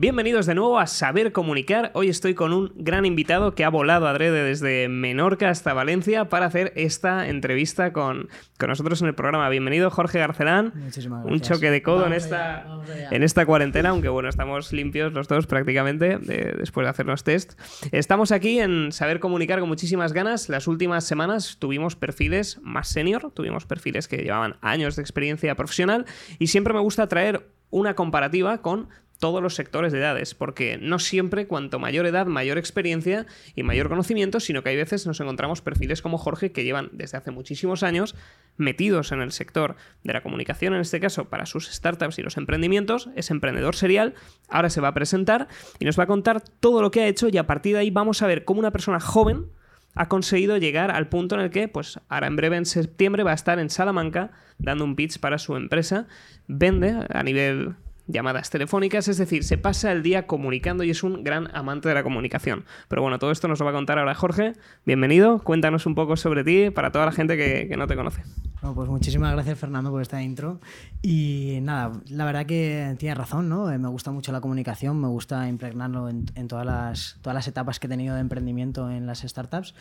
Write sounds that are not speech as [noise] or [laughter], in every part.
Bienvenidos de nuevo a Saber Comunicar. Hoy estoy con un gran invitado que ha volado adrede desde Menorca hasta Valencia para hacer esta entrevista con, con nosotros en el programa. Bienvenido, Jorge Garcelán. Muchísimas Un gracias. choque de codo en esta, allá, vamos allá. en esta cuarentena, aunque bueno, estamos limpios los dos prácticamente de- después de hacernos test. Estamos aquí en Saber Comunicar con muchísimas ganas. Las últimas semanas tuvimos perfiles más senior, tuvimos perfiles que llevaban años de experiencia profesional y siempre me gusta traer una comparativa con todos los sectores de edades, porque no siempre cuanto mayor edad, mayor experiencia y mayor conocimiento, sino que hay veces nos encontramos perfiles como Jorge que llevan desde hace muchísimos años metidos en el sector de la comunicación, en este caso para sus startups y los emprendimientos, es emprendedor serial, ahora se va a presentar y nos va a contar todo lo que ha hecho y a partir de ahí vamos a ver cómo una persona joven ha conseguido llegar al punto en el que, pues ahora en breve en septiembre va a estar en Salamanca dando un pitch para su empresa, vende a nivel llamadas telefónicas, es decir, se pasa el día comunicando y es un gran amante de la comunicación. Pero bueno, todo esto nos lo va a contar ahora Jorge. Bienvenido, cuéntanos un poco sobre ti para toda la gente que, no te conoce. Bueno, pues muchísimas gracias Fernando por esta intro. Y nada, la verdad que tienes razón, ¿no? Eh, Me gusta mucho la comunicación, me gusta impregnarlo en, en todas, las, todas las etapas que he tenido de emprendimiento en las startups.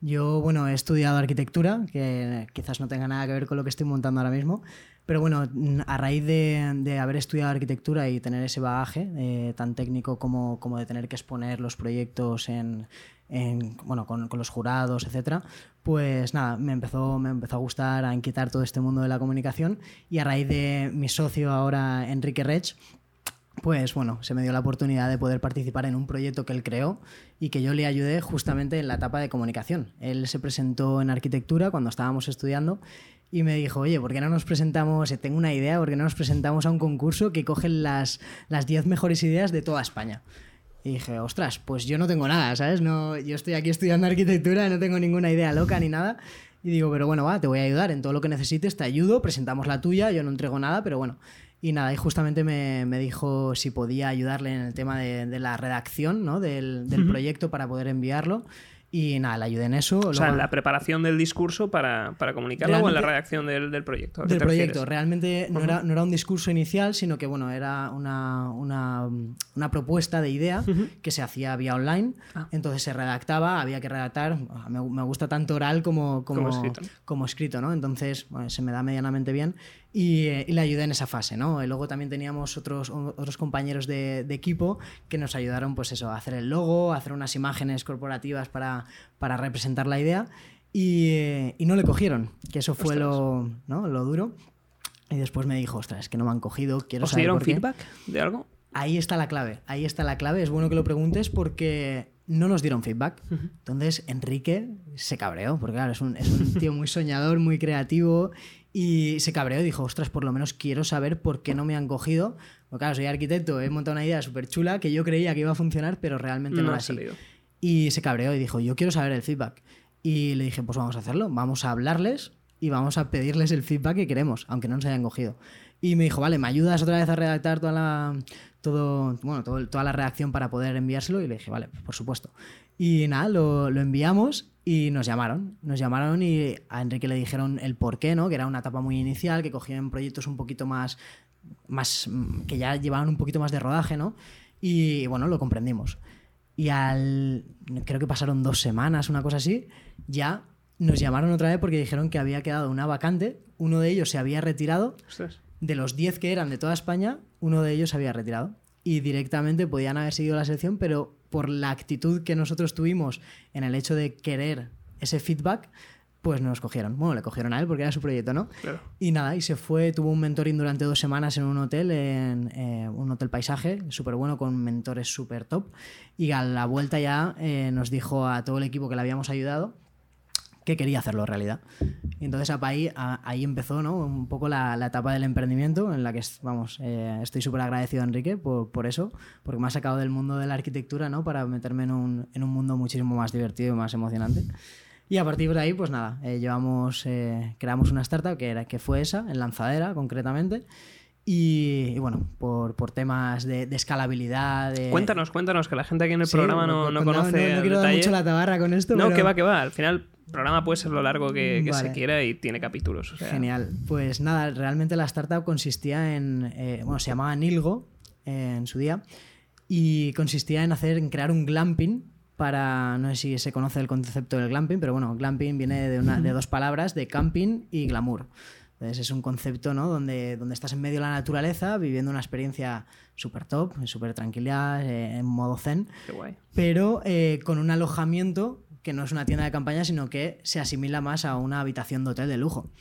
Yo, bueno, he estudiado arquitectura, que quizás no tenga nada que ver con lo que estoy montando ahora mismo, pero bueno, a raíz de, de haber estudiado arquitectura y tener ese bagaje eh, tan técnico como, como de tener que exponer los proyectos en, en, bueno, con, con los jurados, etcétera, pues nada, me empezó, me empezó a gustar, a inquietar todo este mundo de la comunicación y a raíz de mi socio ahora, Enrique Rech, pues bueno, se me dio la oportunidad de poder participar en un proyecto que él creó y que yo le ayudé justamente en la etapa de comunicación. Él se presentó en arquitectura cuando estábamos estudiando y me dijo, oye, ¿por qué no nos presentamos, eh, tengo una idea, ¿por qué no nos presentamos a un concurso que cogen las las 10 mejores ideas de toda España? Y dije, ostras, pues yo no tengo nada, ¿sabes? No, yo estoy aquí estudiando arquitectura, no tengo ninguna idea loca ni nada. Y digo, pero bueno, va, te voy a ayudar en todo lo que necesites, te ayudo, presentamos la tuya, yo no entrego nada, pero bueno. Y nada, y justamente me, me dijo si podía ayudarle en el tema de, de la redacción ¿no? del, del proyecto para poder enviarlo. Y nada, le ayudé en eso. O sea, en la preparación del discurso para, para comunicarlo o en la redacción del, del proyecto. ¿A qué del proyecto. Realmente no, era, no era un discurso inicial, sino que bueno, era una, una, una propuesta de idea que se hacía vía online. Ah. Entonces se redactaba, había que redactar. Me, me gusta tanto oral como, como, Como escrito. como escrito, ¿no? Entonces bueno, se me da medianamente bien y, eh, y le ayudé en esa fase, ¿no? Y luego también teníamos otros, otros compañeros de, de equipo que nos ayudaron, pues eso, a hacer el logo, a hacer unas imágenes corporativas para, para representar la idea. Y, eh, y no le cogieron, que eso fue lo, ¿no? lo duro. Y después me dijo, ostras, es que no me han cogido, quiero ¿Os saber dieron por qué". feedback de algo? Ahí está la clave, ahí está la clave. Es bueno que lo preguntes porque no nos dieron feedback. Entonces Enrique se cabreó, porque claro, es un, es un tío muy soñador, muy creativo. Y se cabreó y dijo, ostras, por lo menos quiero saber por qué no me han cogido. Porque claro, soy arquitecto, he montado una idea súper chula que yo creía que iba a funcionar, pero realmente no, No era así. Y se cabreó y dijo, yo quiero saber el feedback. Y le dije, pues vamos a hacerlo, vamos a hablarles y vamos a pedirles el feedback que queremos, aunque no nos hayan cogido. Y me dijo, vale, ¿me ayudas otra vez a redactar toda la, todo, bueno, todo- toda la redacción para poder enviárselo? Y le dije, vale, por supuesto. Y nada, lo, lo enviamos y nos llamaron. Nos llamaron y a Enrique le dijeron el por qué, ¿no? Que era una etapa muy inicial, que cogían proyectos un poquito más, más mm, que ya llevaban un poquito más de rodaje, ¿no? Y bueno, lo comprendimos. Y al. Creo que pasaron dos semanas, una cosa así. Ya nos llamaron otra vez porque dijeron que había quedado una vacante. Uno de ellos se había retirado. Ostras. De los 10 que eran de toda España, uno de ellos se había retirado. Y directamente podían haber seguido la selección, pero por la actitud que nosotros tuvimos en el hecho de querer ese feedback, pues nos cogieron. Bueno, le cogieron a él porque era su proyecto, ¿no? Claro. Y nada, y se fue, tuvo un mentoring durante dos semanas en un hotel, en eh, un hotel paisaje, súper bueno, con mentores súper top. Y a la vuelta ya eh, nos dijo a todo el equipo que le habíamos ayudado que quería hacerlo realidad. Y entonces ahí, ahí empezó ¿no? un poco la, la etapa del emprendimiento, en la que vamos, eh, estoy súper agradecido a Enrique por, por eso, porque me ha sacado del mundo de la arquitectura ¿no? para meterme en un, en un mundo muchísimo más divertido y más emocionante. Y a partir de ahí, pues nada, eh, llevamos, eh, creamos una startup que, era, que fue esa, en Lanzadera concretamente. Y, y bueno, por, por temas de, de escalabilidad. de- Cuéntanos, cuéntanos, que la gente aquí en el Sí, programa no, no conoce. No, quiero dar mucho la tabarra con esto. No, pero- que va, que va. Al final, el programa puede ser lo largo que, que se quiera y tiene capítulos. o sea, Genial. Pues nada, realmente la startup consistía en. eh, bueno, se llamaba Nilgo eh, en su día. y consistía en hacer en crear un glamping para no sé si se conoce el concepto del glamping, pero bueno, glamping viene de, una, de dos palabras, de camping y glamour. Entonces es un concepto ¿no? donde, donde estás en medio de la naturaleza, viviendo una experiencia súper top, súper tranquila, eh, en modo zen, Qué guay. pero eh, con un alojamiento que no es una tienda de campaña, sino que se asimila más a una habitación de hotel de lujo.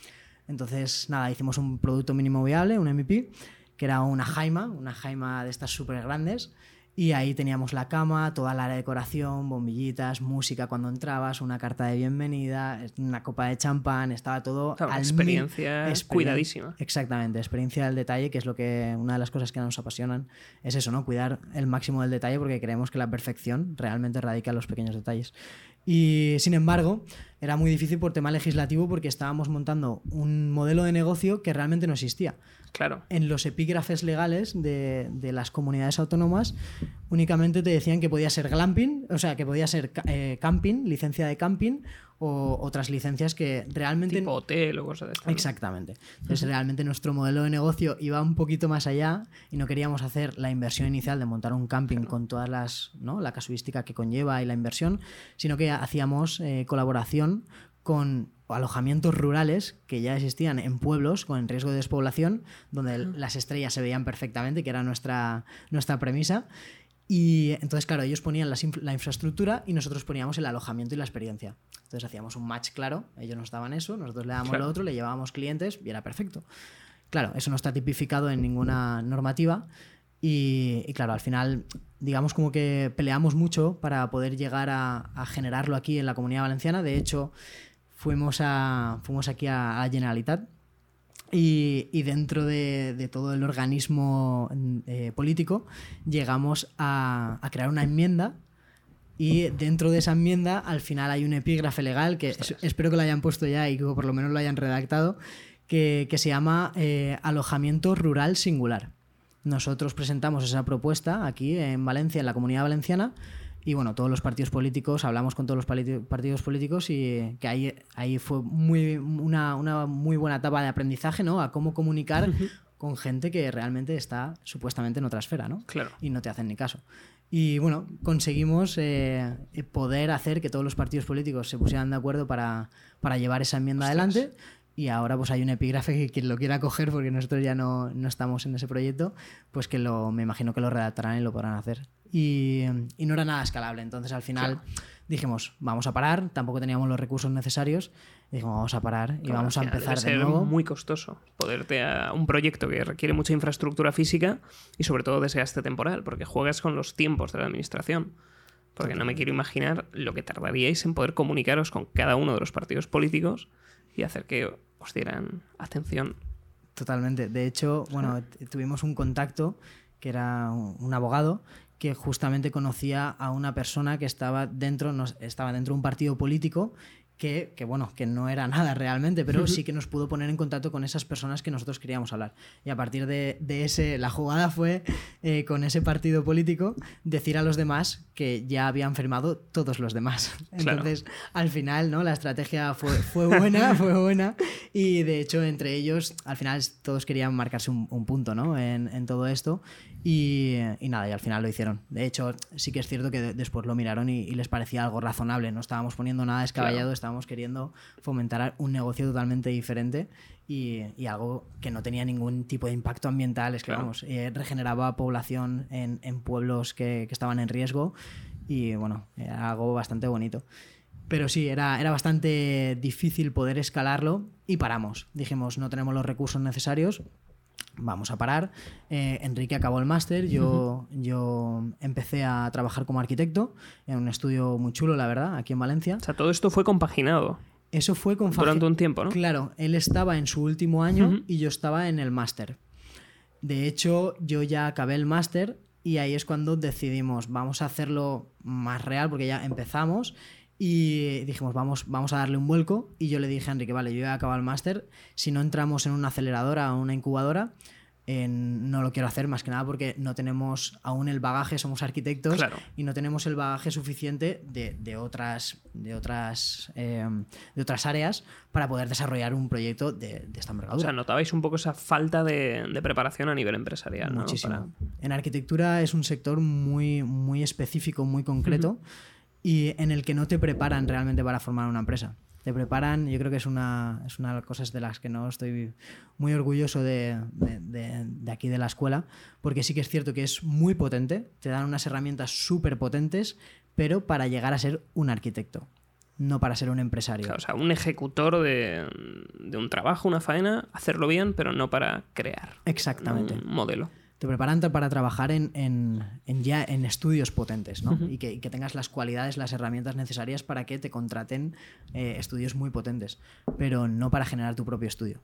Entonces, nada, hicimos un producto mínimo viable, un MVP, que era una jaima, una jaima de estas súper grandes. Y ahí teníamos la cama, toda la decoración, bombillitas, música cuando entrabas, una carta de bienvenida, una copa de champán, estaba todo Claro, al mil- experiencia experien- cuidadísima. Exactamente, experiencia del detalle, que es lo que una de las cosas que nos apasionan es eso, ¿no? Cuidar el máximo del detalle porque creemos que la perfección realmente radica en los pequeños detalles. Y sin embargo, era muy difícil por tema legislativo porque estábamos montando un modelo de negocio que realmente no existía. Claro. En los epígrafes legales de, de las comunidades autónomas únicamente te decían que podía ser glamping, o sea, que podía ser eh, camping, licencia de camping o otras licencias que realmente... Tipo hotel o cosas de estas. Exactamente. Entonces, realmente nuestro modelo de negocio iba un poquito más allá y no queríamos hacer la inversión inicial de montar un camping con todas las, ¿no? la casuística que conlleva y la inversión, sino que hacíamos eh, colaboración con alojamientos rurales que ya existían en pueblos con riesgo de despoblación, donde las estrellas se veían perfectamente, que era nuestra, nuestra premisa. Y entonces, claro, ellos ponían inf- la infraestructura y nosotros poníamos el alojamiento y la experiencia. Entonces hacíamos un match claro, ellos nos daban eso, nosotros le dábamos Claro. lo otro, le llevábamos clientes y era perfecto. Claro, eso no está tipificado en ninguna normativa y, y claro, al final, digamos como que peleamos mucho para poder llegar a, a generarlo aquí en la comunidad valenciana. De hecho, fuimos, a, fuimos aquí a, a Generalitat y, y dentro de, de todo el organismo eh, político llegamos a, a crear una enmienda y dentro de esa enmienda al final hay un epígrafe legal que es- espero que lo hayan puesto ya y que por lo menos lo hayan redactado que, que se llama eh, alojamiento rural singular. Nosotros presentamos esa propuesta aquí en Valencia, en la comunidad valenciana, y bueno, todos los partidos políticos, hablamos con todos los partidos políticos y que ahí, ahí fue muy, una, una muy buena etapa de aprendizaje, ¿no? A cómo comunicar con gente que realmente está supuestamente en otra esfera, ¿no? Claro. Y no te hacen ni caso. Y bueno, conseguimos eh, poder hacer que todos los partidos políticos se pusieran de acuerdo para, para llevar esa enmienda Ostras. adelante. Y ahora pues hay un epígrafe que quien lo quiera coger, porque nosotros ya no, no estamos en ese proyecto, pues que lo, me imagino que lo redactarán y lo podrán hacer. Y, y no era nada escalable. Entonces al final dijimos, vamos a parar, tampoco teníamos los recursos necesarios, dijimos, vamos a parar y Claro, vamos a empezar debe de ser nuevo. muy costoso poderte a un proyecto que requiere mucha infraestructura física y sobre todo desgaste temporal, porque juegas con los tiempos de la administración. Porque no me quiero imaginar lo que tardaríais en poder comunicaros con cada uno de los partidos políticos y hacer que os dieran atención. Totalmente. De hecho, bueno, tuvimos un contacto que era un abogado que justamente conocía a una persona que estaba dentro, nos- estaba dentro de un partido político que, que, bueno, que no era [laughs] nada realmente, pero sí que nos pudo poner en contacto con esas personas que nosotros queríamos hablar. Y a partir de, de ese, la jugada fue eh, con ese partido político decir a los demás que ya habían firmado todos los demás. [laughs] Claro. Entonces, al final, ¿no? La estrategia fue, fue buena, [laughs] fue buena. Y de hecho, entre ellos, al final todos querían marcarse un, un punto, ¿no? En, en todo esto. Y, y nada, y al final lo hicieron. De hecho, sí que es cierto que de- después lo miraron y, y les parecía algo razonable. No estábamos poniendo nada descabellado, Claro. estábamos queriendo fomentar un negocio totalmente diferente y, y algo que no tenía ningún tipo de impacto ambiental. Es que, Claro. vamos, eh, regeneraba población en, en pueblos que, que estaban en riesgo y, bueno, era algo bastante bonito. Pero sí, era, era bastante difícil poder escalarlo y paramos. Dijimos, no tenemos los recursos necesarios, vamos a parar. Eh, Enrique acabó el máster, yo, yo empecé a trabajar como arquitecto en un estudio muy chulo, la verdad, aquí en Valencia. O sea, todo esto fue compaginado Eso fue con durante un tiempo, ¿no? Claro, él estaba en su último año y yo estaba en el máster. De hecho, yo ya acabé el máster y ahí es cuando decidimos, vamos a hacerlo más real porque ya empezamos y dijimos, vamos, vamos a darle un vuelco y yo le dije a Enrique, vale, yo ya he acabado el máster, si no entramos en una aceleradora o una incubadora, no lo quiero hacer más que nada porque no tenemos aún el bagaje, somos arquitectos y no tenemos el bagaje suficiente de, otras, de, otras, eh, de otras áreas para poder desarrollar un proyecto de, esta envergadura. O sea, notabais un poco esa falta de, preparación a nivel empresarial. Muchísimo. En arquitectura es un sector muy, muy específico, muy concreto y en el que no te preparan realmente para formar una empresa te preparan. Yo creo que es una, es una de las cosas de las que no estoy muy orgulloso de, de, aquí de la escuela, porque sí que es cierto que es muy potente, te dan unas herramientas súper potentes, pero para llegar a ser un arquitecto, no para ser un empresario. o sea, un ejecutor de, un trabajo, una faena, hacerlo bien, pero no para crear Exactamente. un modelo te preparan para trabajar en, ya en estudios potentes, ¿no? y, que, tengas las cualidades, las herramientas necesarias para que te contraten eh, estudios muy potentes, pero no para generar tu propio estudio.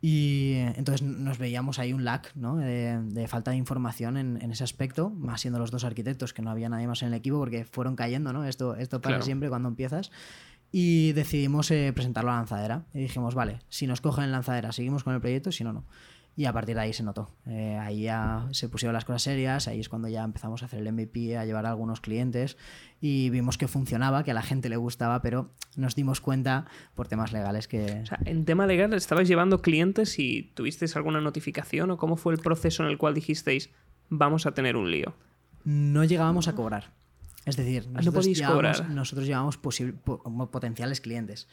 Y entonces nos veíamos ahí un lag ¿no? de, falta de información en, ese aspecto, más siendo los dos arquitectos, que no había nadie más en el equipo porque fueron cayendo, ¿no? Esto, esto pasa siempre cuando empiezas. Y decidimos eh, presentarlo a lanzadera. Y dijimos, vale, si nos cogen en lanzadera, seguimos con el proyecto, si no, no. Y a partir de ahí se notó. Eh, ahí ya se pusieron las cosas serias, ahí es cuando ya empezamos a hacer el MVP, a llevar a algunos clientes y vimos que funcionaba, que a la gente le gustaba, pero nos dimos cuenta por temas legales que... O sea, en tema legal, ¿estabais llevando clientes y tuvisteis alguna notificación o cómo fue el proceso en el cual dijisteis vamos a tener un lío? No llegábamos a cobrar. Es decir, ah, nosotros, no llevábamos, cobrar. nosotros llevábamos potenciales clientes.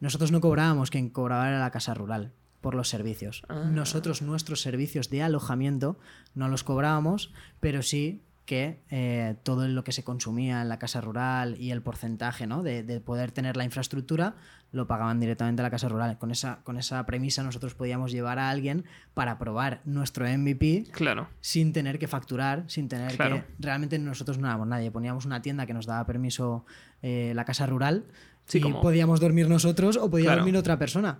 Nosotros no cobrábamos, quien cobraba era la casa rural por los servicios. Ah. Nosotros nuestros servicios de alojamiento no los cobrábamos, pero sí que eh, todo lo que se consumía en la casa rural y el porcentaje ¿no? de, poder tener la infraestructura lo pagaban directamente a la casa rural. Con esa, con esa premisa nosotros podíamos llevar a alguien para probar nuestro MVP claro. sin tener que facturar, sin tener que... Realmente nosotros no éramos nadie. Poníamos una tienda que nos daba permiso eh, la casa rural y podíamos dormir nosotros o podía dormir otra persona.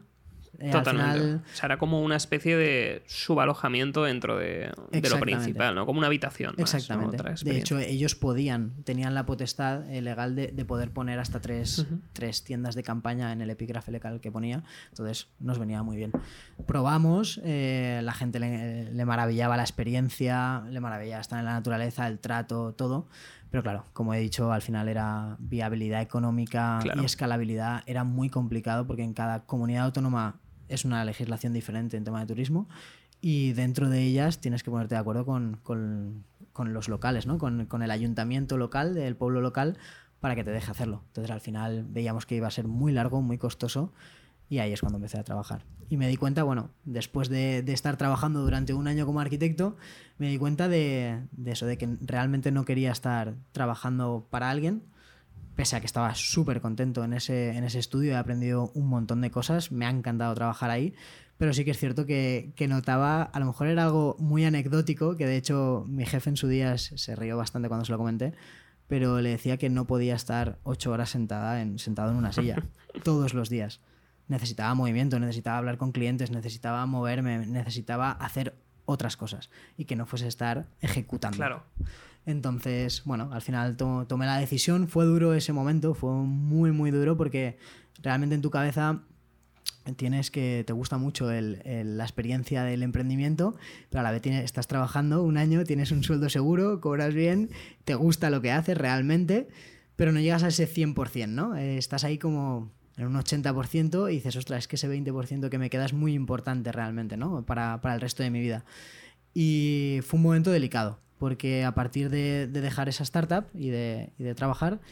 Eh, Totalmente. O sea, era como una especie de subalojamiento dentro de, lo principal, ¿no? Como una habitación. Exactamente. de hecho, ellos podían, tenían la potestad eh, legal de, poder poner hasta tres, tiendas de campaña en el epígrafe legal que ponía. Entonces, nos venía muy bien. Probamos, eh, la gente le, maravillaba la experiencia, le maravillaba estar en la naturaleza, el trato, todo. Pero claro, como he dicho, al final era viabilidad económica y escalabilidad. Era muy complicado porque en cada comunidad autónoma es una legislación diferente en tema de turismo y dentro de ellas tienes que ponerte de acuerdo con, los locales, ¿no? Con, con, el ayuntamiento local, del pueblo local, para que te deje hacerlo. Entonces al final veíamos que iba a ser muy largo, muy costoso y ahí es cuando empecé a trabajar. Y me di cuenta, bueno, después de, estar trabajando durante un año como arquitecto, me di cuenta de, de eso, de que realmente no quería estar trabajando para alguien, pese a que estaba súper contento en ese, en ese estudio, he aprendido un montón de cosas, me ha encantado trabajar ahí, pero sí que es cierto que, notaba, a lo mejor era algo muy anecdótico, que de hecho mi jefe en su día se rió bastante cuando se lo comenté, pero le decía que no podía estar ocho horas sentada en, sentado en una silla, [laughs] todos los días. Necesitaba movimiento, necesitaba hablar con clientes, necesitaba moverme, necesitaba hacer otras cosas y que no fuese estar ejecutando. Claro. Entonces, bueno, al final tomé la decisión, fue duro ese momento, fue muy, muy duro porque realmente en tu cabeza tienes que te gusta mucho la experiencia del emprendimiento, pero a la vez tienes, estás trabajando un año, tienes un sueldo seguro, cobras bien, te gusta lo que haces realmente, pero no llegas a ese 100%, ¿no? Eh, estás ahí como en un 80% y dices, ostras, es que ese 20% que me queda es muy importante realmente, ¿no? Para, para el resto de mi vida. Y fue un momento delicado, porque a partir de, dejar esa startup y de, trabajar,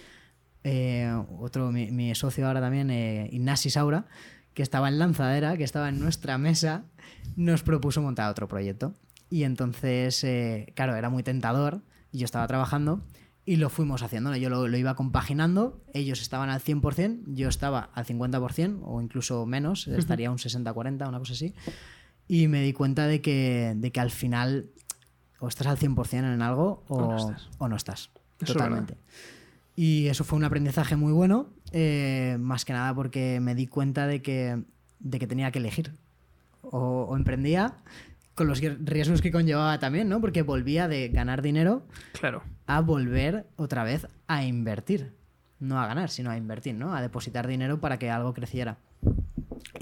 eh, otro, mi, socio ahora también, eh, Ignasi Saura, que estaba en Lanzadera, que estaba en nuestra mesa, nos propuso montar otro proyecto. Y entonces, eh, claro, era muy tentador, y yo estaba trabajando y lo fuimos haciendo. Yo lo, iba compaginando, ellos estaban al 100%, yo estaba al 50% o incluso menos, estaría un 60-40, una cosa así. Y me di cuenta de que, de que al final o estás al 100% en algo o, no estás. Totalmente. Y eso fue un aprendizaje muy bueno, eh, más que nada porque me di cuenta de que, de que tenía que elegir. O, emprendía con los riesgos que conllevaba también, ¿no? Porque volvía de ganar dinero claro. a volver otra vez a invertir. No a ganar, sino a invertir, ¿no? A depositar dinero para que algo creciera.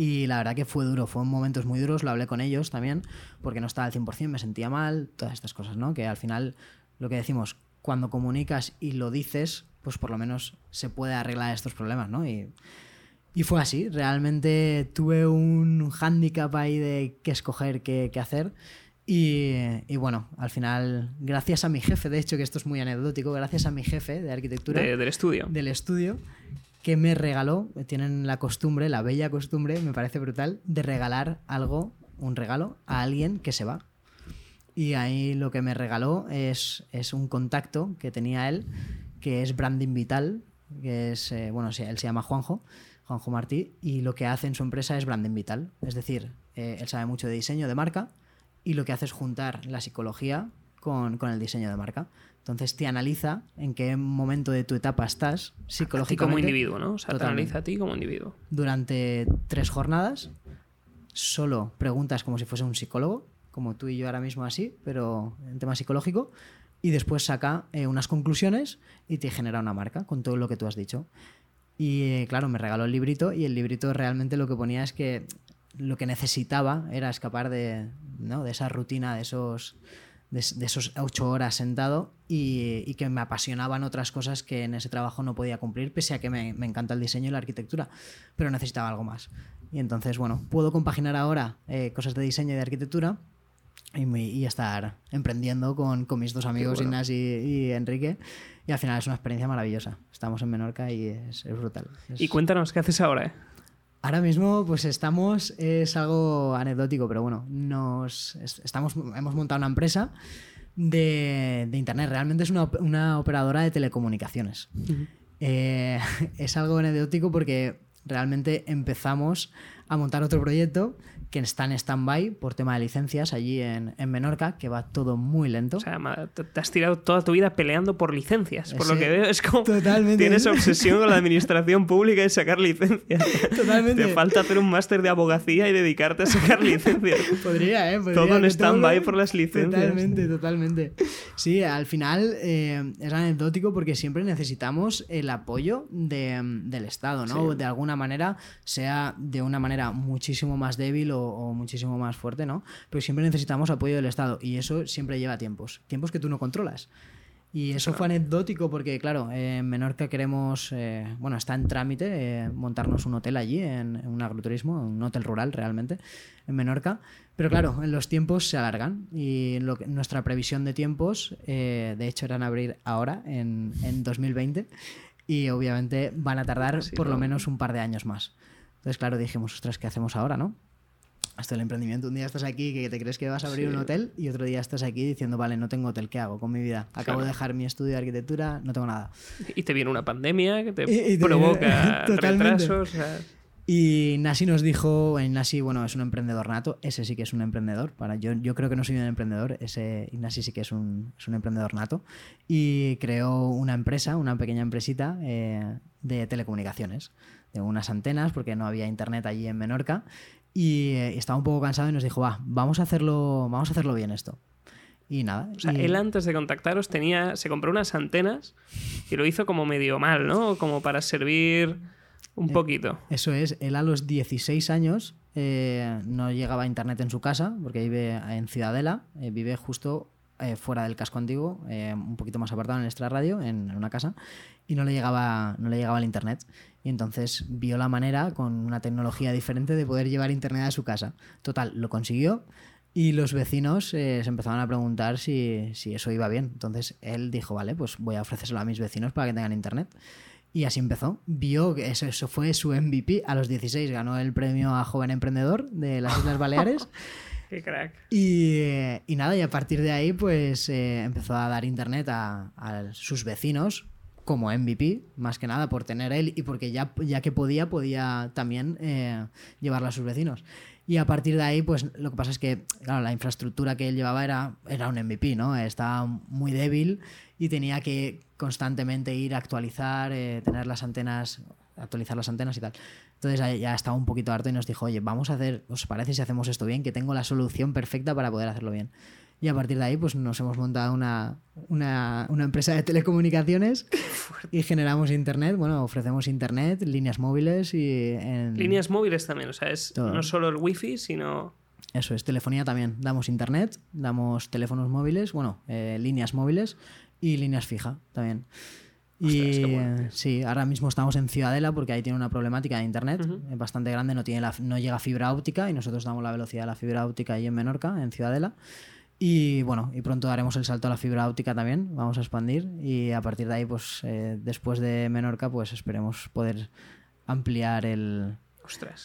Y la verdad que fue duro, fueron momentos muy duros, lo hablé con ellos también, porque no estaba al 100%, me sentía mal, todas estas cosas, ¿no? Que al final, lo que decimos, cuando comunicas y lo dices, pues por lo menos se puede arreglar estos problemas, ¿no? Y, y fue así, realmente tuve un hándicap ahí de qué escoger, qué, qué hacer. Y, y, bueno, al final, gracias a mi jefe, de hecho, que esto es muy anecdótico, gracias a mi jefe de arquitectura. De, del estudio. Del estudio, que me regaló, tienen la costumbre, la bella costumbre, me parece brutal, de regalar algo, un regalo, a alguien que se va. Y ahí lo que me regaló es, es un contacto que tenía él, que es Branding Vital, que es, eh, bueno, él se llama Juanjo, Juanjo Martí, y lo que hace en su empresa es Branding Vital. Es decir, eh, él sabe mucho de diseño de marca y lo que hace es juntar la psicología con, con el diseño de marca. Entonces te analiza en qué momento de tu etapa estás psicológicamente. A ti como individuo, ¿no? O sea, te analiza a ti como individuo. Durante tres jornadas, solo preguntas como si fuese un psicólogo, como tú y yo ahora mismo así, pero en tema psicológico, y después saca eh, unas conclusiones y te genera una marca con todo lo que tú has dicho. Y eh, claro, me regaló el librito y el librito realmente lo que ponía es que lo que necesitaba era escapar de, ¿no? de esa rutina, de esos de, de esos ocho horas sentado y, y, que me apasionaban otras cosas que en ese trabajo no podía cumplir, pese a que me, me, encanta el diseño y la arquitectura, pero necesitaba algo más. Y entonces, bueno, puedo compaginar ahora eh, cosas de diseño y de arquitectura y, y estar emprendiendo con, con, mis dos amigos, bueno. Y, y, Enrique. Y al final es una experiencia maravillosa. Estamos en Menorca y es, es brutal. Es... Y cuéntanos, ¿qué haces ahora? Eh? Ahora mismo, pues estamos, es algo anecdótico, pero bueno, nos estamos, hemos montado una empresa de, de internet. Realmente es una, una, operadora de telecomunicaciones. Uh -huh. eh, [laughs] es algo anecdótico porque realmente empezamos a montar otro proyecto que está en stand-by por tema de licencias allí en, en, Menorca, que va todo muy lento. O sea, te has tirado toda tu vida peleando por licencias. Por lo que veo, es como. Totalmente. Tienes obsesión con la [laughs] administración pública y sacar licencias. Totalmente. Te falta hacer un máster de abogacía y dedicarte a sacar licencias. [laughs] Podría, ¿eh? Podría, todo en stand-by por las licencias. Totalmente, totalmente. Sí, al final eh, es anecdótico porque siempre necesitamos el apoyo de, del Estado, ¿no? Sí. De alguna manera, sea de una manera muchísimo más débil o o, muchísimo más fuerte, ¿no? Pero siempre necesitamos apoyo del Estado y eso siempre lleva tiempos, tiempos que tú no controlas. Y eso fue anecdótico porque, claro, en Menorca queremos, eh, bueno, está en trámite eh, montarnos un hotel allí, en, en, un agroturismo, un hotel rural realmente, en Menorca. Pero claro, los tiempos se alargan y lo que, nuestra previsión de tiempos, eh, de hecho, eran abrir ahora, en, en 2020, y obviamente van a tardar sí, por lo menos un par de años más. Entonces, claro, dijimos, ostras, ¿qué hacemos ahora, no? Hasta el emprendimiento. Un día estás aquí que te crees que vas a abrir sí. un hotel y otro día estás aquí diciendo, vale, no tengo hotel, ¿qué hago con mi vida? Acabo claro. de dejar mi estudio de arquitectura, no tengo nada. Y te viene una pandemia que te, y, y te provoca [laughs] retrasos. O sea... Y Nasi nos dijo, en Nasi, bueno, es un emprendedor nato, ese sí que es un emprendedor. Para, yo, yo creo que no soy un emprendedor, ese Nasi sí que es un, es un emprendedor nato. Y creó una empresa, una pequeña empresita eh, de telecomunicaciones, de unas antenas, porque no había internet allí en Menorca. Y, eh, estaba un poco cansado y nos dijo, va, vamos a hacerlo, vamos a hacerlo bien esto. Y nada. O sea, y... él antes de contactaros tenía, se compró unas antenas y lo hizo como medio mal, ¿no? Como para servir un eh, poquito. Eso es, él a los 16 años eh, no llegaba a internet en su casa, porque vive en Ciudadela, vive justo eh, fuera del casco antiguo, un poquito más apartado en el extrarradio, en, en una casa, y no le llegaba, no le llegaba el internet. Y entonces vio la manera, con una tecnología diferente, de poder llevar internet a su casa. Total, lo consiguió. Y los vecinos eh, se empezaban a preguntar si, si, eso iba bien. Entonces él dijo, vale, pues voy a ofrecérselo a mis vecinos para que tengan internet. Y así empezó. Vio que eso, eso fue su MVP a los 16. Ganó el premio a Joven Emprendedor de las Islas Baleares. [laughs] Qué crack. Y, y, nada, y a partir de ahí pues eh, empezó a dar internet a, a sus vecinos como MVP, más que nada por tener él y porque ya, ya que podía, podía también eh, llevarla a sus vecinos. Y a partir de ahí, pues lo que pasa es que, claro, la infraestructura que él llevaba era, era un MVP, ¿no? Estaba muy débil y tenía que constantemente ir a actualizar, eh, tener las antenas, actualizar las antenas y tal. Entonces ya estaba un poquito harto y nos dijo, oye, vamos a hacer, ¿os parece si hacemos esto bien? Que tengo la solución perfecta para poder hacerlo bien. Y a partir de ahí, pues nos hemos montado una, una, una empresa de telecomunicaciones [laughs] y generamos internet. Bueno, ofrecemos internet, líneas móviles y. En... Líneas móviles también, o sea, es no solo el wifi, sino. Eso es, telefonía también. Damos internet, damos teléfonos móviles, bueno, eh, líneas móviles y líneas fija también. Y sí, ahora mismo estamos en Ciudadela porque ahí tiene una problemática de internet bastante grande, no, tiene la, no llega fibra óptica y nosotros damos la velocidad de la fibra óptica ahí en Menorca, en Ciudadela. Y bueno, y pronto daremos el salto a la fibra óptica también, vamos a expandir y a partir de ahí, pues eh, después de Menorca, pues esperemos poder ampliar el,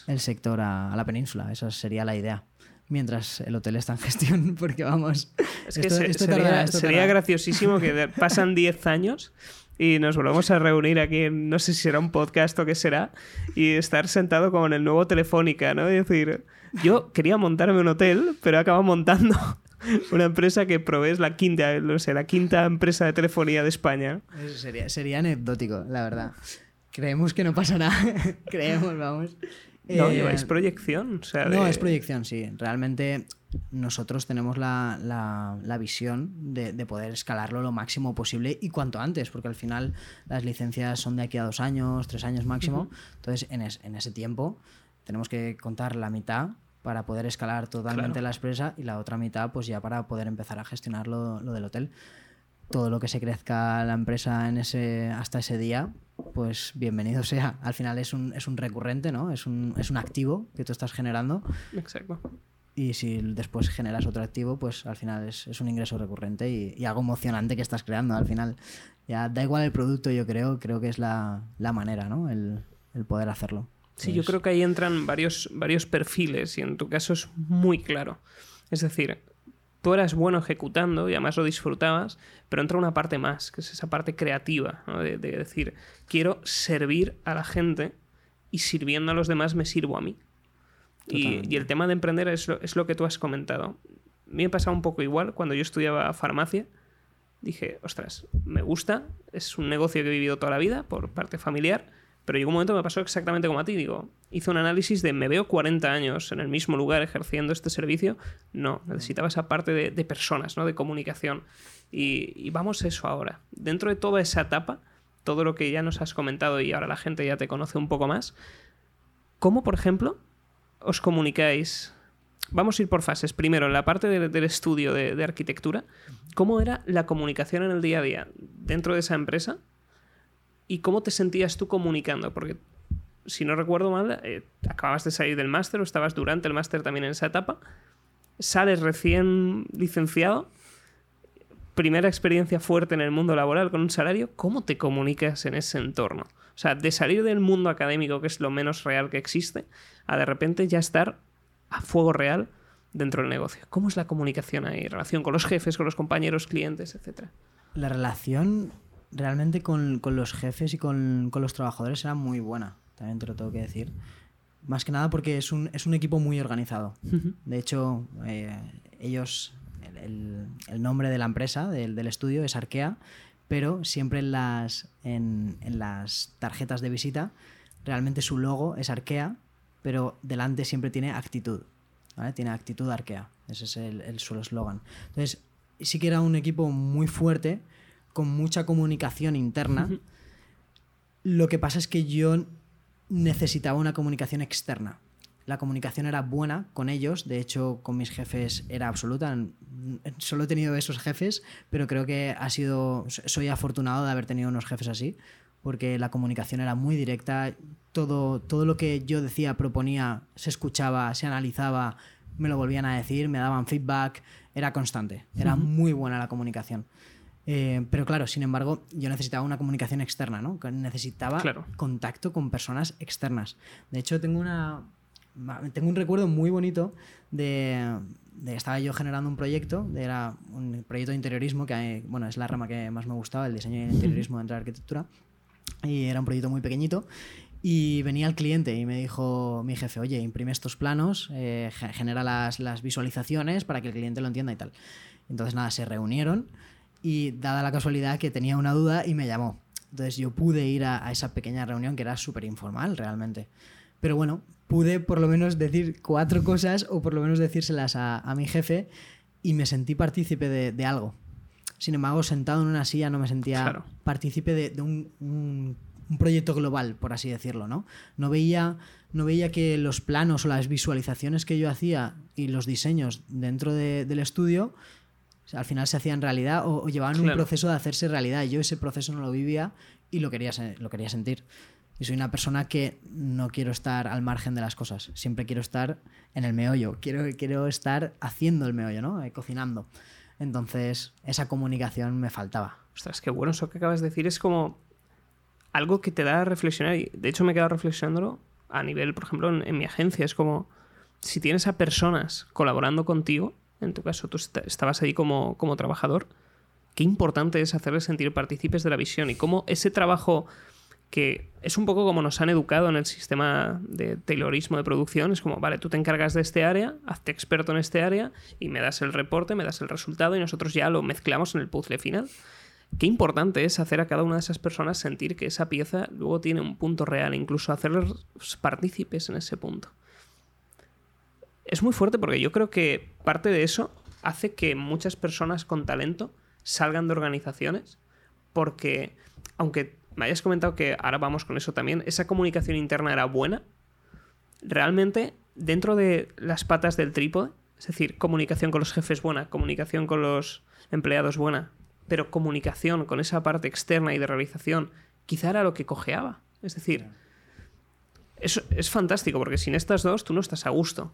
el sector a, la península, esa sería la idea. Mientras el hotel está en [laughs] gestión, porque vamos... Es que sería, graciosísimo que pasan 10 años y nos volvemos a reunir aquí, no sé si será un podcast o qué será, y estar sentado como en el nuevo Telefónica, ¿no? Y decir, yo quería montarme un hotel, pero he acabado montando [laughs] una empresa que provee la quinta, no sé, la quinta empresa de telefonía de España. Eso sería, sería anecdótico, la verdad. Creemos que no pasará. [laughs] Creemos, vamos. No, eh, es proyección. No, es proyección, sí. Realmente nosotros tenemos la, la, visión de, de, poder escalarlo lo máximo posible y cuanto antes, porque al final las licencias son de aquí a dos años, tres años máximo. Entonces, en, en, ese tiempo tenemos que contar la mitad para poder escalar totalmente la empresa y la otra mitad pues ya para poder empezar a gestionar lo, del hotel. Todo lo que se crezca la empresa en ese, hasta ese día, pues bienvenido sea. Al final es un, es un recurrente, ¿no? Es un, es un activo que tú estás generando. Exacto. Y si después generas otro activo, pues al final es, un ingreso recurrente y, algo emocionante que estás creando. Al final, ya da igual el producto, yo creo, creo que es la, manera, ¿no? el poder hacerlo. Sí, yo creo que ahí entran varios, varios perfiles y en tu caso es muy claro. Es decir, tú eras bueno ejecutando y además lo disfrutabas, pero entra una parte más, que es esa parte creativa, de, decir, quiero servir a la gente y sirviendo a los demás me sirvo a mí. Y, el tema de emprender es lo, es lo que tú has comentado. A mí me pasaba un poco igual cuando yo estudiaba farmacia. Dije, ostras, me gusta, es un negocio que he vivido toda la vida por parte familiar pero llegó un momento que me pasó exactamente como a ti. Digo, hice un análisis de me veo 40 años en el mismo lugar ejerciendo este servicio. No, necesitaba esa parte de, personas, ¿no? de comunicación. Y, vamos a eso ahora. Dentro de toda esa etapa, todo lo que ya nos has comentado y ahora la gente ya te conoce un poco más, ¿cómo, por ejemplo, os comunicáis? Vamos a ir por fases. Primero, en la parte del estudio de arquitectura, ¿cómo era la comunicación en el día a día dentro de esa empresa? ¿Y cómo te sentías tú comunicando? Porque, si no recuerdo mal, eh, acababas de salir del máster o estabas durante el máster también en esa etapa. Sales recién licenciado, primera experiencia fuerte en el mundo laboral con un salario. ¿Cómo te comunicas en ese entorno? O sea, de salir del mundo académico, que es lo menos real que existe, a de repente ya estar a fuego real dentro del negocio. ¿Cómo es la comunicación ahí? Relación con los jefes, con los compañeros, clientes, etcétera. La relación realmente con, los jefes y con, los trabajadores era muy buena, también te lo tengo que decir. Más que nada porque es un, es un equipo muy organizado. De hecho, eh, ellos, el, nombre de la empresa, del, estudio, es Arkea, pero siempre en las, en, las tarjetas de visita, realmente su logo es Arkea, pero delante siempre tiene actitud. Tiene actitud Arkea. Ese es el, su eslogan. Entonces, sí que era un equipo muy fuerte con mucha comunicación interna. Lo que pasa es que yo necesitaba una comunicación externa. La comunicación era buena con ellos, de hecho con mis jefes era absoluta. Solo he tenido esos jefes, pero creo que ha sido soy afortunado de haber tenido unos jefes así, porque la comunicación era muy directa, todo todo lo que yo decía, proponía, se escuchaba, se analizaba, me lo volvían a decir, me daban feedback, era constante, era muy buena la comunicación. Eh, pero claro, sin embargo, yo necesitaba una comunicación externa, ¿no? Necesitaba contacto con personas externas. De hecho, tengo una. Tengo un recuerdo muy bonito de, de estaba yo generando un proyecto, era un proyecto de interiorismo, que bueno, es la rama que más me gustaba, el diseño y el interiorismo dentro de la arquitectura. Y era un proyecto muy pequeñito. Y venía el cliente y me dijo mi jefe, oye, imprime estos planos, eh, genera las, las visualizaciones para que el cliente lo entienda y tal. Entonces, nada, se reunieron y dada la casualidad que tenía una duda y me llamó. Entonces yo pude ir a, esa pequeña reunión que era súper informal realmente. Pero bueno, pude por lo menos decir cuatro cosas o por lo menos decírselas a, mi jefe y me sentí partícipe de, algo. Sin embargo, sentado en una silla no me sentía partícipe de, un, proyecto global, por así decirlo, ¿no? No veía, no veía que los planos o las visualizaciones que yo hacía y los diseños dentro del estudio al final se hacían realidad o, llevaban un proceso de hacerse realidad. Yo ese proceso no lo vivía y lo quería, lo quería sentir. Y soy una persona que no quiero estar al margen de las cosas. Siempre quiero estar en el meollo. Quiero, quiero estar haciendo el meollo, ¿no? Eh, cocinando. Entonces, esa comunicación me faltaba. Ostras, qué bueno eso que acabas de decir. Es como algo que te da a reflexionar. Y de hecho, me he quedado reflexionándolo a nivel, por ejemplo, en, mi agencia. Es como si tienes a personas colaborando contigo, en tu caso tú estabas ahí como, como trabajador, qué importante es hacerles sentir partícipes de la visión y cómo ese trabajo que es un poco como nos han educado en el sistema de Taylorismo de producción. Es como, vale, tú te encargas de este área, hazte experto en este área y me das el reporte, me das el resultado y nosotros ya lo mezclamos en el puzzle final. Qué importante es hacer a cada una de esas personas sentir que esa pieza luego tiene un punto real, incluso hacerles partícipes en ese punto. Es muy fuerte porque yo creo que parte de eso hace que muchas personas con talento salgan de organizaciones porque, aunque me hayas comentado que ahora vamos con eso también, esa comunicación interna era buena, realmente dentro de las patas del trípode, es decir, comunicación con los jefes buena, comunicación con los empleados buena, pero comunicación con esa parte externa y de realización, quizá era lo que cojeaba. Es decir, eso es fantástico porque sin estas dos tú no estás a gusto.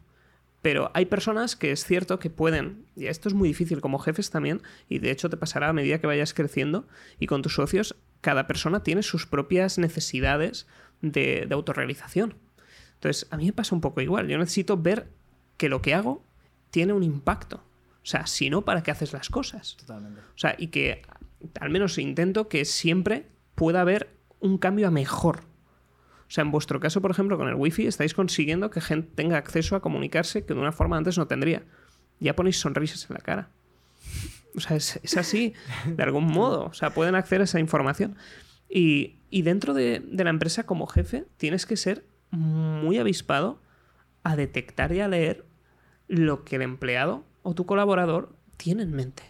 Pero hay personas que es cierto que pueden, y esto es muy difícil como jefes también, y de hecho te pasará a medida que vayas creciendo y con tus socios, cada persona tiene sus propias necesidades de, autorrealización. Entonces, a mí me pasa un poco igual. Yo necesito ver que lo que hago tiene un impacto. O sea, si no, ¿para qué haces las cosas? Totalmente. O sea, y que al menos intento que siempre pueda haber un cambio a mejor. O sea, en vuestro caso, por ejemplo, con el wifi estáis consiguiendo que gente tenga acceso a comunicarse que de una forma antes no tendría. Ya ponéis sonrisas en la cara. O sea, es, así, de algún modo. O sea, pueden acceder a esa información. Y, dentro de, la empresa, como jefe, tienes que ser muy avispado a detectar y a leer lo que el empleado o tu colaborador tiene en mente.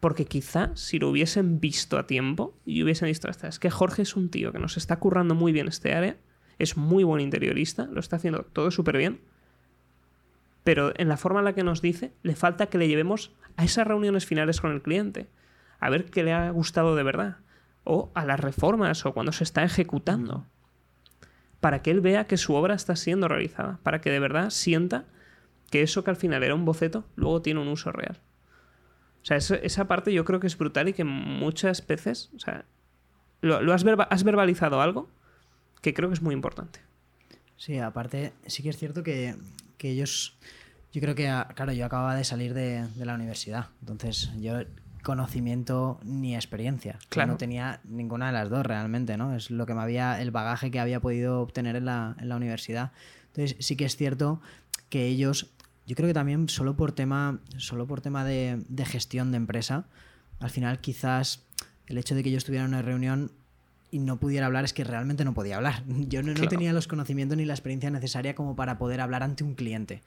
Porque quizá si lo hubiesen visto a tiempo y hubiesen visto, es que Jorge es un tío que nos está currando muy bien este área, es muy buen interiorista, lo está haciendo todo súper bien, pero en la forma en la que nos dice, le falta que le llevemos a esas reuniones finales con el cliente, a ver qué le ha gustado de verdad, o a las reformas o cuando se está ejecutando, para que él vea que su obra está siendo realizada, para que de verdad sienta que eso que al final era un boceto, luego tiene un uso real. O sea, esa parte yo creo que es brutal y que muchas veces, o sea, lo, has, has verbalizado algo que creo que es muy importante. Sí, aparte, sí que es cierto que que ellos, yo creo que, ah, claro, yo acababa de salir de, la universidad, entonces yo conocimiento ni experiencia. Claro. No tenía ninguna de las dos realmente, ¿no? Es lo que me había, el bagaje que había podido obtener en la, en la universidad. Entonces sí que es cierto que ellos, yo creo que también solo por tema, solo por tema de, de gestión de empresa, al final quizás el hecho de que yo estuviera en una reunión y no pudiera hablar es que realmente no podía hablar. [laughs] Yo no, tenía los conocimientos ni la experiencia necesaria como para poder hablar ante un cliente,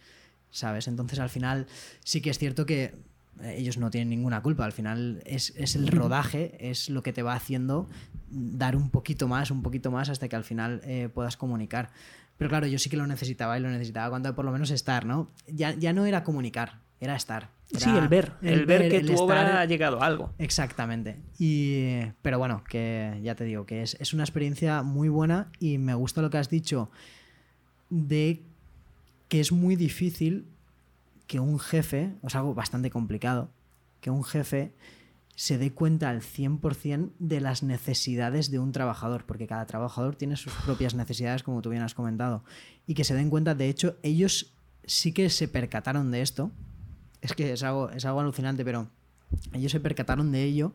¿sabes? Entonces al final sí que es cierto que eh, ellos no tienen ninguna culpa, al final es, el rodaje, es lo que te va haciendo dar un poquito más, un poquito más hasta que al final eh, puedas comunicar. Pero claro, yo sí que lo necesitaba y lo necesitaba cuando por lo menos estar, ¿no? Ya, ya no era comunicar, era estar. sí, el ver, el, ver, que tu obra ha llegado a algo. Exactamente. Y, pero bueno, que ya te digo, que es, es, una experiencia muy buena y me gusta lo que has dicho de que es muy difícil que un jefe, o sea, algo bastante complicado, que un jefe se dé cuenta al 100% de las necesidades de un trabajador, porque cada trabajador tiene sus propias necesidades, como tú bien has comentado, y que se den cuenta, de hecho, ellos sí que se percataron de esto, es que es algo, es algo alucinante, pero ellos se percataron de ello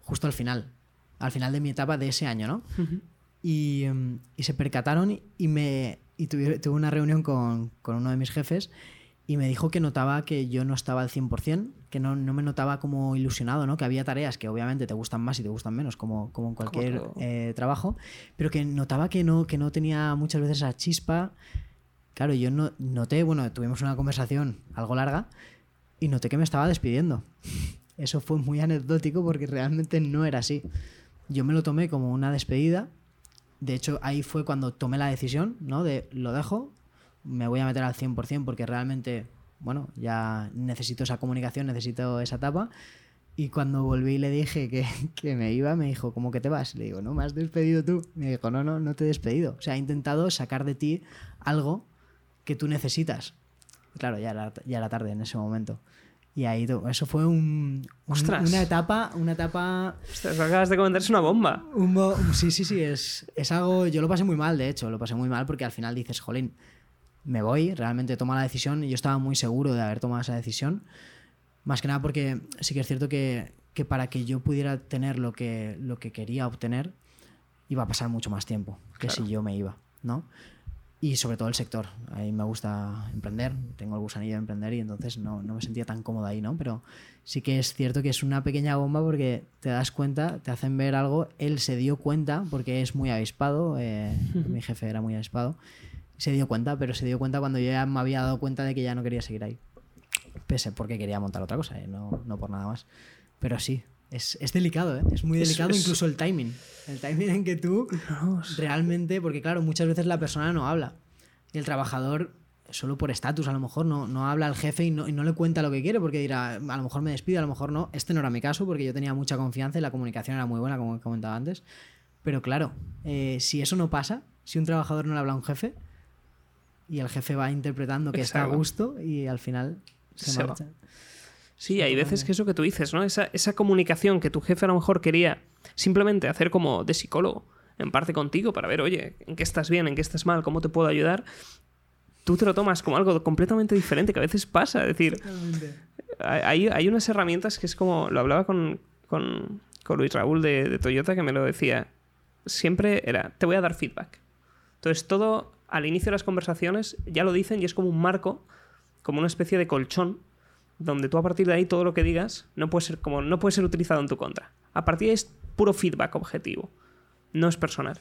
justo al final, al final de mi etapa de ese año, ¿no? y, se percataron y, me, tuve, una reunión con, uno de mis jefes y me dijo que notaba que yo no estaba al 100%, que no, me notaba como ilusionado, ¿no? Que había tareas que obviamente te gustan más y te gustan menos, como, como en cualquier eh, trabajo, pero que notaba que no, que no tenía muchas veces esa chispa. Claro, yo no, noté, bueno, tuvimos una conversación algo larga y noté que me estaba despidiendo. Eso fue muy anecdótico porque realmente no era así. Yo me lo tomé como una despedida. De hecho, ahí fue cuando tomé la decisión, ¿no? De lo dejo, me voy a meter al 100% porque realmente, bueno, ya necesito esa comunicación, necesito esa etapa. Y cuando volví y le dije que, [laughs] que, me iba, me dijo, ¿cómo que te vas? Le digo, no, me has despedido tú. Me dijo, no, no, no te he despedido. O sea, he intentado sacar de ti algo que tú necesitas. Claro, ya era, ya era tarde en ese momento. Y ahí eso fue un, una etapa, una etapa. Ostras, acabas de comentar, es una bomba. sí, sí, sí, es, es algo. Yo lo pasé muy mal, de hecho, lo pasé muy mal porque al final dices, jolín, me voy, realmente tomo la decisión y yo estaba muy seguro de haber tomado esa decisión. Más que nada porque sí que es cierto que, que para que yo pudiera tener lo que, lo que quería obtener, iba a pasar mucho más tiempo que si yo me iba, ¿no? Y sobre todo el sector. A mí me gusta emprender, tengo el gusanillo de emprender y entonces no, no, me sentía tan cómodo ahí, ¿no? Pero sí que es cierto que es una pequeña bomba porque te das cuenta, te hacen ver algo, él se dio cuenta porque es muy avispado, eh, mi jefe era muy avispado, se dio cuenta, pero se dio cuenta cuando yo ya me había dado cuenta de que ya no quería seguir ahí. Pese porque quería montar otra cosa, ¿eh? no, no por nada más. Pero sí, es, es, delicado, ¿eh? es muy delicado incluso el timing. El timing en que tú realmente, porque claro, muchas veces la persona no habla. Y el trabajador, solo por estatus, a lo mejor no, no habla al jefe y no, y no, le cuenta lo que quiere, porque dirá, a lo mejor me despido, a lo mejor no. Este no era mi caso, porque yo tenía mucha confianza y la comunicación era muy buena, como he comentado antes. Pero claro, eh, si eso no pasa, si un trabajador no le habla a un jefe y el jefe va interpretando que está a gusto y al final se, marcha. Sí, hay veces que eso que tú dices, ¿no? Esa, esa comunicación que tu jefe a lo mejor quería simplemente hacer como de psicólogo, en parte contigo, para ver, oye, en qué estás bien, en qué estás mal, cómo te puedo ayudar, tú te lo tomas como algo completamente diferente, que a veces pasa. Es decir, hay, hay, unas herramientas que es como, lo hablaba con, con, con Luis Raúl de, de Toyota, que me lo decía, siempre era, te voy a dar feedback. Entonces, todo al inicio de las conversaciones ya lo dicen y es como un marco, como una especie de colchón donde tú a partir de ahí todo lo que digas no puede ser como no puede ser utilizado en tu contra. A partir de ahí es puro feedback objetivo, no es personal.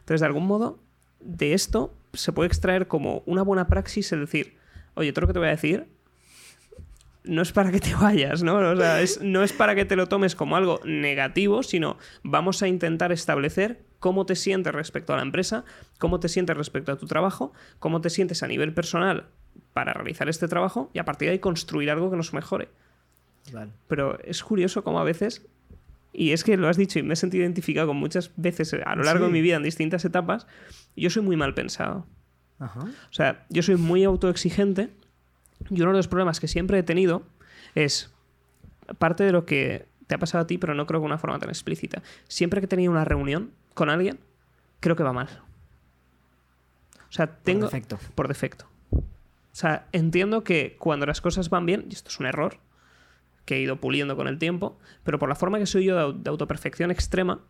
Entonces, de algún modo, de esto se puede extraer como una buena praxis, es decir, oye, todo lo que te voy a decir no es para que te vayas, ¿no? O sea, no es para que te lo tomes como algo negativo, sino vamos a intentar establecer cómo te sientes respecto a la empresa, cómo te sientes respecto a tu trabajo, cómo te sientes a nivel personal para realizar este trabajo y a partir de ahí construir algo que nos mejore. Pero es curioso cómo a veces, y es que lo has dicho y me he sentido identificado con muchas veces a lo largo de mi vida en distintas etapas, yo soy muy mal pensado. O sea, yo soy muy autoexigente y uno de los problemas que siempre he tenido es parte de lo que te ha pasado a ti, pero no creo que de una forma tan explícita. Siempre que he tenido una reunión con alguien, creo que va mal. O sea, tengo... Por defecto. Por defecto. O sea, entiendo que cuando las cosas van bien, y esto es un error que he ido puliendo con el tiempo, pero por la forma que soy yo de, autoperfección extrema,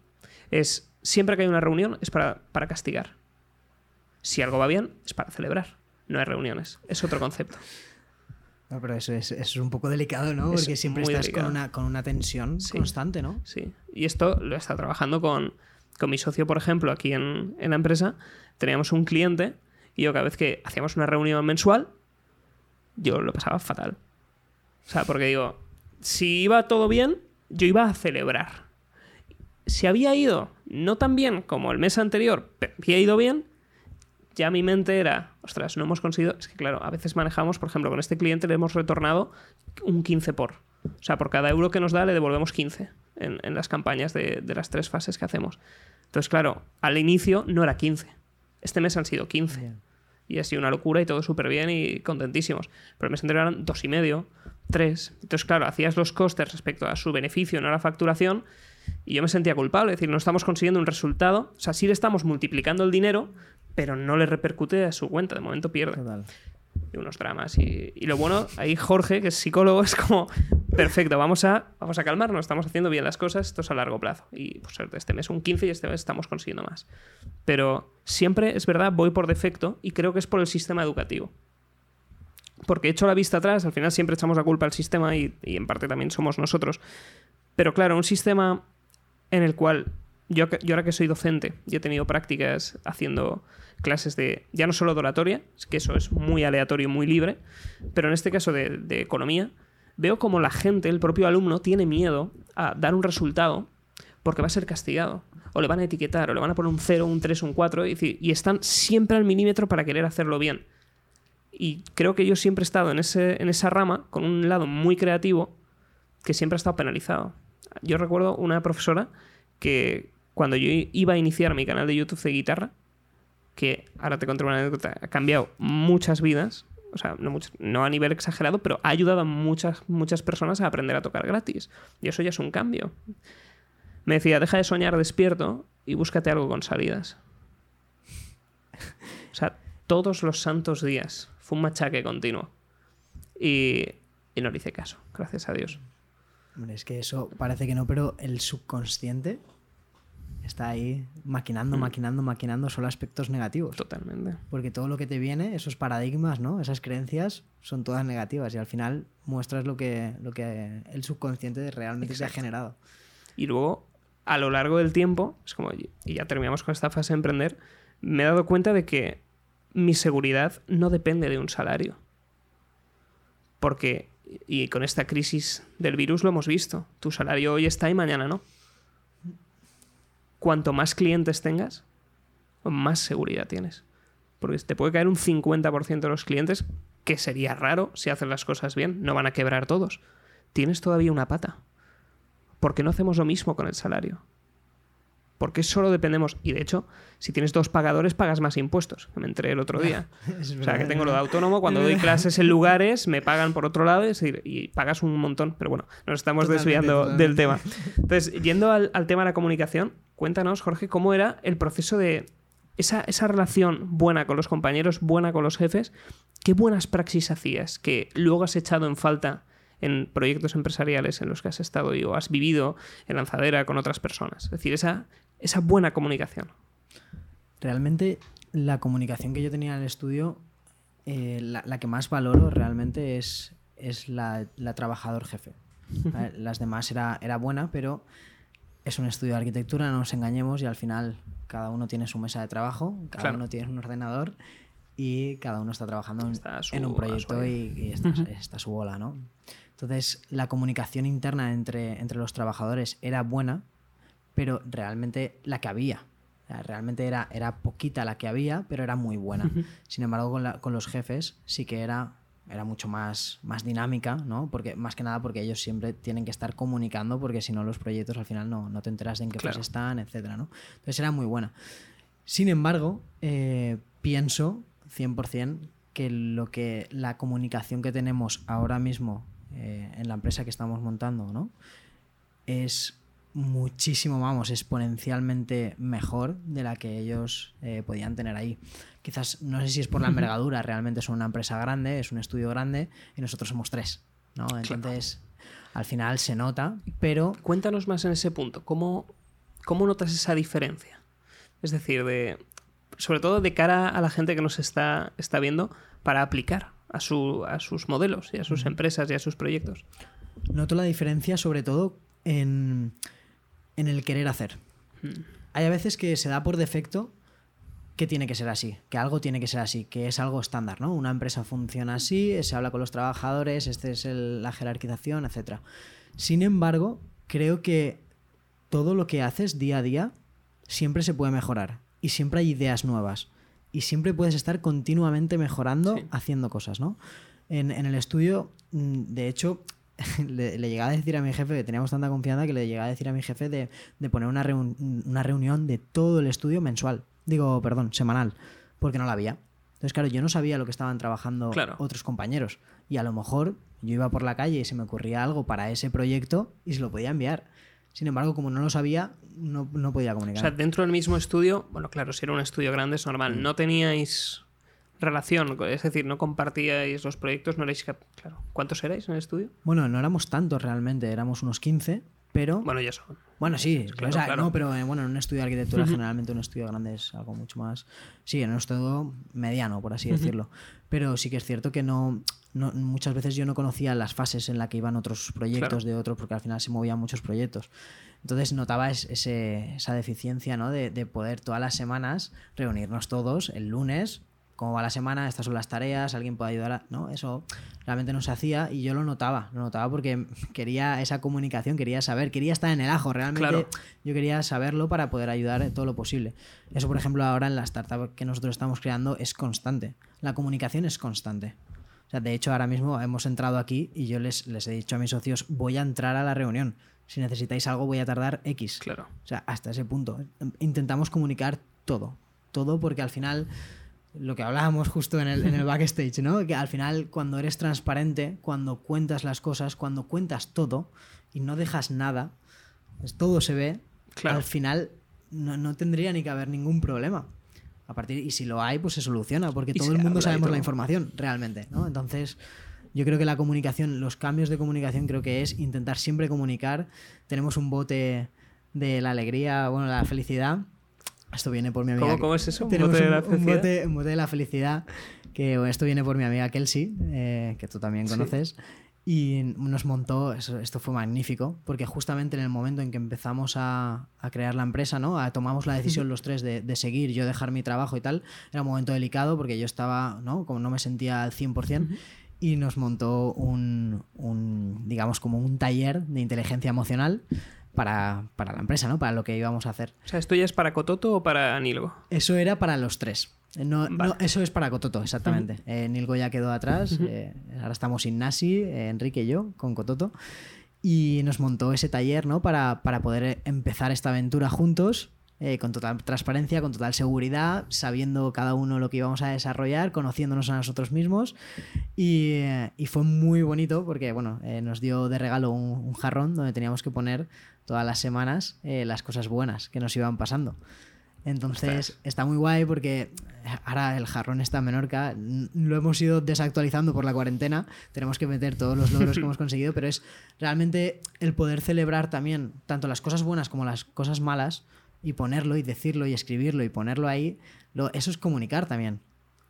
es siempre que hay una reunión es para, castigar. Si algo va bien, es para celebrar. No hay reuniones. Es otro concepto. No, pero eso es, un poco delicado, ¿no? Porque siempre estás con una, con una, tensión constante, ¿no? Sí. Y esto lo he estado trabajando con, mi socio, por ejemplo, aquí en, en la empresa. Teníamos un cliente y yo cada vez que hacíamos una reunión mensual, yo lo pasaba fatal. O sea, porque digo, si iba todo bien, yo iba a celebrar. Si había ido no tan bien como el mes anterior, pero había ido bien, ya mi mente era, ostras, no hemos conseguido. Es que claro, a veces manejamos, por ejemplo, con este cliente le hemos retornado un 15 por. O sea, por cada euro que nos da le devolvemos 15 en, las campañas de, las tres fases que hacemos. Entonces, claro, al inicio no era 15. Este mes han sido 15 y ha sido una locura y todo súper bien y contentísimos. Pero anterior eran dos y medio, tres. Entonces, claro, hacías los costes respecto a su beneficio, no a la facturación, y yo me sentía culpable. Es decir, no estamos consiguiendo un resultado. O sea, sí le estamos multiplicando el dinero, pero no le repercute a su cuenta. De momento pierde. Y unos dramas. Y, lo bueno, ahí Jorge, que es psicólogo, [laughs] es como, perfecto, vamos a, vamos a calmarnos, estamos haciendo bien las cosas, esto es a largo plazo. Y pues este mes un 15 y este mes estamos consiguiendo más. Pero siempre, es verdad, voy por defecto y creo que es por el sistema educativo. Porque he hecho la vista atrás, al final siempre echamos la culpa al sistema y, y en parte también somos nosotros. Pero claro, un sistema en el cual yo, ahora que soy docente y he tenido prácticas haciendo clases de, ya no solo de oratoria, que eso es muy aleatorio, muy libre, pero en este caso de, economía, veo como la gente, el propio alumno, tiene miedo a dar un resultado porque va a ser castigado. O le van a etiquetar, o le van a poner un 0, un 3, un 4, y, y están siempre al milímetro para querer hacerlo bien. Y creo que yo siempre he estado en, ese, en esa rama, con un lado muy creativo, que siempre ha estado penalizado. Yo recuerdo una profesora que cuando yo iba a iniciar mi canal de YouTube de guitarra, que ahora te conté una anécdota, ha cambiado muchas vidas, o sea, no, no, a nivel exagerado, pero ha ayudado a muchas, muchas personas a aprender a tocar gratis. Y eso ya es un cambio. Me decía, deja de soñar despierto y búscate algo con salidas. O sea, todos los santos días. Fue un machaque continuo. Y, y no le hice caso, gracias a Dios. Hombre, es que eso parece que no, pero el subconsciente está ahí maquinando, mm. maquinando, maquinando solo aspectos negativos. Totalmente. Porque todo lo que te viene, esos paradigmas, ¿no? Esas creencias son todas negativas y al final muestras lo que, lo que el subconsciente realmente se ha generado. Y luego, a lo largo del tiempo, es como, y ya terminamos con esta fase de emprender, me he dado cuenta de que mi seguridad no depende de un salario. Porque, y con esta crisis del virus lo hemos visto, tu salario hoy está y mañana no cuanto más clientes tengas, más seguridad tienes. Porque te puede caer un 50% de los clientes, que sería raro si haces las cosas bien, no van a quebrar todos. Tienes todavía una pata. ¿Por qué no hacemos lo mismo con el salario? ¿Por qué solo dependemos? Y de hecho, si tienes dos pagadores, pagas más impuestos. Me entré el otro día. [laughs] o sea, que tengo lo de autónomo. Cuando doy clases en lugares, me pagan por otro lado y pagas un montón. Pero bueno, nos estamos desviando del tema. Entonces, yendo al, al tema de la comunicación, Cuéntanos, Jorge, cómo era el proceso de esa, relación buena con los compañeros, buena con los jefes. ¿Qué buenas praxis hacías que luego has echado en falta en proyectos empresariales en los que has estado y o has vivido en lanzadera con otras personas? Es decir, esa, esa buena comunicación. Realmente la comunicación que yo tenía en el estudio, eh, la, que más valoro realmente es, es la, trabajador jefe. [laughs] Las demás era, era buena, pero es un estudio de arquitectura, no nos engañemos, y al final cada uno tiene su mesa de trabajo, cada uno tiene un ordenador y cada uno está trabajando en, un proyecto y, está, su bola, ¿no? Entonces, la comunicación interna entre, entre los trabajadores era buena, pero realmente la que había. Realmente era, era poquita la que había, pero era muy buena. Sin embargo, con, con los jefes sí que era era mucho más, más dinámica, ¿no? Porque, más que nada porque ellos siempre tienen que estar comunicando porque si no los proyectos al final no, no te enteras de en qué fase están, etcétera, ¿no? Entonces era muy buena. Sin embargo, eh, pienso 100% que lo que la comunicación que tenemos ahora mismo eh, en la empresa que estamos montando, ¿no? Es muchísimo, vamos, exponencialmente mejor de la que ellos eh, podían tener ahí. Quizás, no sé si es por la envergadura, realmente es una empresa grande, es un estudio grande y nosotros somos tres, ¿no? Entonces, al final se nota, pero... Cuéntanos más en ese punto, ¿cómo, cómo notas esa diferencia? Es decir, de, sobre todo de cara a la gente que nos está, está viendo para aplicar a, su, a sus modelos y a sus empresas y a sus proyectos. Noto la diferencia sobre todo en en el querer hacer. Hmm. Hay a veces que se da por defecto que tiene que ser así, que algo tiene que ser así, que es algo estándar, ¿no? Una empresa funciona así, se habla con los trabajadores, esta es la jerarquización, etc. Sin embargo, creo que todo lo que haces día a día siempre se puede mejorar y siempre hay ideas nuevas y siempre puedes estar continuamente mejorando haciendo cosas, ¿no? En, en, el estudio, mm, de hecho, [laughs] le, llegaba a decir a mi jefe, que teníamos tanta confianza que le llegaba a decir a mi jefe de, poner una, una reunión de todo el estudio mensual. Digo, perdón, semanal, porque no la había. Entonces, claro, yo no sabía lo que estaban trabajando otros compañeros. Y a lo mejor yo iba por la calle y se me ocurría algo para ese proyecto y se lo podía enviar. Sin embargo, como no lo sabía, no, no podía comunicar. O sea, dentro del mismo estudio, bueno, claro, si era un estudio grande es normal. Mm. ¿No teníais relación, es decir, no compartíais los proyectos, no erais... Claro, ¿cuántos erais en el estudio? Bueno, no éramos tantos realmente, éramos unos 15, pero... Bueno, ya son. Bueno, sí, claro, no, pero eh, bueno, en un estudio de arquitectura generalmente un estudio grande es algo mucho más... Sí, en un estudio mediano, por así decirlo. Pero sí que es cierto que no, muchas veces yo no conocía las fases en las que iban otros proyectos de otros, porque al final se movían muchos proyectos. Entonces notaba ese, esa deficiencia ¿no? de, de poder todas las semanas reunirnos todos el lunes cómo va la semana, estas son las tareas, alguien puede ayudar, a... ¿no? Eso realmente no se hacía y yo lo notaba, lo notaba porque [laughs] quería esa comunicación, quería saber, quería estar en el ajo, realmente yo quería saberlo para poder ayudar todo lo posible. Eso, por ejemplo, ahora en la startup que nosotros estamos creando es constante, la comunicación es constante. O sea, de hecho, ahora mismo hemos entrado aquí y yo les, les he dicho a mis socios, voy a entrar a la reunión. Si necesitáis algo, voy a tardar X. Claro. O sea, hasta ese punto. Intentamos comunicar todo. Todo porque al final, lo que hablábamos justo en el, en el backstage, ¿no? Que al final, cuando eres transparente, cuando cuentas las cosas, cuando cuentas todo y no dejas nada, pues todo se ve, Claro. al final no, no tendría ni que haber ningún problema. A partir, y si lo hay, pues se soluciona, porque Y todo el mundo sabemos la información realmente, ¿no? Entonces, yo creo que la comunicación, los cambios de comunicación, creo que es intentar siempre comunicar. Tenemos un bote de la alegría, bueno, la felicidad. Esto viene por mi amiga. ¿Cómo, cómo es eso? ¿Un bote de la un felicidad? bote, un bote de la felicidad, que esto viene por mi amiga Kelsey, eh, que tú también Sí. conoces. Y nos montó, eso- esto fue magnífico, porque justamente en el momento en que empezamos a, a crear la empresa, ¿no? A- tomamos la decisión los tres de, de seguir, yo dejar mi trabajo y tal, era un momento delicado porque yo estaba, ¿no? Como no me sentía al 100%, y nos montó un, un, digamos, como un taller de inteligencia emocional para, para la empresa, ¿no? Para lo que íbamos a hacer. O sea, ¿esto ya es para Cototo o para Nilgo? Eso era para los tres. Eh, No, eso es para Cototo, exactamente. Eh, Nilgo ya quedó atrás. eh, ahora estamos Innasi, eh, Enrique y yo, con Cototo. Y nos montó ese taller, ¿no? Para, para poder empezar esta aventura juntos, eh, con total transparencia, con total seguridad, sabiendo cada uno lo que íbamos a desarrollar, conociéndonos a nosotros mismos. Y, eh, y fue muy bonito porque, bueno, eh, nos dio de regalo un, un jarrón donde teníamos que poner todas las semanas eh, las cosas buenas que nos iban pasando. Entonces Ostras. está muy guay porque ahora el jarrón está en Menorca. Lo hemos ido desactualizando por la cuarentena. Tenemos que meter todos los logros que hemos [laughs] conseguido, pero es realmente el poder celebrar también tanto las cosas buenas como las cosas malas y ponerlo y decirlo y escribirlo y ponerlo ahí. lo- eso es comunicar también.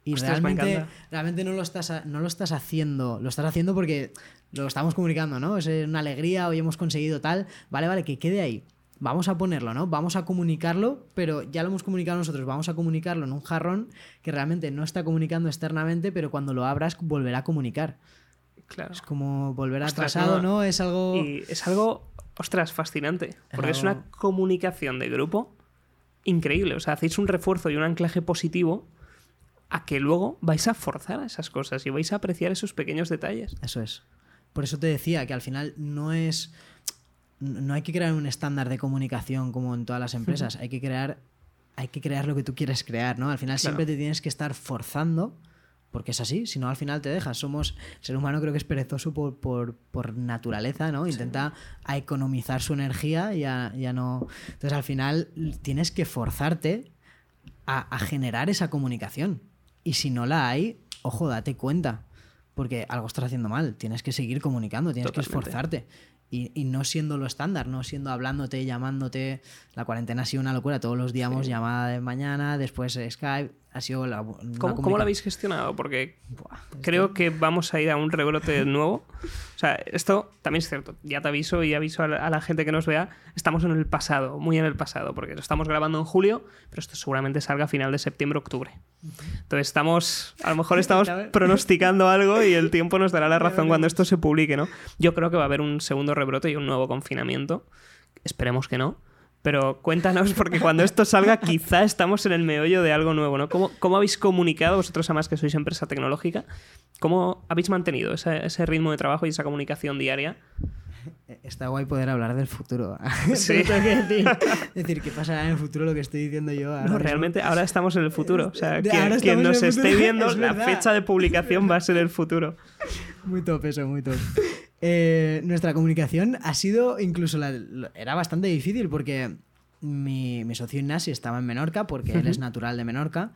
Y Ostras, realmente, realmente no lo, estás, no lo estás haciendo, lo estás haciendo porque lo estamos comunicando, ¿no? Es una alegría, hoy hemos conseguido tal. Vale, vale, que quede ahí. Vamos a ponerlo, ¿no? Vamos a comunicarlo, pero ya lo hemos comunicado nosotros. Vamos a comunicarlo en un jarrón que realmente no está comunicando externamente, pero cuando lo abras volverá a comunicar. Claro. Es como volver al pasado, no. ¿no? Es algo. Y es algo, ostras, fascinante. Porque es algo- una comunicación de grupo increíble. O sea, hacéis un refuerzo y un anclaje positivo a que luego vais a forzar esas cosas y vais a apreciar esos pequeños detalles. Eso es. Por eso te decía que al final no es. No hay que crear un estándar de comunicación como en todas las empresas. Hay que crear. Hay que crear lo que tú quieres crear, ¿no? Al final Claro. siempre te tienes que estar forzando. Porque es así, si no al final te dejas. Somos. El ser humano creo que es perezoso por, por, por naturaleza, ¿no? Intenta a economizar su energía y a, y a no. Entonces al final tienes que forzarte a, a generar esa comunicación. Y si no la hay, ojo, date cuenta. Porque algo estás haciendo mal. Tienes que seguir comunicando, tienes que esforzarte. Y, y no siendo lo estándar, no siendo hablándote, llamándote. La cuarentena ha sido una locura. Todos los días hemos llamada de mañana, después Skype. Ha sido la, ¿Cómo, cómo lo habéis gestionado? Porque Buah, creo que vamos a ir a un rebrote [laughs] nuevo. O sea, esto también es cierto. Ya te aviso y aviso a la, a la gente que nos vea. Estamos en el pasado, muy en el pasado, porque lo estamos grabando en julio, pero esto seguramente salga a final de septiembre, octubre. Entonces estamos, a lo mejor [laughs] estamos pronosticando algo y el tiempo nos dará la razón cuando esto se publique, ¿no? Yo creo que va a haber un segundo rebrote y un nuevo confinamiento. Esperemos que no. Pero cuéntanos, porque cuando esto salga, quizá estamos en el meollo de algo nuevo, ¿no? ¿Cómo, cómo habéis comunicado, vosotros además que sois empresa tecnológica, cómo habéis mantenido ese, ese ritmo de trabajo y esa comunicación diaria? Está guay poder hablar del futuro. [laughs] Sí. Decir, decir, ¿qué pasará en el futuro lo que estoy diciendo yo? ahora No, mismo? realmente ahora estamos en el futuro. O sea, De- quien, nos esté viendo, [laughs] es la fecha de publicación va a ser el futuro. Muy top eso, muy top. Eh, nuestra comunicación ha sido incluso la- lo- era bastante difícil porque mi, mi socio Ignasi estaba en Menorca porque él es natural de Menorca.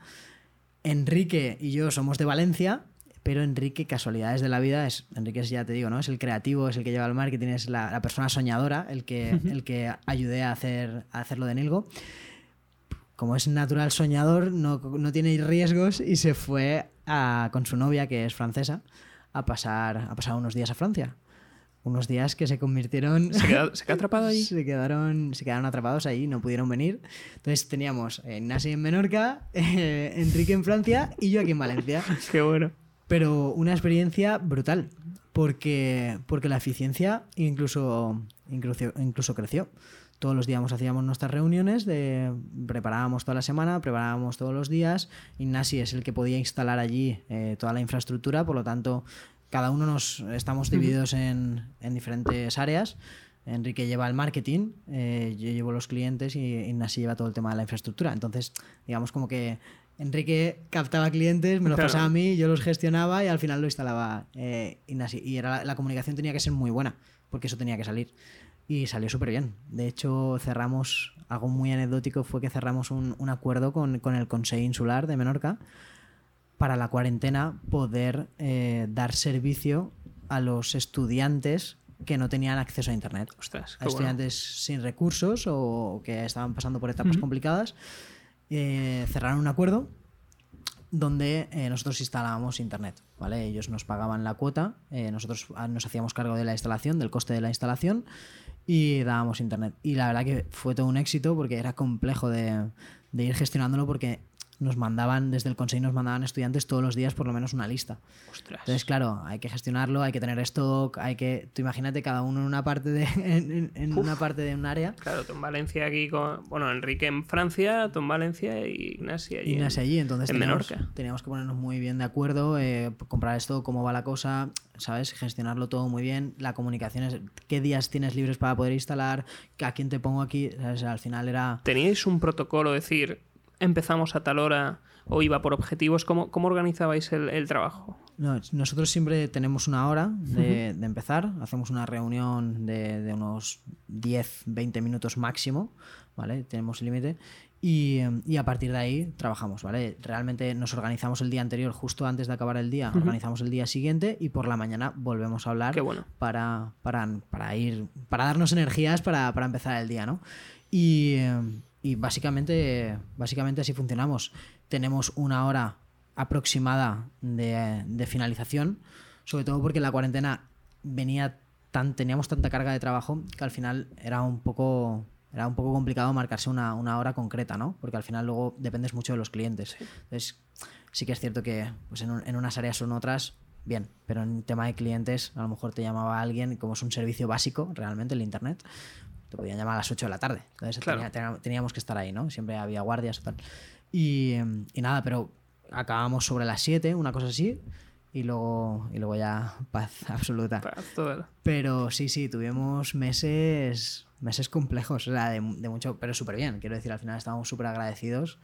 Enrique y yo somos de Valencia, pero Enrique, casualidades de la vida, es Enrique es, ya te digo, ¿no? Es el creativo, es el que lleva el marketing, es la, la persona soñadora, el que, el que ayudé a hacer, a hacerlo de Nilgo. Como es natural soñador, no, no tiene riesgos y se fue a- con su novia, que es francesa, a pasar, a pasar unos días a Francia. Unos días que se convirtieron. ¿Se quedó, ¿se quedó [laughs] atrapado ahí? se, quedaron, se quedaron atrapados ahí, no pudieron venir. Entonces teníamos eh, Nasi en Menorca, [laughs] eh, Enrique en Francia y yo aquí en Valencia. [laughs] Qué bueno. Pero una experiencia brutal, porque, porque la eficiencia incluso, incluso, incluso creció. Todos los días hacíamos nuestras reuniones, de, preparábamos toda la semana, preparábamos todos los días. Ignasi es el que podía instalar allí eh, toda la infraestructura, por lo tanto, cada uno nos estamos divididos en, en diferentes áreas. Enrique lleva el marketing, eh, yo llevo los clientes y Ignasi lleva todo el tema de la infraestructura. Entonces, digamos como que Enrique captaba clientes, me los Claro. pasaba a mí, yo los gestionaba y al final lo instalaba eh, Ignasi. Y era, la comunicación tenía que ser muy buena, porque eso tenía que salir. Y salió súper bien. De hecho, cerramos, algo muy anecdótico fue que cerramos un, un acuerdo con, con el Consejo Insular de Menorca para la cuarentena poder eh, dar servicio a los estudiantes que no tenían acceso a Internet Ostras, a qué bueno. estudiantes sin recursos o que estaban pasando por etapas complicadas, eh, cerraron un acuerdo donde eh, nosotros instalábamos internet, ¿vale? Ellos nos pagaban la cuota, eh, nosotros ah, nos hacíamos cargo de la instalación, del coste de la instalación y dábamos internet. Y la verdad que fue todo un éxito porque era complejo de, de ir gestionándolo porque nos mandaban, desde el consejo nos mandaban estudiantes todos los días por lo menos una lista. Ostras. Entonces, claro, hay que gestionarlo, hay que tener stock, hay que. Tú imagínate cada uno en una parte de, [laughs] en, una parte de un área. Claro, tú en Valencia aquí con. Bueno, Enrique en Francia, tú en Valencia y Ignacia allí. En- allí, entonces en teníamos, Menorca. teníamos que ponernos muy bien de acuerdo, eh, comprar esto, cómo va la cosa, ¿sabes? Gestionarlo todo muy bien. La comunicación es qué días tienes libres para poder instalar, a quién te pongo aquí. ¿sabes? Al final era. ¿Teníais un protocolo, decir, empezamos a tal hora o iba por objetivos? ¿Cómo, cómo organizabais el, el trabajo? No, nosotros siempre tenemos una hora de, de empezar, hacemos una reunión de, de unos 10, 20 minutos máximo, ¿vale? Tenemos límite. Y, eh, y a partir de ahí trabajamos, ¿vale? Realmente nos organizamos el día anterior, justo antes de acabar el día, organizamos el día siguiente y por la mañana volvemos a hablar Qué bueno. para, para, para ir, para darnos energías para, para empezar el día, ¿no? Y, eh, y básicamente, básicamente así funcionamos. Tenemos una hora aproximada de, de finalización, sobre todo porque la cuarentena venía tan, teníamos tanta carga de trabajo que al final era un poco era un poco complicado marcarse una, una hora concreta, ¿no? Porque al final luego dependes mucho de los clientes. Entonces, sí que es cierto que pues en, un- en unas áreas son otras, bien, pero en tema de clientes, a lo mejor te llamaba alguien, como es un servicio básico realmente el Internet, te podían llamar a las 8 de la tarde. Entonces Claro. tenía- tenía- teníamos que estar ahí, ¿no? Siempre había guardias y tal. Y, em, y nada, pero acabamos sobre las 7, una cosa así, y luego, y luego ya [laughs] paz absoluta. Todo- Pero sí, sí, tuvimos meses, meses complejos, o sea, de, de mucho, pero súper bien. Quiero decir, al final estábamos súper agradecidos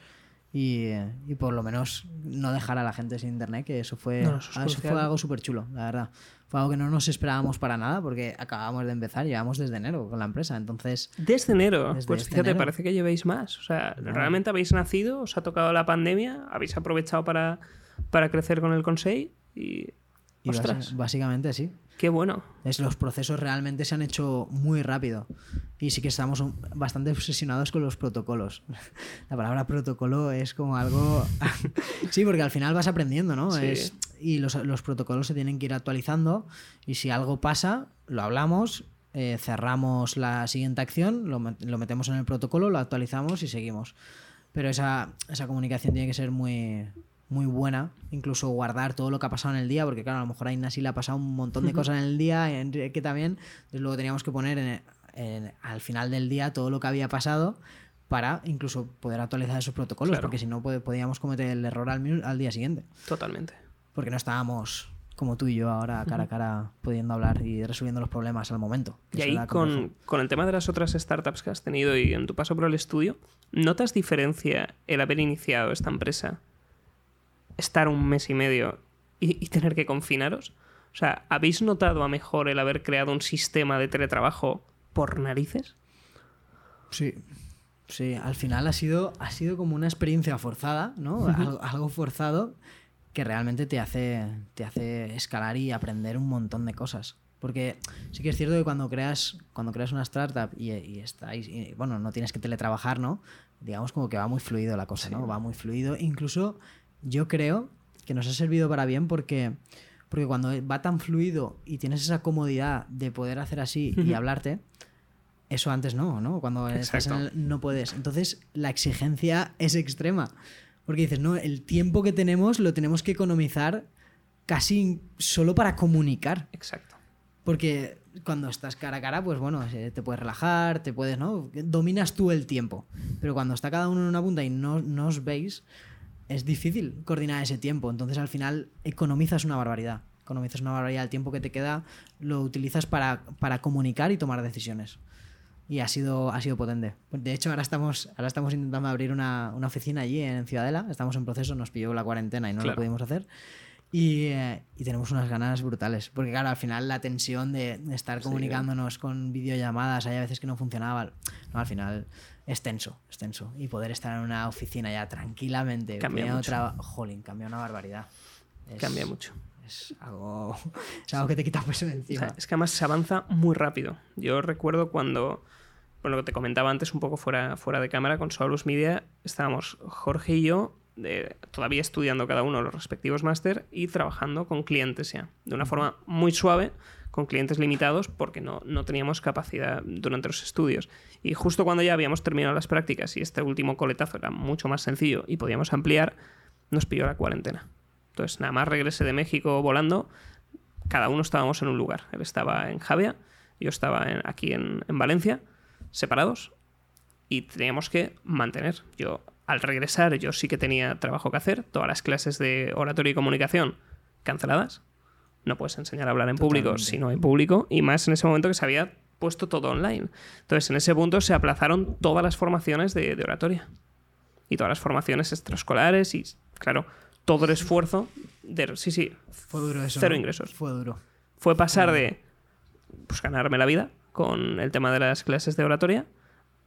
y, y por lo menos no dejar a la gente sin internet, que eso fue, No, eso es ah, eso fue algo súper chulo, la verdad. Fue algo que no nos esperábamos para nada porque acabamos de empezar, llevamos desde enero con la empresa, entonces... Desde enero. Desde pues este fíjate, enero. parece que llevéis más. O sea, realmente habéis nacido, os ha tocado la pandemia, habéis aprovechado para, para crecer con el consejo y. Y básicamente sí. Qué bueno. Es, los procesos realmente se han hecho muy rápido y sí que estamos un- bastante obsesionados con los protocolos. [laughs] La palabra protocolo es como algo... [laughs] sí, porque al final vas aprendiendo, ¿no? Sí. Es- y los, los protocolos se tienen que ir actualizando y si algo pasa, lo hablamos, eh, cerramos la siguiente acción, lo, lo metemos en el protocolo, lo actualizamos y seguimos. Pero esa, esa comunicación tiene que ser muy, muy buena, incluso guardar todo lo que ha pasado en el día, porque claro, a lo mejor a Inasi le ha pasado un montón de [laughs] cosas en el día, y a Enrique también, entonces luego teníamos que poner en- en- al final del día todo lo que había pasado para incluso poder actualizar esos protocolos, Claro. porque si no pod- podíamos cometer el error al, al día siguiente, Totalmente. porque no estábamos como tú y yo ahora cara a cara pudiendo hablar y resolviendo los problemas al momento. Y ahí con, con el tema de las otras startups que has tenido y en tu paso por el estudio, ¿notas diferencia el haber iniciado esta empresa, estar un mes y medio y, y tener que confinaros? O sea, ¿habéis notado a mejor el haber creado un sistema de teletrabajo por narices? Sí. Sí, al final ha sido, ha sido como una experiencia forzada, ¿no? algo, algo forzado que realmente te hace, te hace escalar y aprender un montón de cosas. Porque sí que es cierto que cuando creas, cuando creas una startup y, y estáis, y, bueno, no tienes que teletrabajar, ¿no? Digamos como que va muy fluido la cosa, ¿no? Va muy fluido. Incluso yo creo que nos ha servido para bien porque Porque cuando va tan fluido y tienes esa comodidad de poder hacer así y hablarte, eso antes no, ¿no? Cuando estás en el- no puedes. Entonces la exigencia es extrema. Porque dices, no, el tiempo que tenemos lo tenemos que economizar casi solo para comunicar. Exacto. Porque cuando estás cara a cara, pues bueno, eh, te puedes relajar, te puedes, ¿no? Dominas tú el tiempo. Pero cuando está cada uno en una punta y no, no os veis, es difícil coordinar ese tiempo. Entonces al final economizas una barbaridad. Economizas una barbaridad. El tiempo que te queda lo utilizas para, para comunicar y tomar decisiones. Y ha sido, ha sido potente. De hecho, ahora estamos, ahora estamos intentando abrir una, una oficina allí en Ciudadela. Estamos en proceso, nos pilló la cuarentena y no Claro. lo pudimos hacer. Y, eh, y tenemos unas ganas brutales. Porque, claro, al final la tensión de estar comunicándonos con videollamadas, hay a veces que no funcionaba. No, al final es tenso, es tenso. Y poder estar en una oficina ya tranquilamente. Cambia traba- Jolín, cambia una barbaridad. Es- Cambia mucho. Es algo, [laughs] es algo que te quita peso de O encima. sea, es que además se avanza muy rápido. Yo recuerdo cuando, bueno, lo que te comentaba antes un poco fuera, fuera de cámara con Solus Media, estábamos Jorge y yo de- todavía estudiando cada uno los respectivos máster y trabajando con clientes ya, de una forma muy suave, con clientes limitados porque no, no teníamos capacidad durante los estudios. Y justo cuando ya habíamos terminado las prácticas y este último coletazo era mucho más sencillo y podíamos ampliar, nos pilló la cuarentena. Entonces, nada más regresé de México volando, cada uno estábamos en un lugar. Él estaba en Javia, yo estaba aquí en, en Valencia, separados, y teníamos que mantener. Yo, al regresar, yo sí que tenía trabajo que hacer, todas las clases de oratorio y comunicación canceladas. No puedes enseñar a hablar en público si no hay público, y más en ese momento que se había puesto todo online. Entonces, en ese punto se aplazaron todas las formaciones de, de oratoria y todas las formaciones extraescolares y, claro, todo el esfuerzo de... Sí, sí, Fue duro eso. Cero ¿no? ingresos. Fue duro. fue pasar de pues, ganarme la vida con el tema de las clases de oratoria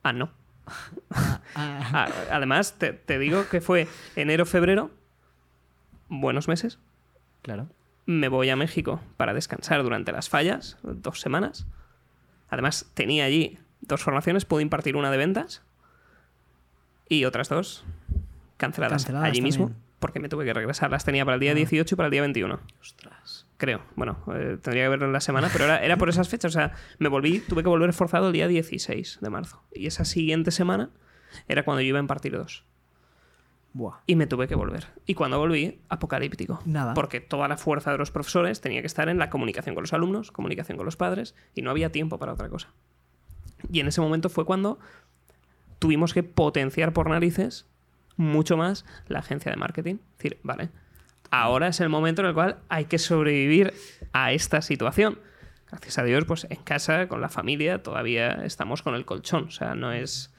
a no. [laughs] Ah, A- además, te, te digo que fue enero-febrero, buenos meses. claro. Me voy a México para descansar durante las fallas, dos semanas. Además, tenía allí dos formaciones, pude impartir una de ventas y otras dos canceladas, Canceladas allí mismo, porque me tuve que regresar. Las tenía para el día 18 y para el día 21 Ostras. creo. Bueno, eh, tendría que verlo en la semana, pero era, era por esas fechas. O sea, me volví, tuve que volver forzado el día 16 de marzo. Y esa siguiente semana era cuando yo iba a impartir dos. Buah. Y me tuve que volver. Y cuando volví, apocalíptico. Nada. Porque toda la fuerza de los profesores tenía que estar en la comunicación con los alumnos, comunicación con los padres, y no había tiempo para otra cosa. Y en ese momento fue cuando tuvimos que potenciar por narices mucho más la agencia de marketing. Es decir, vale, ahora es el momento en el cual hay que sobrevivir a esta situación. Gracias a Dios, pues en casa, con la familia, todavía estamos con el colchón. O sea, no es...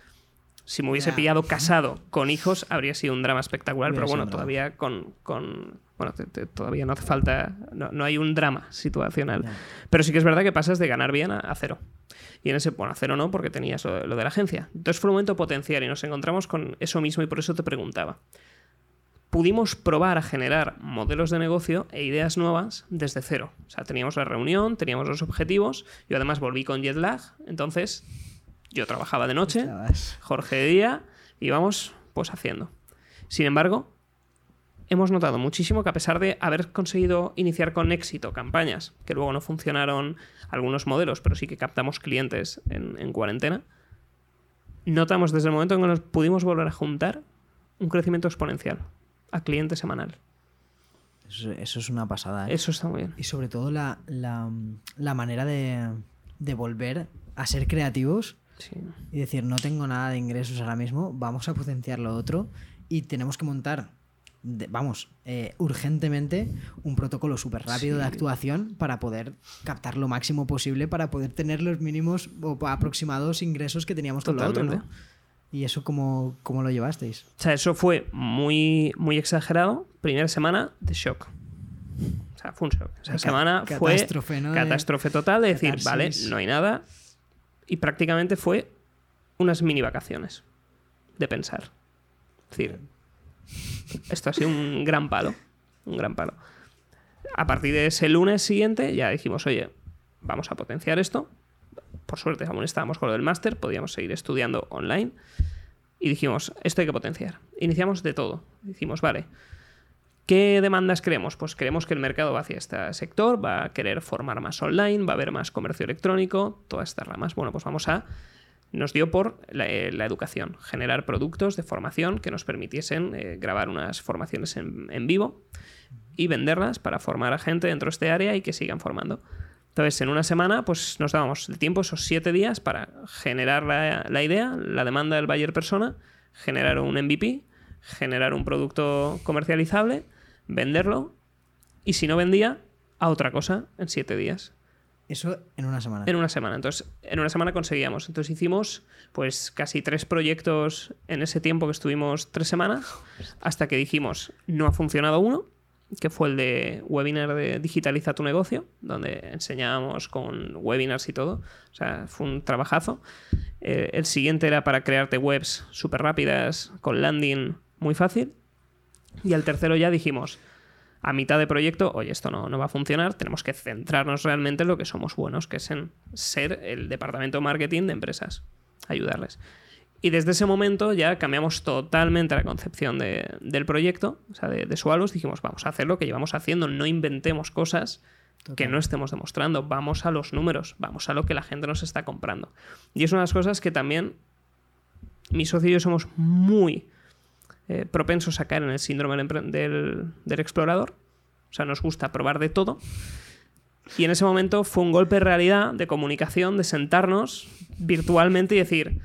Si me hubiese pillado casado con hijos, habría sido un drama espectacular, Hubiera pero bueno, todavía con... con- bueno, te- te- todavía no hace falta... No, no hay un drama situacional. Ya. Pero sí que es verdad que pasas de ganar bien a, a cero. Y en ese, bueno, a cero no, porque tenías lo, lo de la agencia. Entonces fue un momento potenciar y nos encontramos con eso mismo y por eso te preguntaba. Pudimos probar a generar modelos de negocio e ideas nuevas desde cero. O sea, teníamos la reunión, teníamos los objetivos. Yo además volví con jet lag, entonces yo trabajaba de noche, Jorge de día, y vamos pues haciendo. Sin embargo, hemos notado muchísimo que a pesar de haber conseguido iniciar con éxito campañas, que luego no funcionaron algunos modelos, pero sí que captamos clientes en, en cuarentena, notamos desde el momento en que nos pudimos volver a juntar un crecimiento exponencial a cliente semanal. Eso, eso es una pasada. ¿eh? Eso está muy bien. Y sobre todo la, la- la manera de, de volver a ser creativos Sí. y decir, no tengo nada de ingresos ahora mismo, vamos a potenciar lo otro y tenemos que montar, de- vamos, eh, urgentemente un protocolo súper rápido de actuación para poder captar lo máximo posible, para poder tener los mínimos o aproximados ingresos que teníamos con lo otro. ¿no? Totalmente. ¿Y eso cómo, cómo lo llevasteis? O sea, eso fue muy, muy exagerado. Primera semana de shock. O sea, fue un shock. Esa Ca- semana fue catástrofe, ¿no? De- catástrofe total de decir, catarsis. vale, no hay nada. Y prácticamente fue unas mini vacaciones de pensar. Es decir, esto ha sido un gran palo. Un gran palo. A partir de ese lunes siguiente ya dijimos, oye, vamos a potenciar esto. Por suerte aún estábamos con lo del máster, podíamos seguir estudiando online. Y dijimos, esto hay que potenciar. Iniciamos de todo. Dijimos, vale, ¿Qué demandas creemos? Pues creemos que el mercado va hacia este sector, va a querer formar más online, va a haber más comercio electrónico, todas estas ramas. Bueno, pues vamos a... Nos dio por la, eh, educación, generar productos de formación que nos permitiesen eh, grabar unas formaciones en, en vivo y venderlas para formar a gente dentro de este área y que sigan formando. Entonces, en una semana, pues nos dábamos el tiempo, esos siete días, para generar la, idea, la demanda del buyer persona, generar un MVP, generar un producto comercializable, venderlo, y si no vendía, a otra cosa en siete días. Eso en una semana. En una semana. Entonces, en una semana conseguíamos. Entonces hicimos pues casi tres proyectos en ese tiempo que estuvimos tres semanas, hasta que dijimos, no ha funcionado uno, que fue el de webinar de Digitaliza tu negocio, donde enseñábamos con webinars y todo. O sea, fue un trabajazo. Eh, el siguiente era para crearte webs súper rápidas, con landing muy fácil. Y al tercero ya dijimos, a mitad de proyecto, oye, esto no, no va a funcionar, tenemos que centrarnos realmente en lo que somos buenos, que es en ser el departamento de marketing de empresas, ayudarles. Y desde ese momento ya cambiamos totalmente la concepción del proyecto, o sea, de, de Sualos. Dijimos, vamos a hacer lo que llevamos haciendo, no inventemos cosas que no estemos demostrando, vamos a los números, vamos a lo que la gente nos está comprando. Y es una de las cosas que también mi socio y yo somos muy eh, propensos a caer en el síndrome del, del explorador. O sea, nos gusta probar de todo. Y en ese momento fue un golpe de realidad, de comunicación, de sentarnos virtualmente y decir,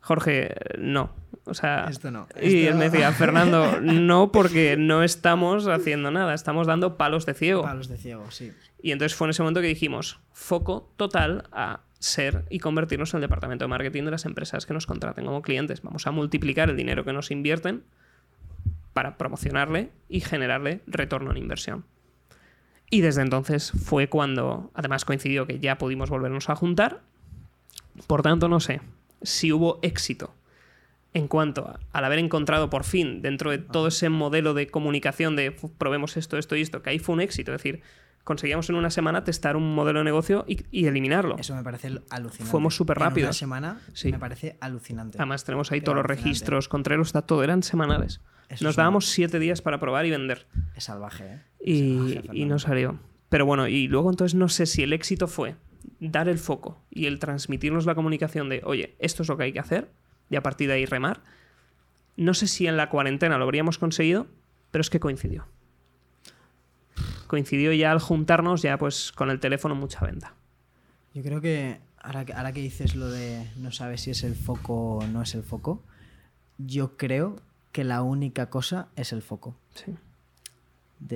Jorge, no. O sea, esto no. y él me decía, Fernando, [laughs] no, porque no estamos haciendo nada, estamos dando palos de ciego. Palos de ciego, sí. Y entonces fue en ese momento que dijimos, foco total a ser y convertirnos en el departamento de marketing de las empresas que nos contraten como clientes. Vamos a multiplicar el dinero que nos invierten para promocionarle y generarle retorno en inversión. Y desde entonces fue cuando, además coincidió que ya pudimos volvernos a juntar. Por tanto, no sé, si hubo éxito en cuanto al haber encontrado por fin dentro de todo ese modelo de comunicación de probemos esto, esto y esto, que ahí fue un éxito. Es decir, conseguíamos en una semana testar un modelo de negocio y, eliminarlo. Eso me parece alucinante. Fuimos súper rápidos. En una semana sí. me parece alucinante. Además tenemos ahí todos los registros, Trello está todo, eran semanales. Nos dábamos siete días para probar y vender. Es salvaje, ¿eh? y, y no salió. Pero bueno, y luego entonces no sé si el éxito fue dar el foco y el transmitirnos la comunicación de, oye, esto es lo que hay que hacer, y a partir de ahí remar. No sé si en la cuarentena lo habríamos conseguido, pero es que coincidió. Coincidió ya al juntarnos, ya pues con el teléfono mucha venta. Yo creo que ahora, que ahora que dices lo de no sabes si es el foco o no es el foco, yo creo que la única cosa es el foco. Sí.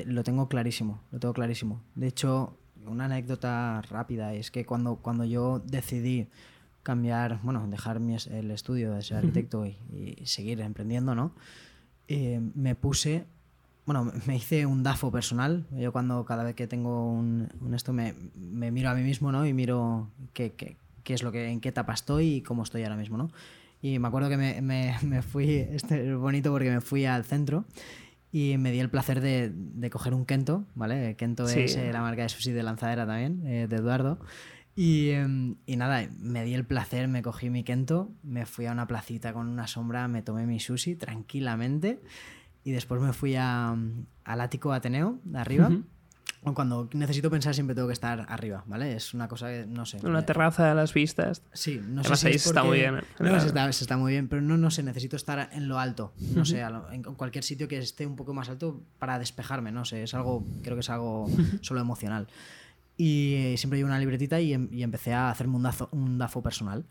lo tengo clarísimo, lo tengo clarísimo. De hecho, una anécdota rápida es que cuando, cuando yo decidí cambiar, bueno, dejar mi, el estudio de ser arquitecto y, seguir emprendiendo, ¿no? Eh, me puse, bueno, me hice un DAFO personal. Yo cuando cada vez que tengo un, esto me, me, miro a mí mismo, ¿no? Y miro qué, qué, qué, es lo que, en qué etapa estoy y cómo estoy ahora mismo, ¿no? Y me acuerdo que me, me, [laughs] me fui, este es bonito porque me fui al centro y me di el placer de, de coger un Kento, ¿vale? Kento es eh, la marca de sushi de lanzadera también, eh, de Eduardo. Y, em, y, nada, me di el placer, me cogí mi Kento, me fui a una placita con una sombra, me tomé mi sushi tranquilamente y después me fui a, al ático Ateneo, de arriba cuando necesito pensar siempre tengo que estar arriba, ¿vale? Es una cosa que no sé. Una terraza de las vistas. Sí, no sé si ahí está muy bien. No, se está, está, muy bien, pero no, no sé, necesito estar en lo alto. No sé, en cualquier sitio que esté un poco más alto para despejarme, no sé, es algo, creo que es algo [laughs] solo emocional. Y eh, siempre llevo una libretita y, em, y empecé a hacerme un, dazo, un DAFO personal.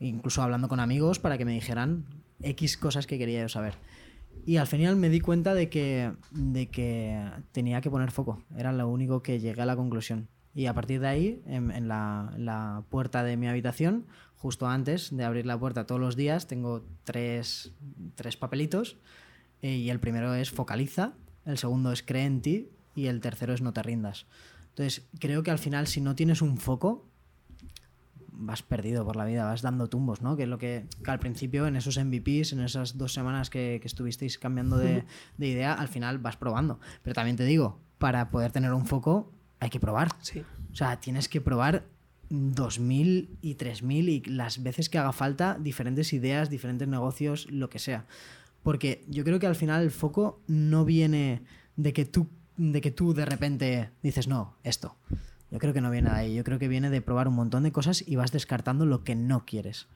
Incluso hablando con amigos para que me dijeran X cosas que quería yo saber. Y al final me di cuenta de que, de que tenía que poner foco. Era lo único que llegué a la conclusión. Y a partir de ahí, en, la, puerta de mi habitación, justo antes de abrir la puerta todos los días, tengo tres, tres papelitos. Eh, y el primero es focaliza, el segundo es cree en ti y el tercero es no te rindas. Entonces, creo que al final, si no tienes un foco, vas perdido por la vida, vas dando tumbos, ¿no? Que es lo que, al principio, en esos MVPs, en esas dos semanas que, estuvisteis cambiando de, idea, al final vas probando. Pero también te digo, para poder tener un foco hay que probar. Sí. O sea, tienes que probar 2.000 y 3.000 y las veces que haga falta diferentes ideas, diferentes negocios, lo que sea. Porque yo creo que al final el foco no viene de que tú de, que tú de repente dices, no, esto. Yo creo que no viene de ahí. Yo creo que viene de probar un montón de cosas y vas descartando lo que no quieres.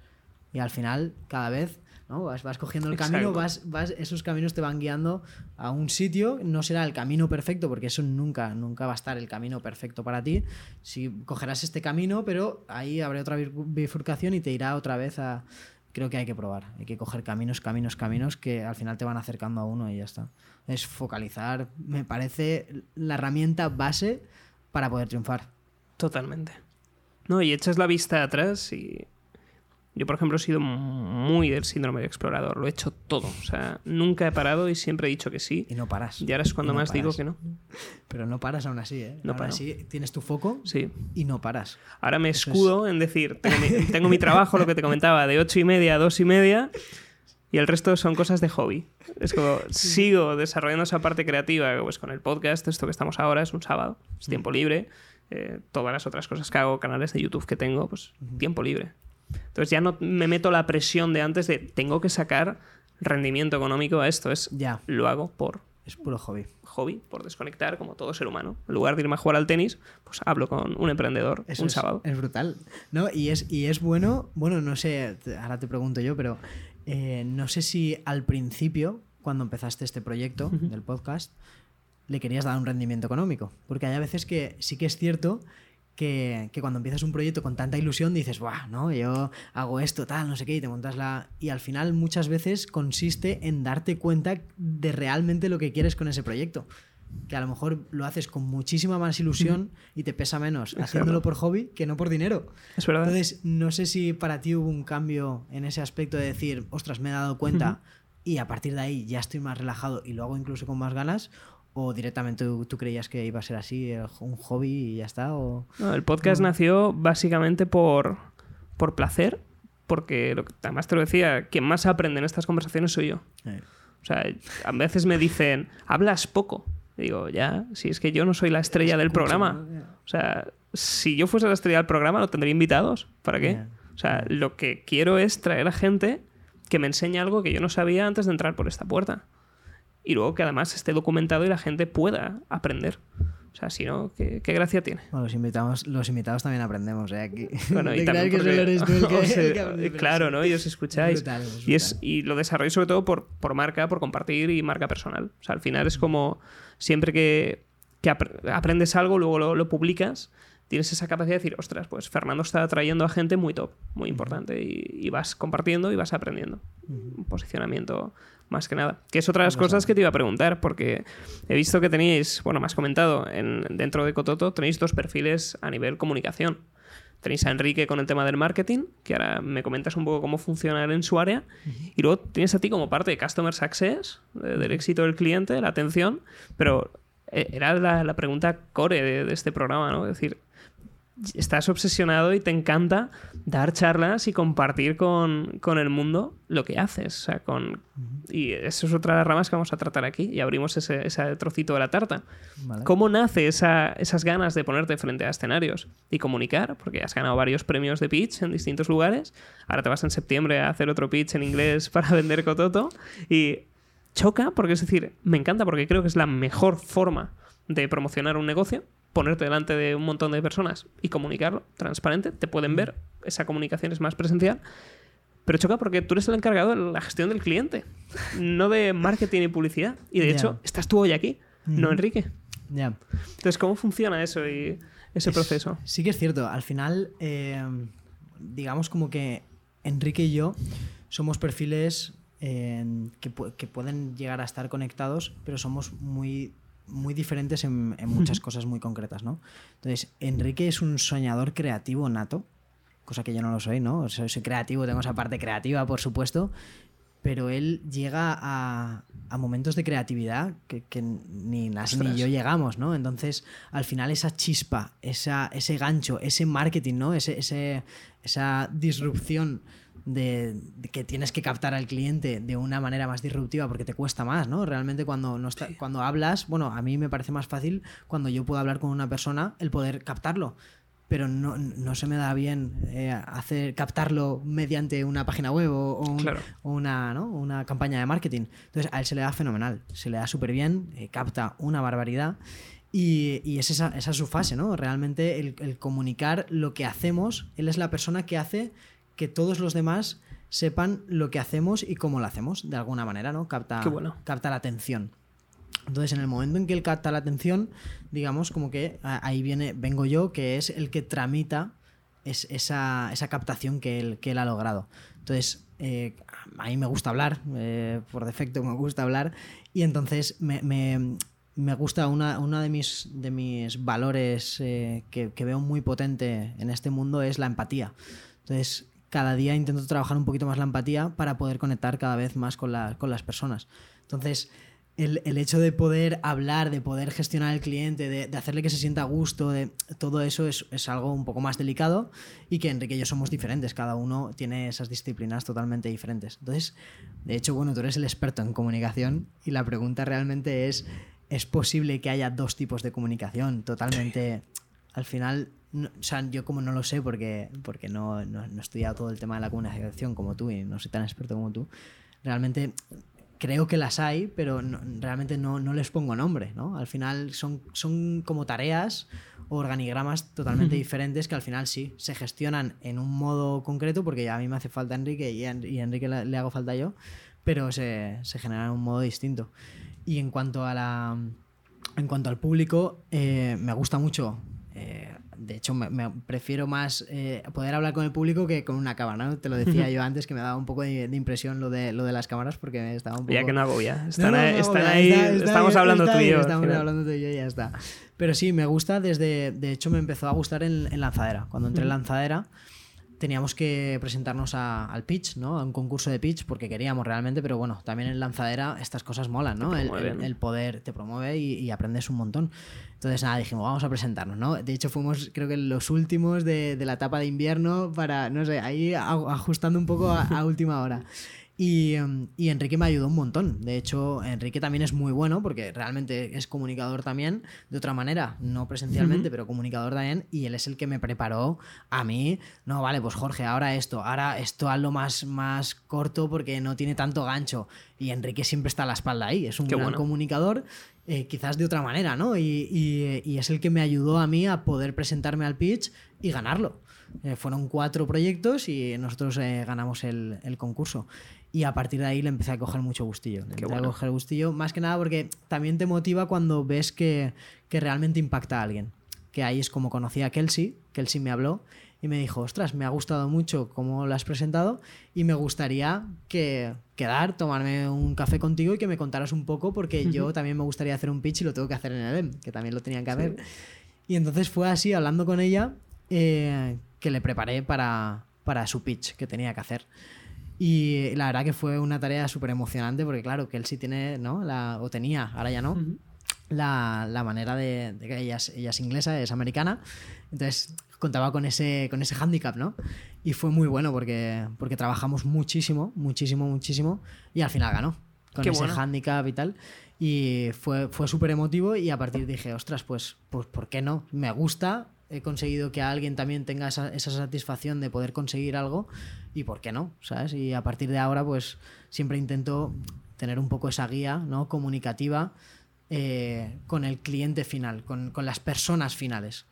Y al final, cada vez ¿no? Vas, vas cogiendo el camino, vas, vas, esos caminos te van guiando a un sitio, no será el camino perfecto, porque eso nunca, nunca va a estar el camino perfecto para ti. Si cogerás este camino, pero ahí habrá otra bifurcación y te irá otra vez a... Creo que hay que probar, hay que coger caminos, caminos, caminos que al final te van acercando a uno y ya está. Es focalizar, me parece la herramienta base para poder triunfar. Totalmente. No, y echas la vista atrás y yo, por ejemplo, he sido muy del síndrome de explorador. Lo he hecho todo. O sea, nunca he parado y siempre he dicho que sí. Y no paras. Y ahora es cuando más digo que no. Pero no paras aún así, ¿eh? No aún así tienes tu foco sí. y no paras. Ahora me escudo en decir, tengo mi, trabajo, lo que te comentaba, de ocho y media a dos y media y el resto son cosas de hobby. Es como [laughs] sigo desarrollando esa parte creativa pues con el podcast, esto que estamos ahora es un sábado, es mm. tiempo libre. Eh, todas las otras cosas que hago, canales de YouTube que tengo, pues tiempo libre. Entonces ya no me meto la presión de antes de tengo que sacar rendimiento económico a esto. Es ya. lo hago por. Es puro hobby. Hobby, por desconectar, como todo ser humano. En lugar de irme a jugar al tenis, pues hablo con un emprendedor un sábado. Es brutal. ¿No? Y, es, y es bueno, bueno, no sé, ahora te pregunto yo, pero eh, no sé si al principio, cuando empezaste este proyecto del podcast, le querías dar un rendimiento económico. Porque hay a veces que sí que es cierto que, cuando empiezas un proyecto con tanta ilusión dices, Buah, no, yo hago esto, tal, no sé qué, y te montas la. Y al final muchas veces consiste en darte cuenta de realmente lo que quieres con ese proyecto. Que a lo mejor lo haces con muchísima más ilusión y te pesa menos haciéndolo por hobby que no por dinero. Es verdad. Entonces, no sé si para ti hubo un cambio en ese aspecto de decir, ostras, me he dado cuenta y a partir de ahí ya estoy más relajado y lo hago incluso con más ganas, ¿O directamente tú, creías que iba a ser así, un hobby y ya está? O... No, el podcast nació básicamente por, por placer, porque lo que, además te lo decía, quien más aprende en estas conversaciones soy yo. Eh. O sea, a veces me dicen, hablas poco. Digo, ya, si es que yo no soy la estrella del programa. O sea, si yo fuese la estrella del programa, ¿no tendría invitados? ¿Para qué? O sea, lo que quiero es traer a gente que me enseñe algo que yo no sabía antes de entrar por esta puerta y luego que además esté documentado y la gente pueda aprender. O sea, si no, ¿qué, gracia tiene? Bueno, los, invitados, los invitados también aprendemos, ¿eh? Aquí. [laughs] Bueno, y también porque... [laughs] Claro, ¿no? Y os escucháis. Y, es, y lo desarrollo sobre todo por, por marca, por compartir y marca personal. O sea, al final es como siempre que, que aprendes algo, luego lo, lo publicas tienes esa capacidad de decir, ostras, pues Fernando está atrayendo a gente muy top, muy importante, y, vas compartiendo y vas aprendiendo. Un posicionamiento más que nada. Que es otra de las cosas que te iba a preguntar, porque he visto que tenéis, bueno, me has comentado, en, dentro de Cototo tenéis dos perfiles a nivel comunicación. Tenéis a Enrique con el tema del marketing, que ahora me comentas un poco cómo funciona en su área. Y luego tienes a ti como parte de Customer Success, del éxito del cliente, la atención. Pero eh, era la, pregunta core de, de, este programa, ¿no? Es decir, estás obsesionado y te encanta dar charlas y compartir con, el mundo lo que haces. O sea, con, y eso es otra de las ramas que vamos a tratar aquí y abrimos ese, trocito de la tarta. ¿Cómo nace esa, esas ganas de ponerte frente a escenarios y comunicar? Porque has ganado varios premios de pitch en distintos lugares. Ahora te vas en septiembre a hacer otro pitch en inglés [laughs] para vender Cototo. Y choca porque es decir, me encanta porque creo que es la mejor forma de promocionar un negocio ponerte delante de un montón de personas y comunicarlo transparente, te pueden ver, esa comunicación es más presencial, pero choca porque tú eres el encargado de la gestión del cliente, no de marketing y publicidad. Y de hecho, estás tú hoy aquí, no Enrique. Ya. Entonces, ¿cómo funciona eso y ese proceso? Sí que es cierto, al final, eh, digamos como que Enrique y yo somos perfiles eh, que, que pueden llegar a estar conectados, pero somos muy muy diferentes en, muchas cosas muy concretas, ¿no? Entonces, Enrique es un soñador creativo nato, cosa que yo no lo soy, ¿no? Soy, creativo, tengo esa parte creativa, por supuesto, pero él llega a, momentos de creatividad que, ni Nas ni yo llegamos, ¿no? Entonces, al final esa chispa, esa, ese gancho, ese marketing, ¿no? Ese, ese, esa disrupción de, que tienes que captar al cliente de una manera más disruptiva porque te cuesta más, ¿no? Realmente cuando, no está, cuando hablas, bueno, a mí me parece más fácil cuando yo puedo hablar con una persona el poder captarlo. pero no, no se me da bien eh, hacer, captarlo mediante una página web o, o un- Claro. o una, ¿no? una campaña de marketing. Entonces a él se le da fenomenal, se le da súper bien, eh, capta una barbaridad. Y, y es esa, esa es su fase, ¿no? Realmente el, el comunicar lo que hacemos, él es la persona que hace que todos los demás sepan lo que hacemos y cómo lo hacemos, de alguna manera, ¿no? Capta, Qué bueno. capta la atención. Entonces, en el momento en que él capta la atención, digamos, como que ahí viene, vengo yo, que es el que tramita es esa, esa captación que él, que él ha logrado. Entonces, eh, a mí me gusta hablar, eh, por defecto me gusta hablar, y entonces me, me- me gusta una, una de, mis, de mis valores eh, que, que veo muy potente en este mundo es la empatía. Entonces, cada día intento trabajar un poquito más la empatía para poder conectar cada vez más con, la- con las personas. Entonces, el, el hecho de poder hablar, de poder gestionar al cliente, de, de hacerle que se sienta a gusto, de todo eso es, es algo un poco más delicado y que Enrique y yo somos diferentes, cada uno tiene esas disciplinas totalmente diferentes. Entonces, de hecho, bueno, tú eres el experto en comunicación y la pregunta realmente es, ¿es posible que haya dos tipos de comunicación totalmente... Al final, no- o sea, yo como no lo sé porque, porque no, no, no he estudiado todo el tema de la comunicación como tú y no soy tan experto como tú, realmente creo que las hay, pero realmente no, no les pongo nombre, ¿no? Al final son, son como tareas o organigramas totalmente diferentes que al final sí, se gestionan en un modo concreto, porque ya a mí me hace falta Enrique y a, Enrique le, le hago falta yo, pero se, se generan en un modo distinto. Y en cuanto a la... En cuanto al público, eh, me gusta mucho. De hecho, me, me prefiero más eh, poder hablar con el público que con una cámara. ¿no? Te lo decía [laughs] yo antes que me daba un poco de, de impresión lo de, lo de las cámaras porque estaba un poco... Ya que no agobia. [laughs] Están, no, están está- ahí, está estamos hablando tú y yo. Estamos hablando tú y yo y ya está. Pero sí, me gusta desde. De hecho, me empezó a gustar en, en Lanzadera. Cuando entré en Lanzadera, teníamos que presentarnos a- al pitch, ¿no? A un concurso de pitch, porque queríamos realmente, pero bueno, también en Lanzadera estas cosas molan, ¿no? El, el- el poder te promueve y, y aprendes un montón. Entonces, nada, dijimos, vamos a presentarnos, ¿no? De hecho, fuimos, creo que los últimos de, de la etapa de invierno para, no sé, ahí ajustando un poco a, a última hora. Y, em, y Enrique me ayudó un montón. De hecho, Enrique también es muy bueno porque realmente es comunicador también, de otra manera, no presencialmente, pero comunicador también. Y él es el que me preparó a mí. No, vale, pues Jorge, ahora esto, ahora esto hazlo más, más corto porque no tiene tanto gancho. Y Enrique siempre está a la espalda ahí. Es un Qué gran bueno. comunicador, eh, quizás de otra manera, ¿no? Y, y- y es el que me ayudó a mí a poder presentarme al pitch y ganarlo. Eh, fueron cuatro proyectos y nosotros eh, ganamos el, el concurso. Y a partir de ahí le empecé a coger mucho gustillo. Le empecé bueno. a coger gustillo, más que nada porque también te motiva cuando ves que, que realmente impacta a alguien. Que ahí es como conocí a Kelsey. Kelsey me habló y me dijo, ostras, me ha gustado mucho cómo lo has presentado y me gustaría que quedar, tomarme un café contigo y que me contaras un poco porque yo también me gustaría hacer un pitch y lo tengo que hacer en el que también lo tenían que hacer. Y entonces fue así, hablando con ella, eh, que le preparé para, para su pitch que tenía que hacer. Y la verdad que fue una tarea súper emocionante porque claro, que él sí tiene, ¿no? La, o tenía, ahora ya no, la, la manera de, de que ella es, ella es inglesa, es americana, entonces contaba con ese, con ese hándicap, ¿no? Y fue muy bueno porque, porque trabajamos muchísimo, muchísimo, muchísimo y al final ganó con Qué ese bueno. hándicap y tal. Y fue, fue súper emotivo y a partir dije, ostras, pues, pues ¿por qué no? Me gusta, he conseguido que alguien también tenga esa, esa satisfacción de poder conseguir algo y ¿por qué no? ¿Sabes? Y a partir de ahora pues siempre intento tener un poco esa guía ¿no? comunicativa eh, con el cliente final, con, con las personas finales.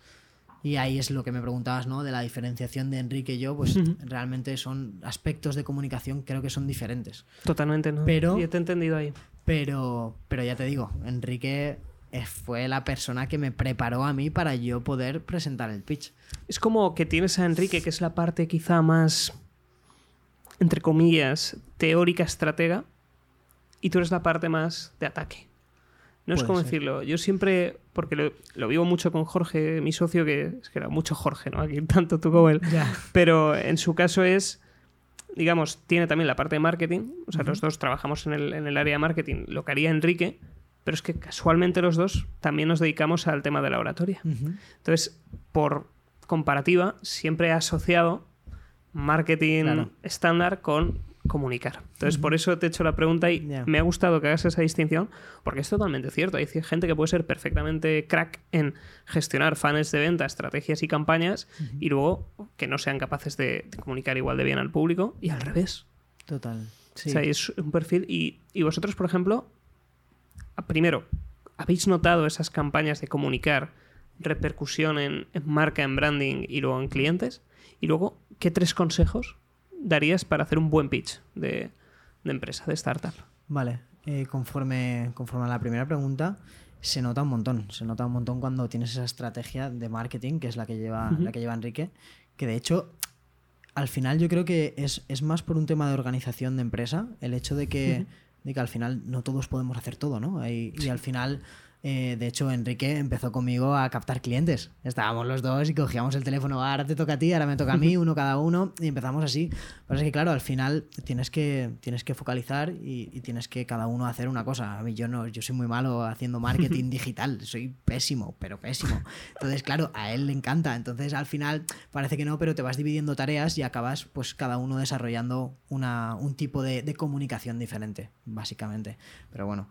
Y ahí es lo que me preguntabas, ¿no? De la diferenciación de Enrique y yo, pues realmente son aspectos de comunicación, creo que son diferentes. Totalmente, ¿no? Pero- Yo te he entendido ahí. Pero, pero ya te digo, Enrique fue la persona que me preparó a mí para yo poder presentar el pitch. Es como que tienes a Enrique, que es la parte quizá más, entre comillas, teórica, estratega, y tú eres la parte más de ataque. No es como ser. decirlo. Yo siempre, porque lo, lo vivo mucho con Jorge, mi socio, que es que era mucho Jorge, ¿no? Aquí tanto tú como él. Pero en su caso es, digamos, tiene también la parte de marketing. O sea, los dos trabajamos en el, en el área de marketing, lo que haría Enrique, pero es que casualmente los dos también nos dedicamos al tema de la oratoria. Entonces, por comparativa, siempre he asociado marketing Claro. estándar con comunicar. Entonces, por eso te he hecho la pregunta y me ha gustado que hagas esa distinción, porque es totalmente cierto. Hay gente que puede ser perfectamente crack en gestionar funnels de venta, estrategias y campañas, y luego que no sean capaces de, de comunicar igual de bien al público, y al revés. Total. Sí. O sea, es un perfil. Y, y vosotros, por ejemplo, primero, ¿habéis notado esas campañas de comunicar repercusión en, en marca, en branding y luego en clientes? Y luego, ¿qué tres consejos darías para hacer un buen pitch de, de empresa, de startup? Vale, eh, conforme, conforme a la primera pregunta, se nota un montón. Se nota un montón cuando tienes esa estrategia de marketing, que es la que lleva, la que lleva Enrique, que de hecho, al final yo creo que es, es más por un tema de organización de empresa, el hecho de que. De que al final no todos podemos hacer todo, ¿no? Y, y al final... eh, de hecho, Enrique empezó conmigo a captar clientes. Estábamos los dos y cogíamos el teléfono, ahora te toca a ti, ahora me toca a mí, [laughs] uno cada uno, y empezamos así. Pero es que, claro, al final tienes que, tienes que focalizar y, y tienes que cada uno hacer una cosa. A mí yo no, yo soy muy malo haciendo marketing [laughs] digital, soy pésimo, pero pésimo. Entonces, claro, a él le encanta. Entonces, al final parece que no, pero te vas dividiendo tareas y acabas, pues, cada uno desarrollando una, un tipo de, de comunicación diferente, básicamente. Pero bueno.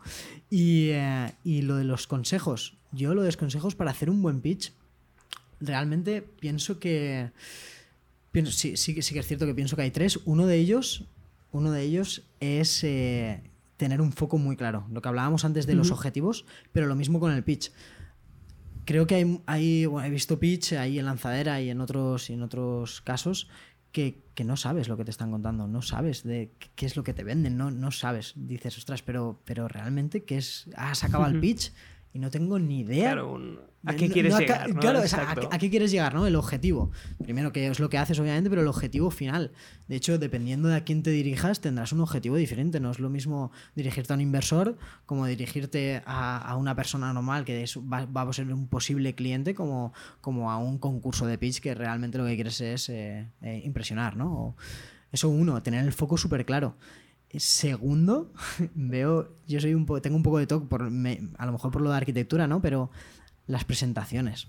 Y, eh, y lo de los consejos. Yo lo de los consejos para hacer un buen pitch, realmente pienso que. Pienso, sí, sí, que- sí que es cierto que pienso que hay tres. Uno de ellos, uno de ellos es eh, tener un foco muy claro. Lo que hablábamos antes de los objetivos, pero lo mismo con el pitch. Creo que hay, hay- bueno, he visto pitch ahí en lanzadera y en otros, y en otros casos que, que no sabes lo que te están contando, no sabes de qué- es lo que te venden, no, no sabes. Dices, ostras, pero, pero realmente, ¿qué es? Has acabado el pitch y no tengo ni idea. Claro, un- ¿a qué no- quieres no ca- llegar? no? Claro, o sea, ¿a, a qué quieres llegar, ¿no? El objetivo. Primero, que es lo que haces, obviamente, pero el objetivo final. De hecho, dependiendo de a quién te dirijas, tendrás un objetivo diferente. No es lo mismo dirigirte a un inversor como dirigirte a, a una persona normal que es- va, va a ser un posible cliente como, como a un concurso de pitch que realmente lo que quieres es eh, eh, impresionar, ¿no? O- eso uno, tener el foco súper claro. Segundo, [laughs] veo, yo soy un po- tengo un poco de toque, por, me- a lo mejor por lo de arquitectura, ¿no? Pero las presentaciones.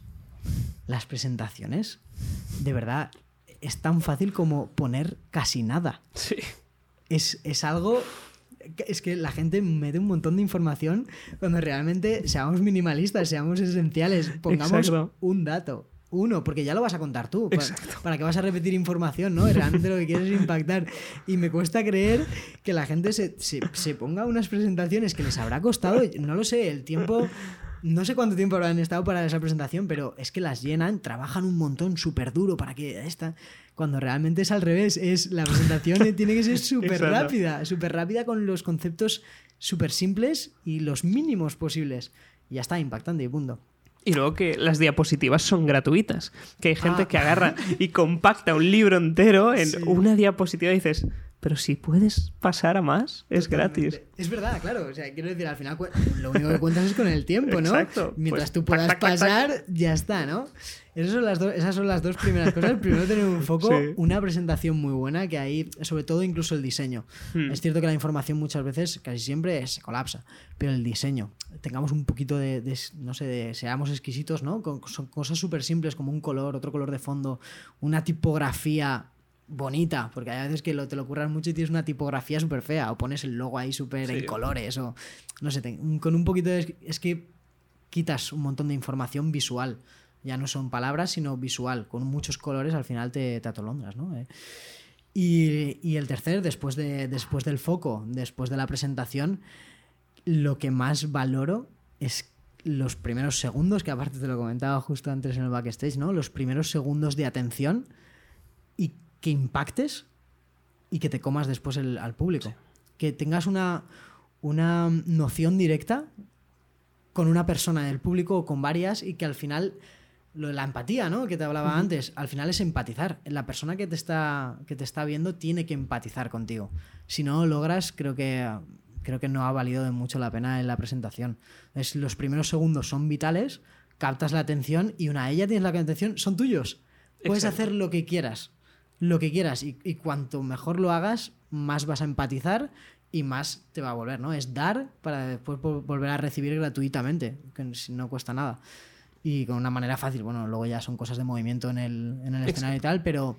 Las presentaciones, de verdad, es tan fácil como poner casi nada. Sí. Es, es algo... Es que la gente mete un montón de información cuando realmente seamos minimalistas, seamos esenciales, pongamos Exacto. un dato. Uno, porque ya lo vas a contar tú. pa- Exacto. ¿Para qué vas a repetir información, no? Realmente lo que quieres es impactar. Y me cuesta creer que la gente se, se, se ponga unas presentaciones que les habrá costado, no lo sé, el tiempo. No sé cuánto tiempo habrán estado para esa presentación, pero es que las llenan, trabajan un montón súper duro para que esta. Cuando realmente es al revés, es la presentación tiene que ser [laughs] súper rápida, súper rápida con los conceptos súper simples y los mínimos posibles. Y ya está, impactante y punto. Y luego que las diapositivas son gratuitas. Que hay gente Ah. que agarra y compacta un libro entero en Sí. una diapositiva y dices, pero si puedes pasar a más, es gratis. Totalmente. Es verdad, claro. O sea, quiero decir, al final lo único que cuentas es con el tiempo, ¿no? Exacto. Mientras Pues, tú tac, puedas tac, tac, tac. pasar, ya está, ¿no? Esas son, las do- esas son las dos primeras cosas. Primero tener un foco, Sí. una presentación muy buena, que ahí, sobre todo incluso el diseño. Hmm. Es cierto que la información muchas veces, casi siempre, se colapsa, pero el diseño, tengamos un poquito de, de- no sé, de, seamos exquisitos, ¿no? Con, son cosas súper simples como un color, otro color de fondo, una tipografía bonita, porque hay veces que lo, te lo curras mucho y tienes una tipografía súper fea, o pones el logo ahí súper Sí. en colores, o no sé, te- con un poquito de... Es que quitas un montón de información visual. Ya no son palabras, sino visual. Con muchos colores al final te, te atolondras, ¿no? Eh, Y, y el tercer, después, de, después del foco, después de la presentación, lo que más valoro es los primeros segundos, que aparte te lo comentaba justo antes en el backstage, ¿no? Los primeros segundos de atención que impactes y que te comas después el- al público. Que tengas una, una noción directa con una persona del público o con varias y que al final lo de la empatía, ¿no? Que te hablaba antes, al final es empatizar. La persona que te está que te está viendo tiene que empatizar contigo. Si no lo logras, creo que creo que no ha valido de mucho la pena en la presentación. Es los primeros segundos son vitales, captas la atención y una vez ya tienes la atención, son tuyos. Puedes Exacto. hacer lo que quieras, lo que quieras y, y cuanto mejor lo hagas, más vas a empatizar y más te va a volver, ¿no? Es dar para después vol- volver a recibir gratuitamente, que no cuesta nada. Y con una manera fácil, bueno, luego ya son cosas de movimiento en el, en el escenario y tal, pero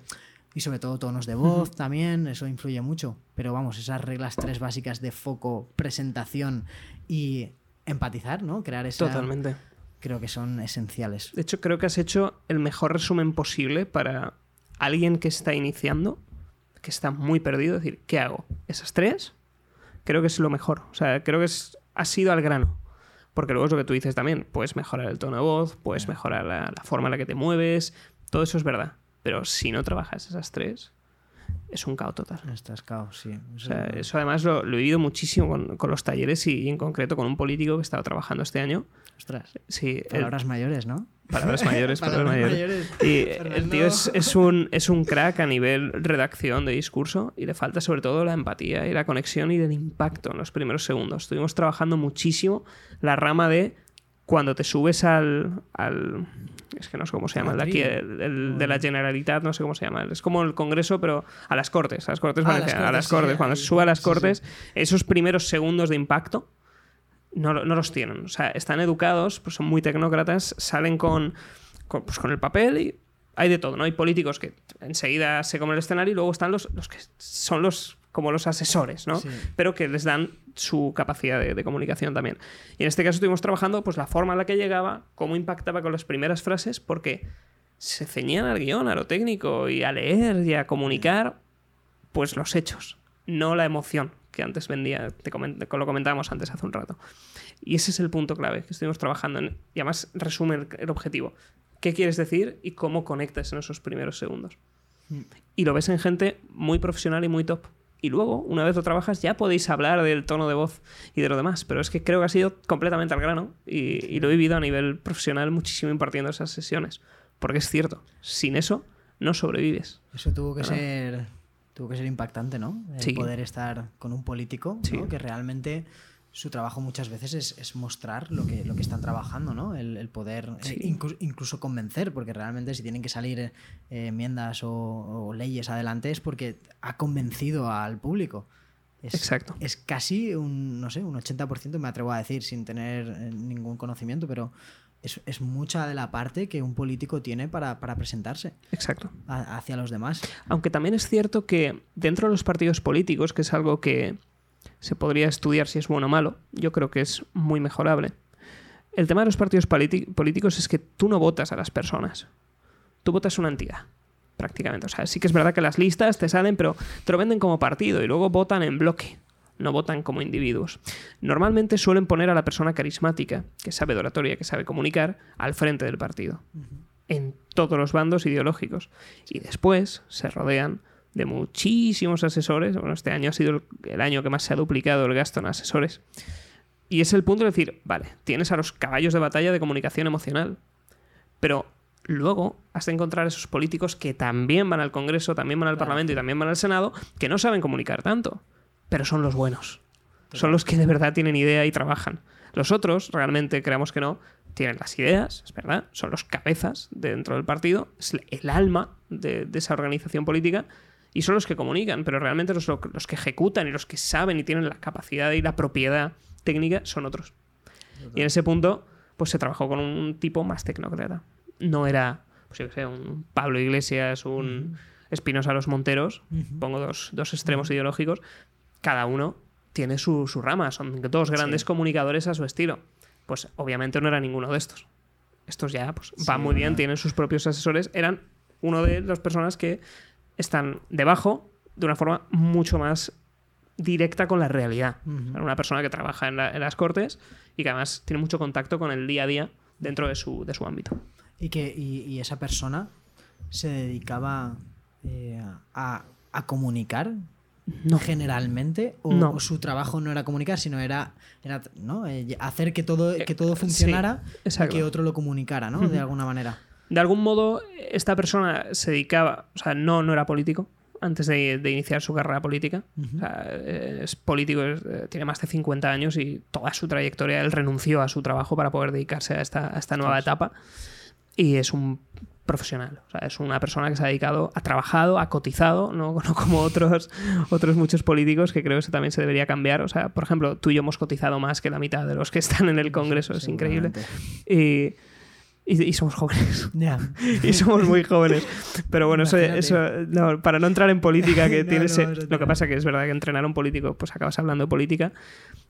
Y sobre todo tonos de voz también, eso influye mucho. Pero vamos, esas reglas tres básicas de foco, presentación y empatizar, ¿no? Crear esa... Totalmente. Creo que son esenciales. De hecho, creo que has hecho el mejor resumen posible para alguien que está iniciando, que está muy perdido, decir, ¿qué hago? ¿Esas tres? Creo que es lo mejor. O sea, creo que es, ha sido al grano. Porque luego es lo que tú dices también, puedes mejorar el tono de voz, puedes mejorar la, la forma en la que te mueves, todo eso es verdad. Pero si no trabajas esas tres, es un caos total. Estás caos, sí. O sea, eso además lo, lo he vivido muchísimo con, con los talleres y, y en concreto con un político que estaba trabajando este año. Ostras. Sí, el- Palabras mayores, ¿no? Palabras mayores, [laughs] palabras Palabras mayores. mayores. Y el tío es, es un, es un crack a nivel redacción de discurso y le falta sobre todo la empatía y la conexión y el impacto en los primeros segundos. Estuvimos trabajando muchísimo la rama de cuando te subes al... al es que no sé cómo se llama, el de aquí, el, el de la Generalitat, no sé cómo se llama. Es como el Congreso, pero a las Cortes, a las Cortes Ah, a las a las Cortes, Cortes. sí, Cuando se sube a las Sí, sí. Cortes, esos primeros segundos de impacto no los tienen. O sea, están educados, pues son muy tecnócratas, salen con, con, pues, con el papel y hay de todo, ¿no? Hay políticos que enseguida se comen el escenario y luego están los, los que son los como los asesores, ¿no? Sí. Pero que les dan su capacidad de, de comunicación también. Y en este caso estuvimos trabajando pues la forma en la que llegaba, cómo impactaba con las primeras frases, porque se ceñían al guion, a lo técnico y a leer y a comunicar pues los hechos, no la emoción que antes vendía, te coment- lo comentábamos antes hace un rato. Y ese es el punto clave que estuvimos trabajando en, y además resume el, el objetivo. ¿Qué quieres decir y cómo conectas en esos primeros segundos? Y lo ves en gente muy profesional y muy top. Y luego, una vez lo trabajas, ya podéis hablar del tono de voz y de lo demás. Pero es que creo que ha sido completamente al grano y, y lo he vivido a nivel profesional muchísimo impartiendo esas sesiones. Porque es cierto, sin eso no sobrevives. Eso tuvo que ¿Verdad? ser tuvo que ser impactante, ¿no? El Sí. poder estar con un político, ¿no? Sí. que realmente su trabajo muchas veces es, es mostrar lo que, lo que están trabajando, ¿no? El, el poder eh, Sí. inclu- incluso convencer, porque realmente si tienen que salir eh, enmiendas o, o leyes adelante es porque ha convencido al público. Es, Exacto. Es casi un, no sé, un 80% me atrevo a decir sin tener eh, ningún conocimiento, pero es, es mucha de la parte que un político tiene para, para presentarse Exacto. a- hacia los demás. Aunque también es cierto que dentro de los partidos políticos, que es algo que se podría estudiar si es bueno o malo, yo creo que es muy mejorable. El tema de los partidos políticos es que tú no votas a las personas. Tú votas una entidad, prácticamente. O sea, sí que es verdad que las listas te salen, pero te lo venden como partido y luego votan en bloque. No votan como individuos. Normalmente suelen poner a la persona carismática, que sabe de oratoria, que sabe comunicar, al frente del partido en todos los bandos ideológicos. Y después se rodean de muchísimos asesores. Bueno, este año ha sido el, el año que más se ha duplicado el gasto en asesores. Y es el punto de decir, vale, tienes a los caballos de batalla de comunicación emocional, pero luego has de encontrar esos políticos que también van al Congreso, también van al Parlamento y también van al Senado, que no saben comunicar tanto, pero son los buenos. Son los que de verdad tienen idea y trabajan. Los otros, realmente creamos que no, tienen las ideas, es verdad, son los cabezas dentro del partido, es el alma de, de esa organización política y son los que comunican, pero realmente los, los que ejecutan y los que saben y tienen la capacidad y la propiedad técnica son otros. Y en ese punto, pues se trabajó con un tipo más tecnócrata. No era, pues yo qué sé, un Pablo Iglesias, un Espinosa Los Monteros, pongo dos, dos extremos ideológicos, cada uno tiene su, su rama, son dos grandes Sí. comunicadores a su estilo. Pues obviamente no era ninguno de estos. Estos ya pues, Sí, van muy bien, tienen sus propios asesores, eran uno de las personas que están debajo de una forma mucho más directa con la realidad. Una persona que trabaja en, la- en las cortes y que además tiene mucho contacto con el día a día dentro de su, de su ámbito. Y que y, y esa persona se dedicaba eh, a, a comunicar No. generalmente o, No. o su trabajo no era comunicar sino era, era ¿no? Eh, hacer que todo que Eh, todo sí, funcionara y que otro lo comunicara ¿no? de alguna manera De algún modo, esta persona se dedicaba, o sea, no, no era político antes de, de iniciar su carrera política. O sea, eh, es político, es, eh, tiene más de 50 años y toda su trayectoria, él renunció a su trabajo para poder dedicarse a esta, a esta nueva etapa. Y es un profesional, o sea, es una persona que se ha dedicado, ha trabajado, ha cotizado, no, [laughs] no como otros, otros muchos políticos que creo que eso también se debería cambiar. O sea, por ejemplo, tú y yo hemos cotizado más que la mitad de los que [laughs] están en el Congreso, es increíble. Seguramente. Y, Y, somos jóvenes. [laughs] Ya. y somos muy jóvenes. Pero bueno, eso, eso no, para no entrar en política, que [laughs] tiene ese, Lo que pasa que es verdad que entrenar a un político, pues acabas hablando de política,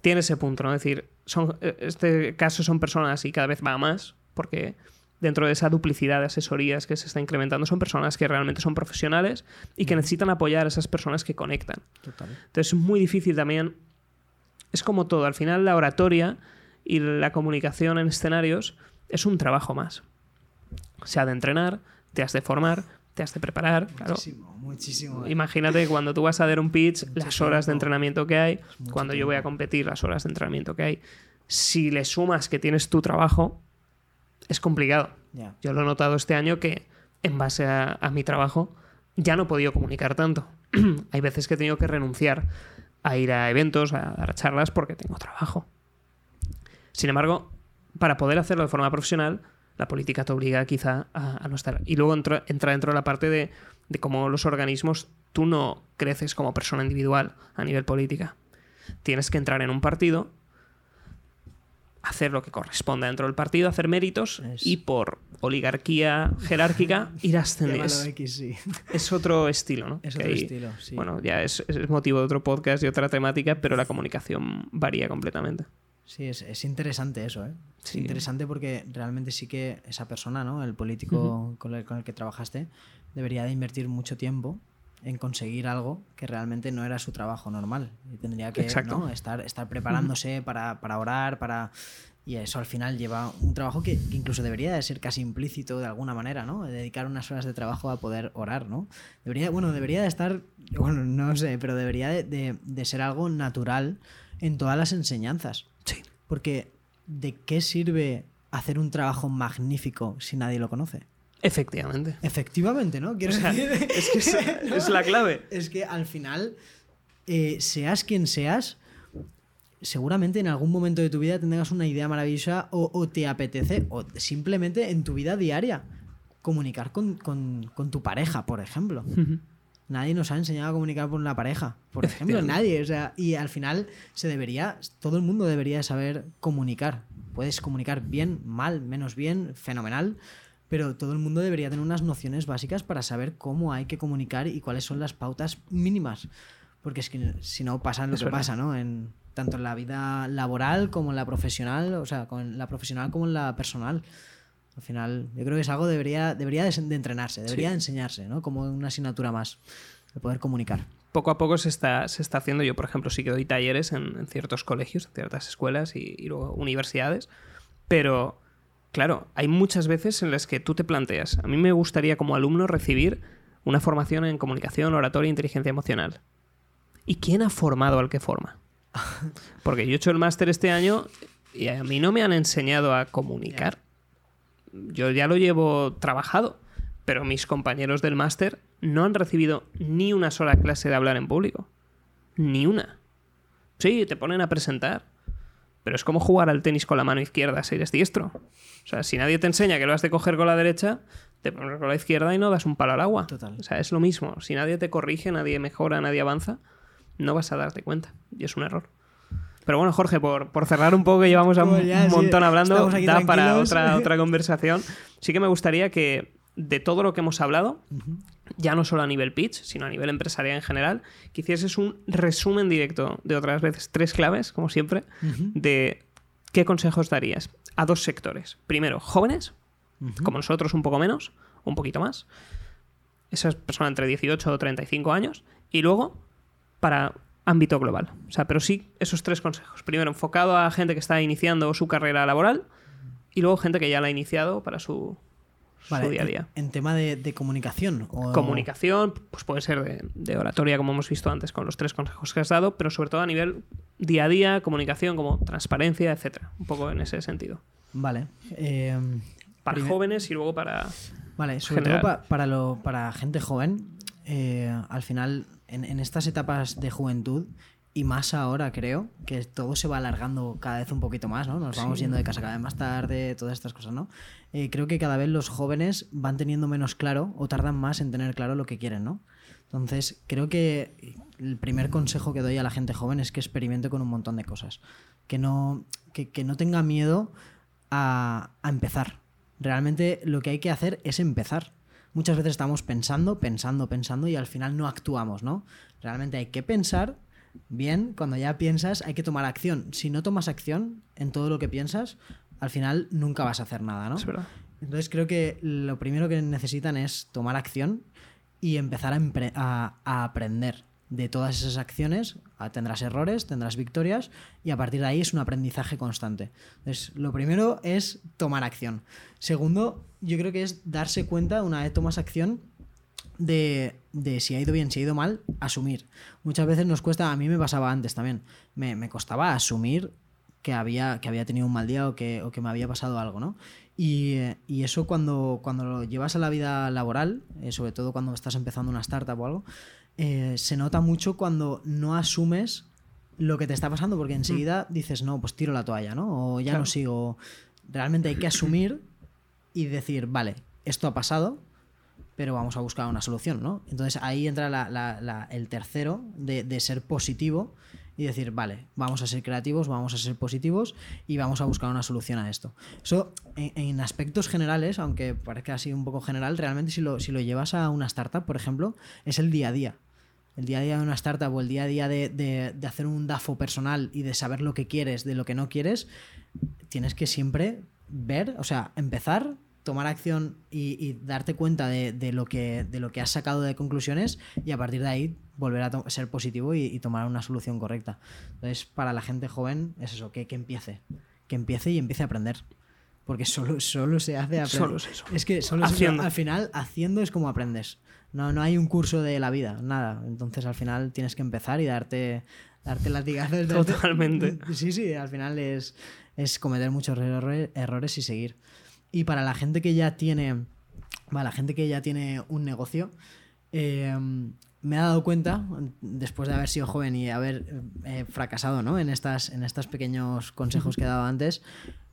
tiene ese punto, ¿no? Es decir, son, este caso son personas y cada vez va más, porque dentro de esa duplicidad de asesorías que se está incrementando, son personas que realmente son profesionales y que necesitan apoyar a esas personas que conectan. Total. Entonces es muy difícil también. Es como todo, al final la oratoria y la comunicación en escenarios es un trabajo más. Se ha de entrenar, te has de formar, te has de preparar. Muchísimo, muchísimo. Imagínate cuando tú vas a dar un pitch, las horas de entrenamiento que hay, cuando yo voy a competir, las horas de entrenamiento que hay. Si le sumas que tienes tu trabajo, es complicado. Yo lo he notado este año que, en base a, mi trabajo, ya no he podido comunicar tanto. [clears throat] hay veces que he tenido que renunciar a ir a eventos, a dar charlas, porque tengo trabajo. Sin embargo, para poder hacerlo de forma profesional, la política te obliga quizá a, no estar. Y luego entra, dentro de la parte de, de cómo los organismos, tú no creces como persona individual a nivel política. Tienes que entrar en un partido, hacer lo que corresponda dentro del partido, hacer méritos y por oligarquía jerárquica [laughs] ir a ascender. Es otro estilo, ¿no? Es otro estilo, sí. Bueno, ya es, es, motivo de otro podcast y otra temática, pero la comunicación varía completamente. Sí, es, interesante eso, ¿eh? Es interesante porque realmente sí que esa persona, ¿no? El político con, el, con el que trabajaste, debería de invertir mucho tiempo en conseguir algo que realmente no era su trabajo normal. Y tendría que estar, estar preparándose para, para, orar, para... Y eso al final lleva un trabajo que, incluso debería de ser casi implícito de alguna manera, ¿no? dedicar unas horas de trabajo a poder orar, ¿no? Debería, bueno, debería de estar, bueno, no sé, pero debería de, de ser algo natural en todas las enseñanzas. Sí. Porque ¿de qué sirve hacer un trabajo magnífico si nadie lo conoce? Efectivamente. Efectivamente, ¿no? Quiero decir... Es que [laughs] es, la clave. Es que al final, eh, seas quien seas, seguramente en algún momento de tu vida tendrás una idea maravillosa o, te apetece, o simplemente en tu vida diaria, comunicar con, tu pareja, por ejemplo. Nadie nos ha enseñado a comunicar con una pareja, por [laughs] ejemplo, nadie. O sea, y al final se debería, todo el mundo debería saber comunicar. Puedes comunicar bien, mal, menos bien, fenomenal, pero todo el mundo debería tener unas nociones básicas para saber cómo hay que comunicar y cuáles son las pautas mínimas. Porque es que si no pasa lo que pasa, ¿no? En, tanto en la vida laboral como en la profesional, o sea, con la profesional como en la personal. Al final, yo creo que es algo debería, debería de, entrenarse, debería de enseñarse, ¿no? Como una asignatura más, de poder comunicar. Poco a poco se está, se está haciendo. Yo, por ejemplo, sí que doy talleres en, ciertos colegios, en ciertas escuelas y, luego universidades, pero claro, hay muchas veces en las que tú te planteas, a mí me gustaría como alumno recibir una formación en comunicación, oratoria e inteligencia emocional. ¿Y quién ha formado al que forma? [laughs] Porque yo he hecho el máster este año y a mí no me han enseñado a comunicar yo ya lo llevo trabajado, pero mis compañeros del máster no han recibido ni una sola clase de hablar en público. Ni una. Sí, te ponen a presentar. Pero es como jugar al tenis con la mano izquierda si eres diestro. O sea, si nadie te enseña que lo has de coger con la derecha, te pones con la izquierda y no das un palo al agua. Total. O sea, es lo mismo. Si nadie te corrige, nadie mejora, nadie avanza, no vas a darte cuenta. Y es un error. Pero bueno, Jorge, por, cerrar un poco, que llevamos un montón hablando, da para otra, [laughs] otra conversación. Sí que me gustaría que de todo lo que hemos hablado, ya no solo a nivel pitch, sino a nivel empresarial en general, que hicieses un resumen directo de otras veces tres claves, como siempre, de qué consejos darías a dos sectores. Primero, jóvenes, como nosotros un poco menos, un poquito más. Esas personas entre 18 o 35 años. Y luego, para ámbito global. O sea, pero sí esos tres consejos. Primero, enfocado a gente que está iniciando su carrera laboral y luego gente que ya la ha iniciado para su, día a día. En, tema de, comunicación. Comunicación, pues puede ser de, oratoria, como hemos visto antes con los tres consejos que has dado, pero sobre todo a nivel día a día, comunicación como transparencia, etcétera. Un poco en ese sentido. Vale. Eh, para jóvenes y luego para. Vale, sobre todo para, lo, para gente joven, eh, al final en, estas etapas de juventud y más ahora creo que todo se va alargando cada vez un poquito más, ¿no? Nos vamos yendo de casa cada vez más tarde, todas estas cosas, ¿no? Eh, creo que cada vez los jóvenes van teniendo menos claro o tardan más en tener claro lo que quieren, ¿no? Entonces, creo que el primer consejo que doy a la gente joven es que experimente con un montón de cosas. Que no, que, no tenga miedo a, a empezar. Realmente lo que hay que hacer es empezar. Muchas veces estamos pensando, pensando, pensando y al final no actuamos, ¿no? Realmente hay que pensar bien, cuando ya piensas hay que tomar acción. Si no tomas acción en todo lo que piensas, al final nunca vas a hacer nada, ¿no? Es verdad. Entonces creo que lo primero que necesitan es tomar acción y empezar a, a aprender de todas esas acciones. Ah, Tendrás errores, tendrás victorias y a partir de ahí es un aprendizaje constante. Entonces, lo primero es tomar acción. Segundo, yo creo que es darse cuenta, una vez tomas acción, de, de si ha ido bien, si ha ido mal, asumir. Muchas veces nos cuesta, a mí me pasaba antes también, me, me costaba asumir que había, que había tenido un mal día o que, o que me había pasado algo, ¿no? Y, y eso cuando, cuando lo llevas a la vida laboral, eh, sobre todo cuando estás empezando una startup o algo, eh, se nota mucho cuando no asumes lo que te está pasando, porque enseguida dices, no, pues tiro la toalla, ¿no? O ya Claro. no sigo. Realmente hay que asumir y decir, vale, esto ha pasado, pero vamos a buscar una solución, ¿no? Entonces ahí entra la- la- la- el tercero de, de ser positivo y decir, vale, vamos a ser creativos, vamos a ser positivos y vamos a buscar una solución a esto. Eso, en, en aspectos generales, aunque parezca así un poco general, realmente si lo, si lo llevas a una startup, por ejemplo, es el día a día. El día a día de una startup o el día a día de, de- de hacer un DAFO personal y de saber lo que quieres, de lo que no quieres, tienes que siempre ver, o sea, empezar, tomar acción y, y darte cuenta de, de lo que, de lo que has sacado de conclusiones y a partir de ahí volver a ser positivo y, y tomar una solución correcta. Entonces, para la gente joven es eso, que, que empiece, que empiece y empiece a aprender. Porque solo, solo se hace aprender. Solo es eso. Es que solo al final, haciendo es como aprendes. No, no hay un curso de la vida, nada. Entonces al final tienes que empezar y darte, darte latigazos. darte- Totalmente. [laughs] Sí, sí, al final es, es cometer muchos errores, errores y seguir. Y para la gente que ya tiene, para la gente que ya tiene un negocio, eh, me he dado cuenta, después de haber sido joven y haber eh, fracasado ¿no? en, estas, en estos pequeños consejos que he dado antes,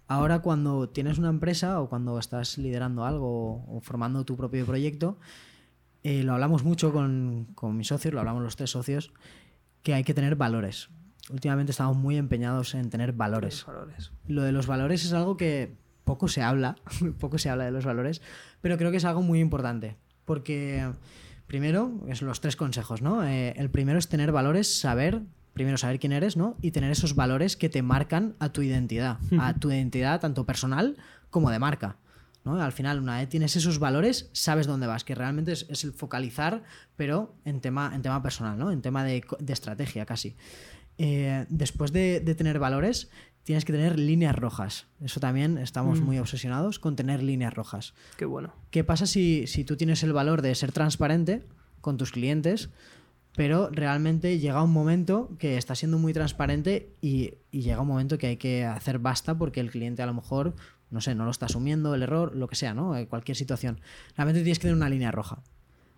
ahora cuando tienes una empresa o cuando estás liderando algo o formando tu propio proyecto, eh, lo hablamos mucho con, con mis socios, lo hablamos los tres socios, que hay que tener valores. Últimamente estamos muy empeñados en tener valores. Lo de los valores es algo que poco se habla, [laughs] poco se habla de los valores, pero creo que es algo muy importante. Porque, primero, es los tres consejos, ¿no? Eh, el primero es tener valores, saber, primero saber quién eres, ¿no? Y tener esos valores que te marcan a tu identidad, a [laughs] tu identidad tanto personal como de marca. ¿No? Al final, una vez tienes esos valores, sabes dónde vas, que realmente es, es el focalizar, pero en tema, en tema personal, ¿no? En tema de, de estrategia casi. Eh, después de, de tener valores, tienes que tener líneas rojas. Eso también estamos muy obsesionados con tener líneas rojas. Qué bueno. ¿Qué pasa si, si tú tienes el valor de ser transparente con tus clientes, pero realmente llega un momento que está siendo muy transparente y, y llega un momento que hay que hacer basta porque el cliente a lo mejor, no sé, no lo está asumiendo, el error, lo que sea, ¿no? Eh, Cualquier situación. Realmente tienes que tener una línea roja.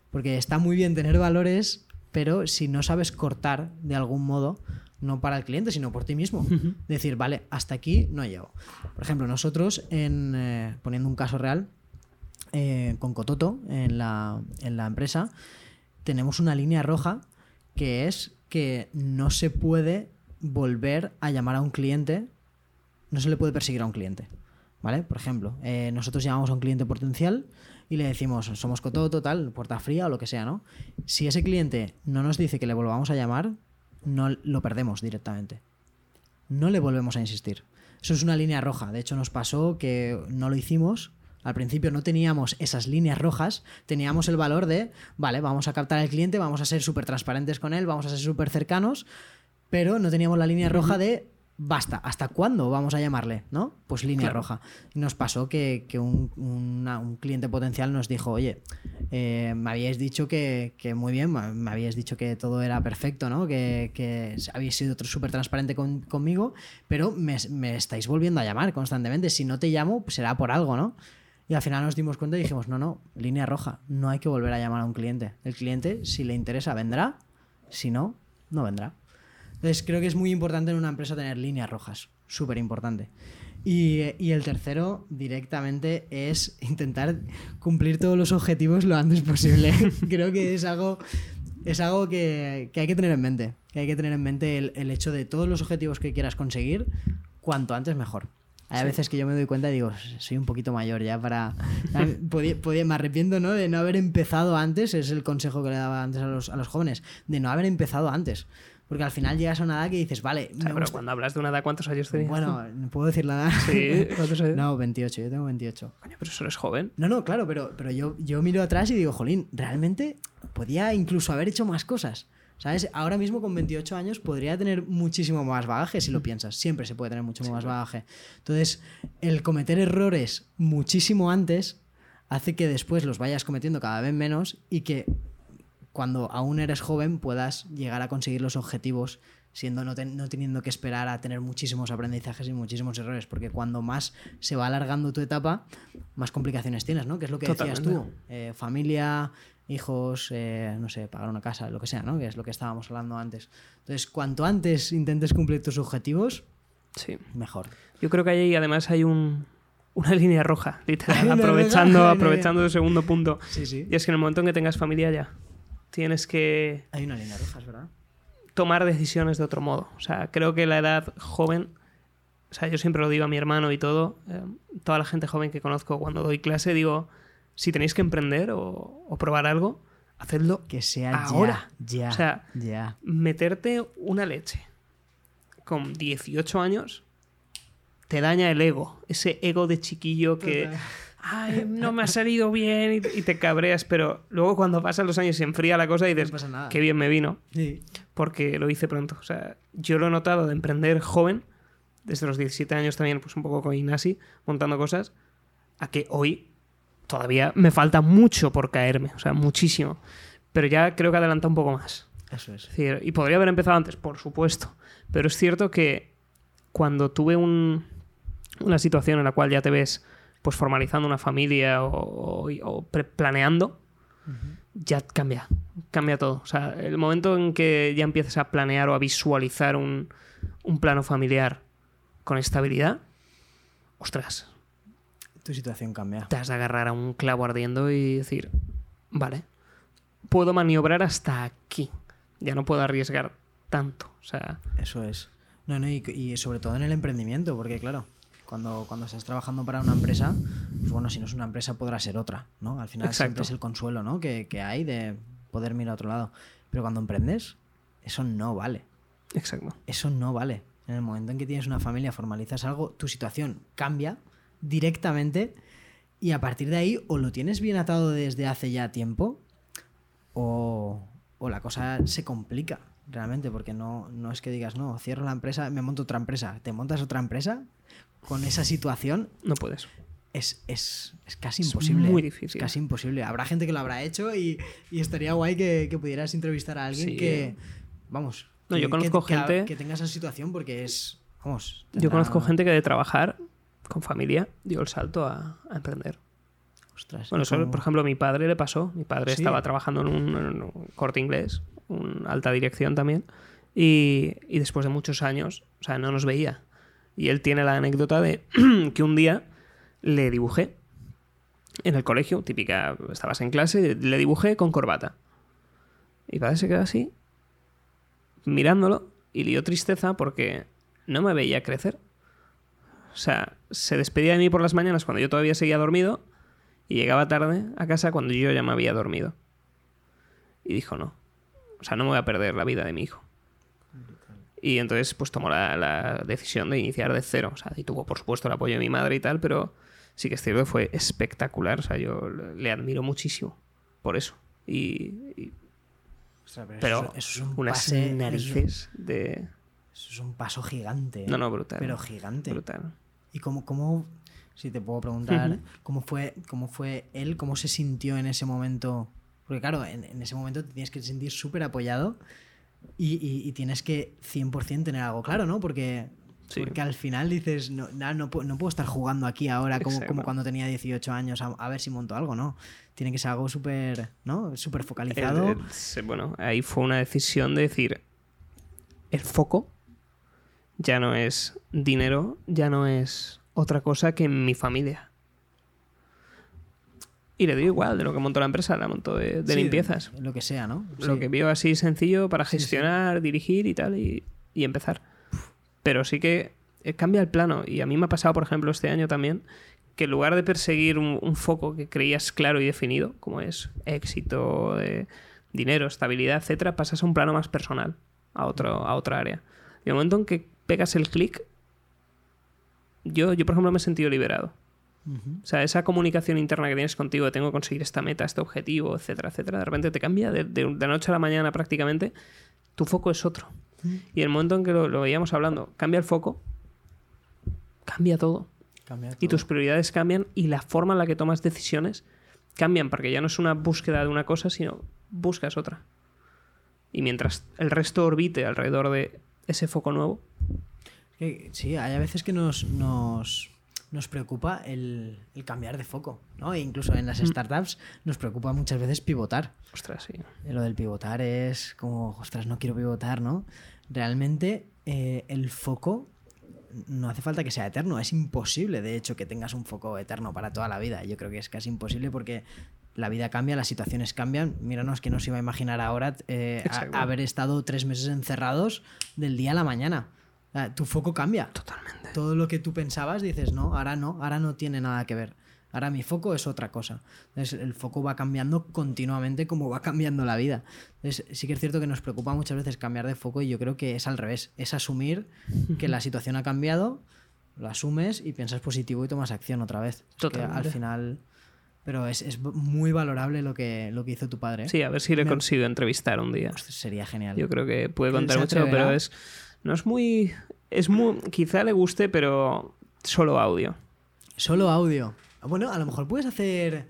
Porque está muy bien tener valores, pero si no sabes cortar de algún modo, no para el cliente, sino por ti mismo. Decir, vale, hasta aquí no llego. Por ejemplo, nosotros, en, eh, poniendo un caso real, eh, con Cototo en la, en la empresa, tenemos una línea roja que es que no se puede volver a llamar a un cliente, no se le puede perseguir a un cliente. ¿Vale? Por ejemplo, eh, nosotros llamamos a un cliente potencial y le decimos, somos Cototo, tal, puerta fría o lo que sea, ¿no? Si ese cliente no nos dice que le volvamos a llamar, no lo perdemos directamente. No le volvemos a insistir. Eso es una línea roja. De hecho, nos pasó que no lo hicimos. Al principio no teníamos esas líneas rojas, teníamos el valor de, vale, vamos a captar al cliente, vamos a ser súper transparentes con él, vamos a ser súper cercanos, pero no teníamos la línea roja de, basta, ¿hasta cuándo vamos a llamarle? ¿No? Pues línea Claro. roja. Nos pasó que, que un, una- un cliente potencial nos dijo, oye, eh, me habíais dicho que, que muy bien, me me habíais dicho que todo era perfecto, ¿no? Que, que habéis sido súper transparente con- conmigo, pero me, me estáis volviendo a llamar constantemente. Si no te llamo, pues será por algo, ¿no? Y al final nos dimos cuenta y dijimos, no, no, línea roja, no hay que volver a llamar a un cliente. El cliente, si le interesa, vendrá, si no, no vendrá. Entonces creo que es muy importante en una empresa tener líneas rojas, súper importante. Y, y el tercero directamente es intentar cumplir todos los objetivos lo antes posible. [laughs] creo que es algo, es algo que, que hay que tener en mente. Que hay que tener en mente el, el hecho de todos los objetivos que quieras conseguir, cuanto antes mejor. Hay veces que yo me doy cuenta y digo, soy un poquito mayor ya para... podía, podía- me arrepiento, ¿no? De no haber empezado antes, es el consejo que le daba antes a los, a los jóvenes, de no haber empezado antes. Porque al final llegas a una edad que dices, vale, O sea, pero gusta- cuando hablas de una edad, ¿cuántos años tenías? Bueno, ¿no ¿puedo decir la edad? Sí, ¿cuántos años? [laughs] No, 28, yo tengo 28. Coño, pero eso eres joven. No, no, claro, pero, pero yo, yo miro atrás y digo, jolín, realmente podía incluso haber hecho más cosas. ¿Sabes? Ahora mismo con 28 años podría tener muchísimo más bagaje si lo piensas. Siempre se puede tener mucho más bagaje. Entonces, el cometer errores muchísimo antes hace que después los vayas cometiendo cada vez menos y que cuando aún eres joven puedas llegar a conseguir los objetivos siendo no, ten- no teniendo que esperar a tener muchísimos aprendizajes y muchísimos errores, porque cuando más se va alargando tu etapa, más complicaciones tienes, ¿no? Que es lo que decías tú. Eh, familia, hijos, eh, no sé, pagar una casa, lo que sea, ¿no? Que es lo que estábamos hablando antes. Entonces, cuanto antes intentes cumplir tus objetivos, Sí. mejor. Yo creo que ahí además hay un, una [laughs] línea roja, literal, aprovechando, aprovechando el segundo punto. Sí, sí. Y es que en el momento en que tengas familia ya, tienes que Hay una línea roja, verdad. tomar decisiones de otro modo. O sea, creo que la edad joven, o sea, yo siempre lo digo a mi hermano y todo, eh, toda la gente joven que conozco cuando doy clase, digo, si tenéis que emprender o, o probar algo, hacedlo Que sea Ahora. ya, ya, O sea, ya. meterte una leche con 18 años te daña el ego, ese ego de chiquillo que. Ay, no me ha salido bien y, y te cabreas, pero luego cuando pasan los años se enfría la cosa y dices, No nada. qué bien me vino, Sí. porque lo hice pronto. O sea, yo lo he notado de emprender joven, desde los 17 años también, pues un poco con Ignasi, montando cosas, a que hoy todavía me falta mucho por caerme, o sea, muchísimo. Pero ya creo que adelanta un poco más. Eso es. Es decir, y podría haber empezado antes, por supuesto. Pero es cierto que cuando tuve un- una situación en la cual ya te ves pues formalizando una familia o, o- o planeando, ya cambia. Cambia todo. O sea, el momento en que ya empieces a planear o a visualizar un, un plano familiar con estabilidad, ostras, Tu situación cambia. te has de agarrar a un clavo ardiendo y decir, vale, puedo maniobrar hasta aquí. Ya no puedo arriesgar tanto. O sea, Eso es. No, no, y, y sobre todo en el emprendimiento, porque claro, cuando, cuando estás trabajando para una empresa, pues bueno, si no es una empresa podrá ser otra, ¿no? Al final siempre es el consuelo, ¿no? Que, que hay de poder mirar a otro lado. Pero cuando emprendes, eso no vale. exacto. Eso no vale. En el momento en que tienes una familia, formalizas algo, tu situación cambia directamente y a partir de ahí o lo tienes bien atado desde hace ya tiempo o, o la cosa se complica realmente porque no, no es que digas, no, cierro la empresa, me monto otra empresa. Te montas otra empresa con esa situación No puedes. es, es, es casi Es imposible. muy ¿eh? difícil. Es casi imposible. Habrá gente que lo habrá hecho y, y estaría guay que, que pudieras entrevistar a alguien Sí. que, vamos, No, que- yo conozco que- gente- que tenga esa situación porque es, vamos. Yo tendrá- conozco gente que de trabajar con familia dio el salto a, a emprender. Ostras, Bueno, ¿y eso, por ejemplo, a mi padre le pasó. Mi padre Sí. estaba trabajando en un, en un corte inglés, una alta dirección también, y, y después de muchos años, o sea, no nos veía. Y él tiene la anécdota de [clears throat] que un día le dibujé en el colegio, típica, estabas en clase, le dibujé con corbata. Y padre se quedó así, mirándolo, y le dio tristeza porque no me veía crecer. O sea, se despedía de mí por las mañanas cuando yo todavía seguía dormido y llegaba tarde a casa cuando yo ya me había dormido. Y dijo, no. O sea, no me voy a perder la vida de mi hijo. Y entonces, pues tomó la, la decisión de iniciar de cero. O sea, y tuvo, por supuesto, el apoyo de mi madre y tal, pero sí que es cierto que fue espectacular. O sea, yo le admiro muchísimo por eso. Y, y- Ostras, pero pero eso, eso es un unas pase- eso- narices de... Eso es un paso gigante. No, no, brutal. Pero gigante. Brutal. ¿Y cómo, cómo, si te puedo preguntar, Ujú. cómo fue, cómo fue él, cómo se sintió en ese momento? Porque claro, en, en ese momento te tienes que sentir súper apoyado y, y- y tienes que 100% tener algo claro, ¿no? Porque, Sí. porque al final dices, no, na- no, puedo, no puedo estar jugando aquí ahora como, como cuando tenía 18 años a, a ver si monto algo, ¿no? Tiene que ser algo súper, ¿no? Súper focalizado. El- el- se- bueno, ahí fue una decisión de decir, el foco ya no es dinero, ya no es otra cosa que mi familia. Y le dio igual de lo que montó la empresa, la montó de, de Sí, limpiezas. Lo que sea, ¿no? Lo que vio así sencillo para sí. gestionar, dirigir y tal, y, y empezar. Pero sí que eh, cambia el plano. Y a mí me ha pasado, por ejemplo, este año también, que en lugar de perseguir un, foco que creías claro y definido, como es éxito, eh, dinero, estabilidad, etcétera, pasas a un plano más personal, a, otro, a otra área. Y el momento en que pegas el clic, yo, yo, por ejemplo, me he sentido liberado. O sea, esa comunicación interna que tienes contigo de tengo que conseguir esta meta, este objetivo, etcétera, etcétera, de repente te cambia de, de, de noche a la mañana prácticamente, tu foco es otro. Y el momento en que lo, veíamos hablando, cambia el foco, cambia todo. Y tus prioridades cambian y la forma en la que tomas decisiones cambian, porque ya no es una búsqueda de una cosa, sino buscas otra. Y mientras el resto orbite alrededor de ese foco nuevo. Sí, hay a veces que nos, nos, nos preocupa el, cambiar de foco, ¿no? E incluso en las mm. startups nos preocupa muchas veces pivotar. Ostras, sí. Eh, lo del pivotar es como, ostras, no quiero pivotar, ¿no? Realmente eh, el foco no hace falta que sea eterno, es imposible, de hecho, que tengas un foco eterno para toda la vida. Yo creo que es casi imposible porque la vida cambia, las situaciones cambian. Míranos que no se iba a imaginar ahora eh, haber estado tres meses encerrados del día a la mañana tu foco cambia. Totalmente. Todo lo que tú pensabas dices, no, ahora no, ahora no tiene nada que ver. Ahora mi foco es otra cosa. Entonces el foco va cambiando continuamente como va cambiando la vida. Entonces sí que es cierto que nos preocupa muchas veces cambiar de foco y yo creo que es al revés. Es asumir que la situación ha cambiado, lo asumes y piensas positivo y tomas acción otra vez. Totalmente. al final... Pero es, muy valorable lo que, lo que hizo tu padre. Sí, a ver si le consigo entrevistar un día. sería genial. Yo creo que puede contar mucho, pero es no es muy. Es muy. Quizá le guste, pero solo audio. Solo audio. Bueno, a lo mejor puedes hacer.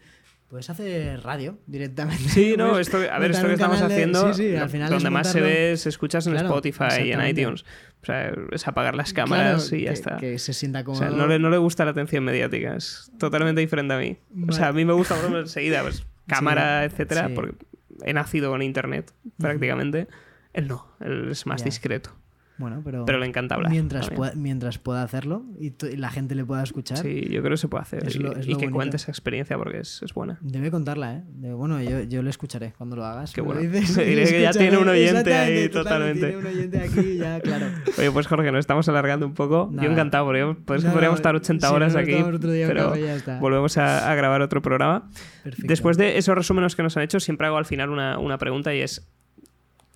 Puedes hacer radio directamente. Sí, no, esto, a ver, esto que estamos haciendo, donde más se ve, se escuchas en Spotify y en iTunes. O sea, es apagar las cámaras y ya está. Que se sienta como. O sea, no le, no le, gusta la atención mediática, es totalmente diferente a mí. O sea, a mí me gusta, por ejemplo, enseguida, pues, cámara, etcétera, porque he nacido con internet prácticamente. Él no, él es más discreto. Bueno, pero, pero le encanta hablar. Mientras, pueda, mientras pueda hacerlo y, la gente le pueda escuchar. Sí, yo creo que se puede hacer. y, que cuente esa experiencia porque es, es buena. Debe contarla, ¿eh? bueno, yo, yo le escucharé cuando lo hagas. Qué bueno. [laughs] Diré que ya tiene un oyente ahí totalmente. Tiene un oyente aquí, ya, claro. [laughs] Oye, pues Jorge, nos estamos alargando un poco. Yo encantado, porque pues, podríamos estar 80 horas aquí. pero volvemos a, a, grabar otro programa. Perfecto. Después de esos resúmenes que nos han hecho, siempre hago al final una, una pregunta y es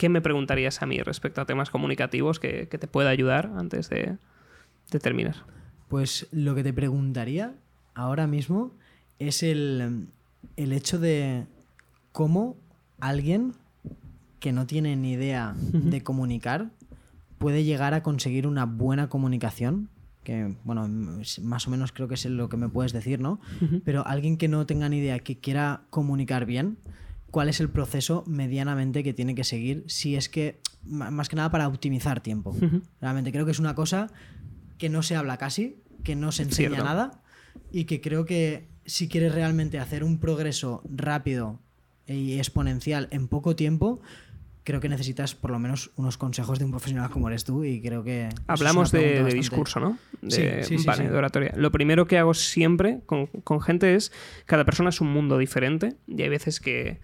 ¿qué me preguntarías a mí respecto a temas comunicativos que, te pueda ayudar antes de, terminar? Pues lo que te preguntaría ahora mismo es el, hecho de cómo alguien que no tiene ni idea de comunicar puede llegar a conseguir una buena comunicación que bueno, más o menos creo que es lo que me puedes decir, ¿no? Pero alguien que no tenga ni idea, que quiera comunicar bien, cuál es el proceso medianamente que tiene que seguir si es que, más que nada para optimizar tiempo. Realmente creo que es una cosa que no se habla casi, que no se enseña nada y que creo que si quieres realmente hacer un progreso rápido y exponencial en poco tiempo, creo que necesitas por lo menos unos consejos de un profesional como eres tú y creo que... Hablamos de, discurso, ¿no? De, sí, sí, vale, de oratoria. Lo primero que hago siempre con, con, gente es, cada persona es un mundo diferente y hay veces que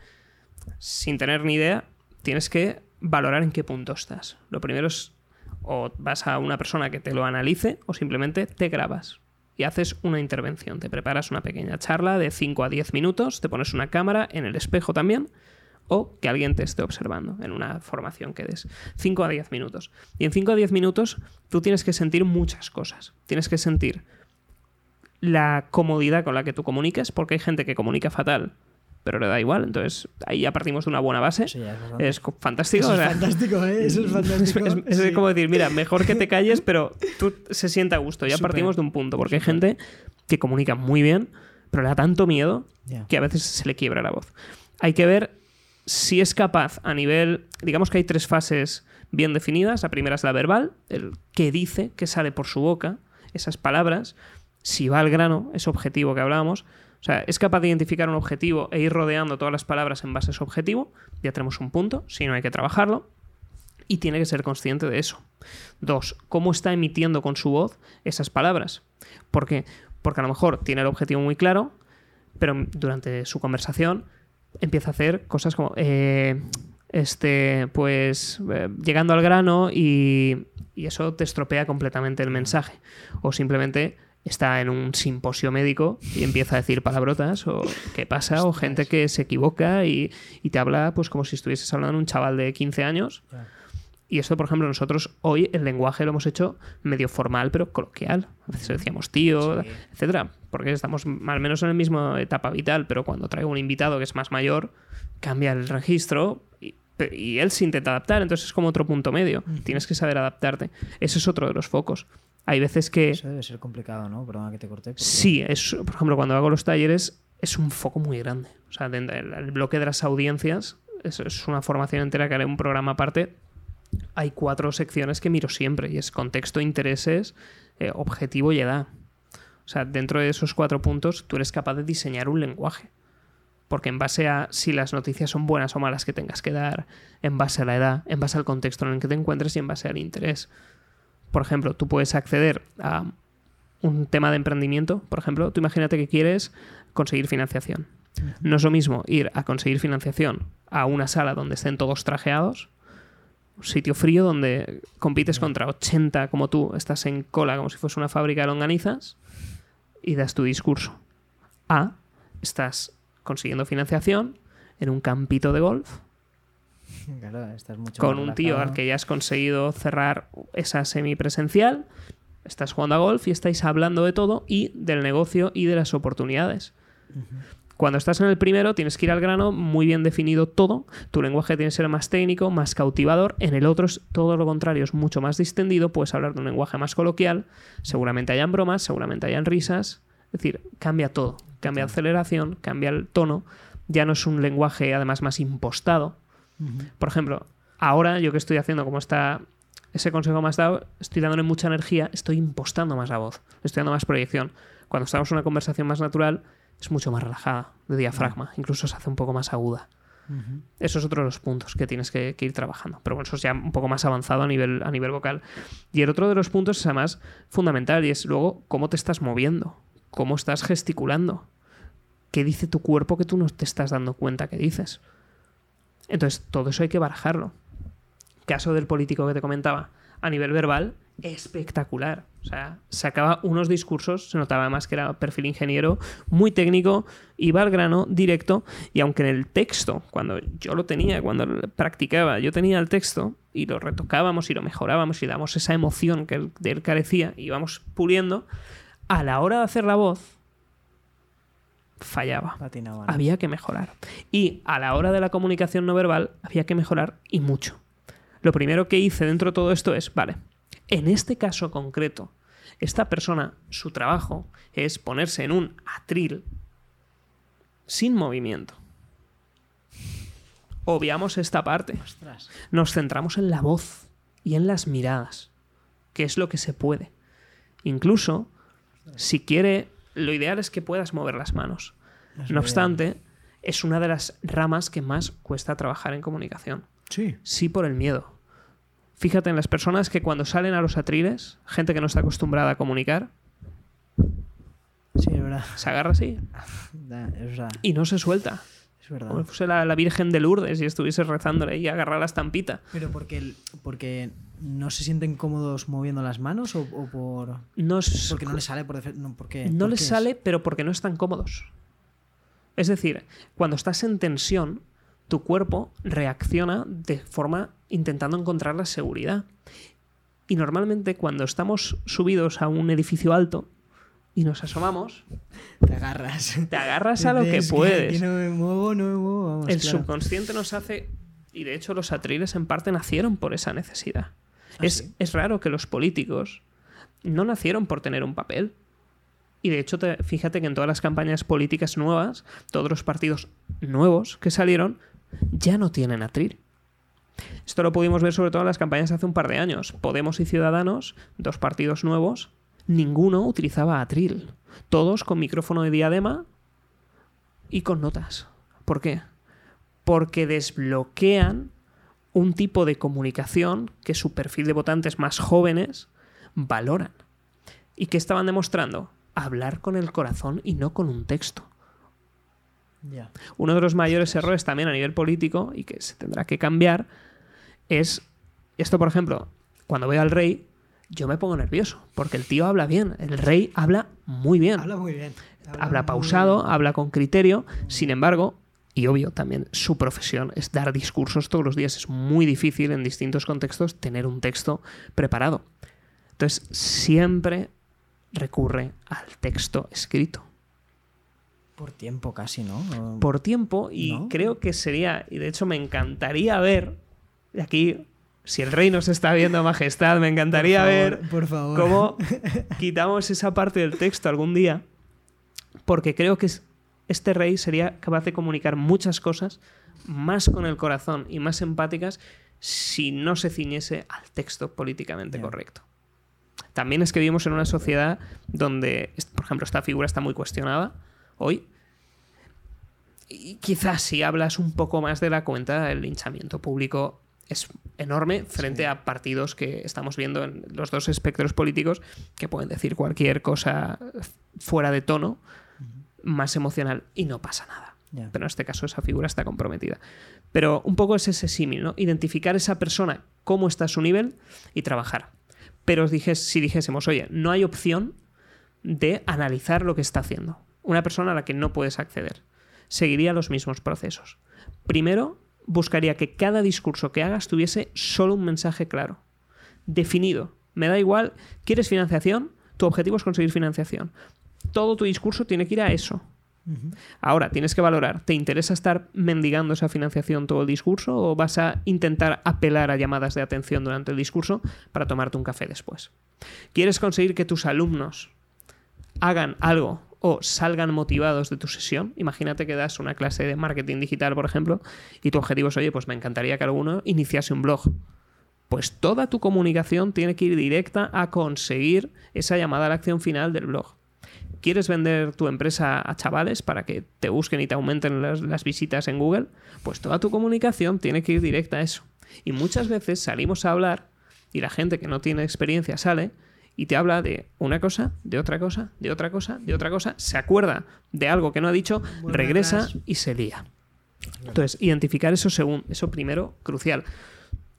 sin tener ni idea, tienes que valorar en qué punto estás. Lo primero es o vas a una persona que te lo analice o simplemente te grabas y haces una intervención. Te preparas una pequeña charla de 5 a 10 minutos, te pones una cámara en el espejo también o que alguien te esté observando en una formación que des. 5 a 10 minutos. Y en 5 a 10 minutos tú tienes que sentir muchas cosas. Tienes que sentir la comodidad con la que tú comuniques, porque hay gente que comunica fatal pero le da igual. Entonces, ahí ya partimos de una buena base. es, fantástico. Eso es fantástico, ¿eh? Eso es [laughs] fantástico. Es, como decir, mira, mejor que te [laughs] calles, pero tú se sienta a gusto. Ya partimos de un punto, porque hay gente que comunica muy bien, pero le da tanto miedo que a veces se le quiebra la voz. Hay que ver si es capaz a nivel, digamos que hay tres fases bien definidas. La primera es la verbal, el que dice, que sale por su boca, esas palabras. Si va al grano, ese objetivo que hablábamos. O sea, es capaz de identificar un objetivo e ir rodeando todas las palabras en base a ese objetivo. Ya tenemos un punto, si no hay que trabajarlo. Y tiene que ser consciente de eso. Dos, cómo está emitiendo con su voz esas palabras. ¿Por qué? Porque a lo mejor tiene el objetivo muy claro, pero durante su conversación empieza a hacer cosas como... Eh, este, pues eh, llegando al grano y, y eso te estropea completamente el mensaje. O simplemente está en un simposio médico y empieza a decir palabrotas o qué pasa, o gente que se equivoca y, y te habla pues como si estuvieses hablando de un chaval de 15 años. Y esto, por ejemplo, nosotros hoy el lenguaje lo hemos hecho medio formal, pero coloquial. A veces decíamos tío, Sí. etcétera, porque estamos al menos en la misma etapa vital, pero cuando traigo un invitado que es más mayor, cambia el registro y, y él se intenta adaptar, entonces es como otro punto medio. Tienes que saber adaptarte. Ese es otro de los focos. Hay veces que Eso debe ser complicado, ¿no? Perdona que te corté. porque- sí, es, por ejemplo, cuando hago los talleres es un foco muy grande. O sea, el, el bloque de las audiencias es, es una formación entera que haré un programa aparte. Hay cuatro secciones que miro siempre y es contexto, intereses, eh, objetivo y edad. O sea, dentro de esos cuatro puntos tú eres capaz de diseñar un lenguaje. Porque en base a si las noticias son buenas o malas que tengas que dar, en base a la edad, en base al contexto en el que te encuentres y en base al interés. Por ejemplo, tú puedes acceder a un tema de emprendimiento, por ejemplo, tú imagínate que quieres conseguir financiación. No es lo mismo ir a conseguir financiación a una sala donde estén todos trajeados, un sitio frío donde compites contra 80 como tú, estás en cola como si fuese una fábrica de longanizas y das tu discurso. A, estás consiguiendo financiación en un campito de golf [laughs] Claro, estás mucho con un tío al que ya has conseguido cerrar esa semipresencial, estás jugando a golf y estáis hablando de todo y del negocio y de las oportunidades. Cuando estás en el primero tienes que ir al grano, muy bien definido todo, tu lenguaje tiene que ser más técnico, más cautivador, en el otro es todo lo contrario, es mucho más distendido, puedes hablar de un lenguaje más coloquial, seguramente hayan bromas, seguramente hayan risas, es decir, cambia todo, cambia aceleración, cambia el tono, ya no es un lenguaje además más impostado, por ejemplo, ahora yo que estoy haciendo como está ese consejo más dado, estoy dándole mucha energía, estoy impostando más la voz, estoy dando más proyección. Cuando estamos en una conversación más natural, es mucho más relajada, de diafragma, incluso se hace un poco más aguda. Ujú. Eso es otro de los puntos que tienes que, que ir trabajando. Pero bueno, eso es ya un poco más avanzado a nivel, a nivel vocal. Y el otro de los puntos es además fundamental y es luego cómo te estás moviendo, cómo estás gesticulando, qué dice tu cuerpo que tú no te estás dando cuenta que dices. Entonces, todo eso hay que barajarlo. Caso del político que te comentaba, a nivel verbal, espectacular. O sea, sacaba unos discursos, se notaba más que era perfil ingeniero, muy técnico, iba al grano, directo, y aunque en el texto, cuando yo lo tenía, cuando practicaba, yo tenía el texto y lo retocábamos y lo mejorábamos y damos esa emoción que él, de él carecía y íbamos puliendo, a la hora de hacer la voz, fallaba Patinaba, ¿no? había que mejorar. Y a la hora de la comunicación no verbal había que mejorar y mucho. Lo primero que hice dentro de todo esto es, vale, en este caso concreto, esta persona, su trabajo es ponerse en un atril sin movimiento. Obviamos esta parte. Ostras. Nos centramos en la voz y en las miradas, que es lo que se puede. Incluso, si quiere, lo ideal es que puedas mover las manos. Es No obstante, es una de las ramas que más cuesta trabajar en comunicación. Sí. Sí por el miedo. Fíjate en las personas que cuando salen a los atriles, gente que no está acostumbrada a comunicar, Sí, es verdad. se agarra así [laughs] Da- Es verdad. y no se suelta. Es verdad. Como si fuese la, la Virgen de Lourdes y estuviese rezándole y agarra la estampita. Pero porque, el- porque no se sienten cómodos moviendo las manos o, o por. No, es- Porque no les sale por no, ¿por qué? no ¿Por les sale, pero porque no están cómodos. Es decir, cuando estás en tensión, tu cuerpo reacciona de forma intentando encontrar la seguridad. Y normalmente cuando estamos subidos a un edificio alto y nos asomamos, Te agarras. te agarras a lo que puedes. no me muevo, no me muevo. Vamos, El claro. subconsciente nos hace, y de hecho los atriles en parte nacieron por esa necesidad. ¿Ah, es, sí? es raro que los políticos no nacieron por tener un papel. Y de hecho, te- fíjate que en todas las campañas políticas nuevas, todos los partidos nuevos que salieron ya no tienen atril. Esto lo pudimos ver sobre todo en las campañas hace un par de años. Podemos y Ciudadanos, dos partidos nuevos, ninguno utilizaba atril. Todos con micrófono de diadema y con notas. ¿Por qué? Porque desbloquean un tipo de comunicación que su perfil de votantes más jóvenes valoran. ¿Y qué estaban demostrando? Hablar con el corazón y no con un texto. Uno de los mayores errores también a nivel político y que se tendrá que cambiar es esto, por ejemplo, cuando veo al rey, yo me pongo nervioso porque el tío habla bien, el rey habla muy bien, Habla muy bien. habla pausado, bien. habla con criterio, sin embargo, y obvio también su profesión es dar discursos todos los días, es muy difícil en distintos contextos tener un texto preparado. Entonces, siempre recurre al texto escrito. Por tiempo casi, ¿no? Por tiempo y ¿No? creo que sería, y de hecho me encantaría ver, aquí, si el rey nos está viendo, Majestad, me encantaría Por favor, ver Por favor. cómo [laughs] quitamos esa parte del texto algún día, porque creo que es- este rey sería capaz de comunicar muchas cosas más con el corazón y más empáticas si no se ciñese al texto políticamente correcto. También es que vivimos en una sociedad donde, por ejemplo, esta figura está muy cuestionada hoy. Y quizás si hablas un poco más de la cuenta, el linchamiento público es enorme frente Sí. a partidos que estamos viendo en los dos espectros políticos que pueden decir cualquier cosa fuera de tono, más emocional, y no pasa nada. Pero en este caso esa figura está comprometida. Pero un poco es ese símil, ¿no? Identificar esa persona, cómo está a su nivel y trabajar. Pero si dijésemos, oye, no hay opción de analizar lo que está haciendo. Una persona a la que no puedes acceder. Seguiría los mismos procesos. Primero, buscaría que cada discurso que hagas tuviese solo un mensaje claro, definido. Me da igual, ¿quieres financiación? Tu objetivo es conseguir financiación. Todo tu discurso tiene que ir a eso. Ahora, tienes que valorar, ¿te interesa estar mendigando esa financiación todo el discurso o vas a intentar apelar a llamadas de atención durante el discurso para tomarte un café después? ¿Quieres conseguir que tus alumnos hagan algo o salgan motivados de tu sesión? Imagínate que das una clase de marketing digital, por ejemplo, y tu objetivo es, oye, pues me encantaría que alguno iniciase un blog. Pues toda tu comunicación tiene que ir directa a conseguir esa llamada a la acción final del blog. ¿Quieres vender tu empresa a chavales para que te busquen y te aumenten las, las visitas en Google? Pues toda tu comunicación tiene que ir directa a eso. Y muchas veces salimos a hablar y la gente que no tiene experiencia sale y te habla de una cosa, de otra cosa, de otra cosa, de otra cosa, se acuerda de algo que no ha dicho, Vuelve regresa atrás. y se lía. Entonces, identificar eso según, eso primero, crucial.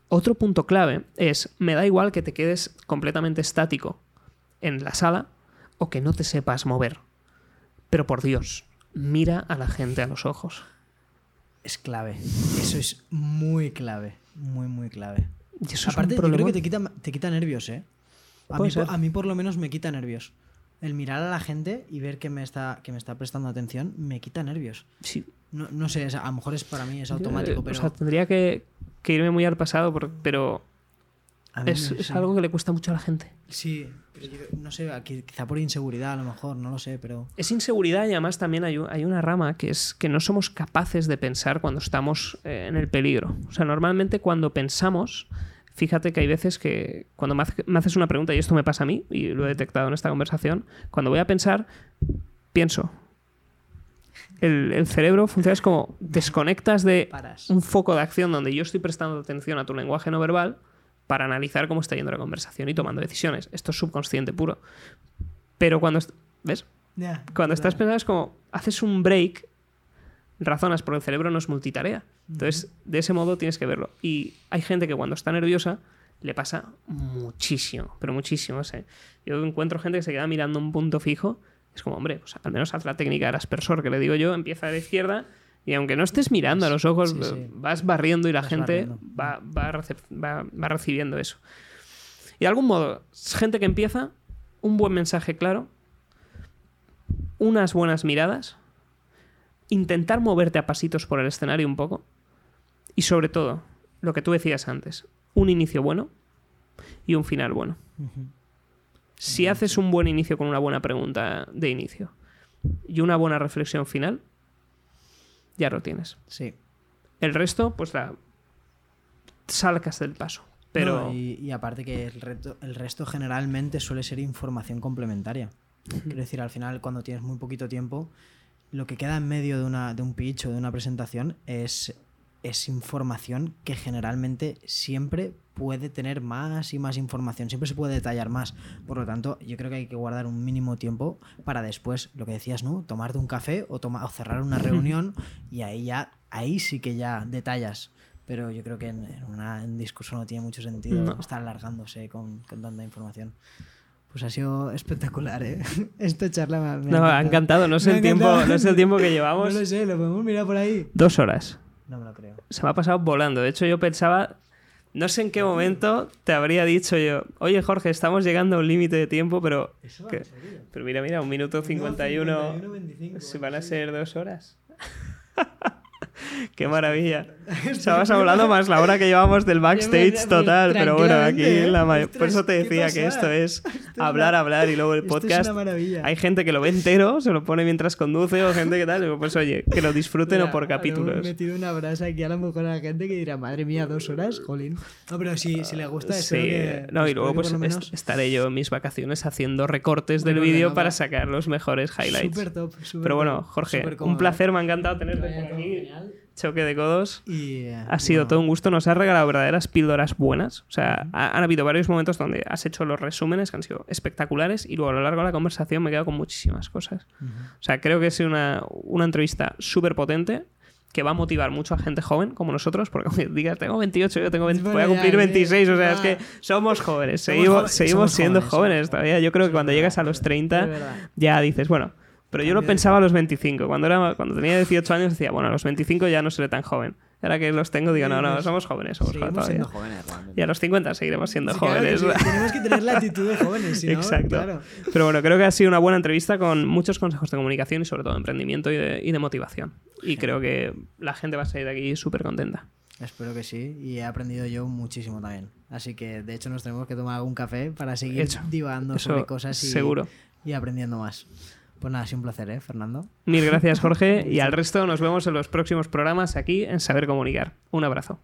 Otro punto clave es, me da igual que te quedes completamente estático en la sala o que no te sepas mover. Pero por Dios, mira a la gente a los ojos. Es clave. Eso es muy clave. Muy, muy clave. Aparte, yo creo que te quita, te quita nervios, ¿eh? A mí, por- ser. a mí por lo menos me quita nervios. El mirar a la gente y ver que me está, que me está prestando atención me quita nervios. Sí. No, no sé, a lo mejor es para mí, es automático, Eh, pero O sea, tendría que, que irme muy al pasado, por- pero a mí es, es algo que le cuesta mucho a la gente. Sí, pero yo no sé, aquí- quizá por inseguridad a lo mejor, no lo sé, pero... Es inseguridad y además también hay una rama que es que no somos capaces de pensar cuando estamos eh, en el peligro. O sea, normalmente cuando pensamos, fíjate que hay veces que cuando me, hace- me haces una pregunta, y esto me pasa a mí, y lo he detectado en esta conversación, cuando voy a pensar, pienso. El, el cerebro funciona es como desconectas de un foco de acción donde yo estoy prestando atención a tu lenguaje no verbal para analizar cómo está yendo la conversación y tomando decisiones. Esto es subconsciente puro. Pero cuando... ¿Ves? Cuando estás pensando es como haces un break, razonas, porque el cerebro no es multitarea. Entonces, de ese modo tienes que verlo. Y hay gente que cuando está nerviosa le pasa muchísimo, pero muchísimo. sea, yo encuentro gente que se queda mirando un punto fijo. Es como, hombre, pues al menos haz la técnica del aspersor que le digo yo, empieza la izquierda y aunque no estés mirando a los ojos, Sí, sí. vas barriendo y la Vas gente va, va, recep- va- va recibiendo eso. Y de algún modo, gente que empieza, un buen mensaje claro, unas buenas miradas, intentar moverte a pasitos por el escenario un poco y sobre todo, lo que tú decías antes, un inicio bueno y un final bueno. Si haces un buen inicio con una buena pregunta de inicio y una buena reflexión final, ya lo tienes. Sí. El resto, pues la salcas del paso. Pero No, y, y aparte que el, reto- el resto generalmente suele ser información complementaria. Quiero decir, al final, cuando tienes muy poquito tiempo, lo que queda en medio de, una, de un pitch o de una presentación es es información que generalmente siempre puede tener más y más información, siempre se puede detallar más. Por lo tanto, yo creo que hay que guardar un mínimo tiempo para después, lo que decías, ¿no? Tomarte un café o, toma, o cerrar una [laughs] reunión y ahí ya, ahí sí que ya detallas. Pero yo creo que en, un discurso no tiene mucho sentido estar alargándose con, con tanta información. Pues ha sido espectacular, ¿eh? [laughs] Esta charla me, No, ha encantado. No sé, el tiempo, no sé el tiempo que llevamos. [laughs] No lo sé, lo podemos mirar por ahí. Dos horas. No me lo creo. Se me ha pasado volando. De hecho, yo pensaba no sé en qué momento te habría dicho yo, oye Jorge, estamos llegando a un límite de tiempo, pero... pero mira, mira, un minuto 51... No, se van a ser dos horas. [laughs] Qué maravilla. [laughs] Estabas hablando más la hora que llevamos del backstage total, pero bueno, aquí la Por eso te decía que esto es hablar, hablar y luego el podcast. Hay gente que lo ve entero, se lo pone mientras conduce o gente que tal. Pues oye, que lo disfruten o por capítulos. He metido una brasa aquí a lo mejor a la gente que dirá, madre mía, dos horas, jolín. No, pero si, si le gusta eso. Sí, no, y luego pues estaré yo en mis vacaciones haciendo recortes del vídeo para sacar los mejores highlights. Súper top, Pero bueno, Jorge, un placer, me ha encantado tenerte por aquí choque de codos. Y, eh, ha sido todo un gusto. Nos has regalado verdaderas píldoras buenas. O sea, han habido varios momentos donde has hecho los resúmenes que han sido espectaculares y luego a lo largo de la conversación me he quedado con muchísimas cosas. O sea, creo que es una, una entrevista súper potente que va a motivar mucho a gente joven como nosotros, porque digas, tengo 28, yo tengo 20, voy a cumplir 26, o sea, es que somos jóvenes, seguimos, seguimos siendo jóvenes, todavía. Yo creo que cuando llegas a los 30 ya dices, bueno, pero yo lo pensaba a los 25. Cuando, era, cuando tenía 18 años decía, bueno, a los 25 ya no seré tan joven. Ahora que los tengo, digo, no, no, somos jóvenes, somos jóvenes todavía. jóvenes y a los 50 seguiremos siendo jóvenes. [laughs] tenemos que tener la actitud de jóvenes, ¿sí, Exacto. Pero bueno, creo que ha sido una buena entrevista con muchos consejos de comunicación y sobre todo de emprendimiento y de, y de motivación. Y creo que la gente va a salir de aquí súper contenta. Espero que sí, y he aprendido yo muchísimo también. Así que, de hecho, nos tenemos que tomar algún café para seguir divagando sobre cosas y, seguro. y aprendiendo más. Pues nada, ha sido un placer, ¿eh, Fernando? Mil gracias, Jorge. y [laughs] al resto nos vemos en los próximos programas aquí en Saber Comunicar. Un abrazo.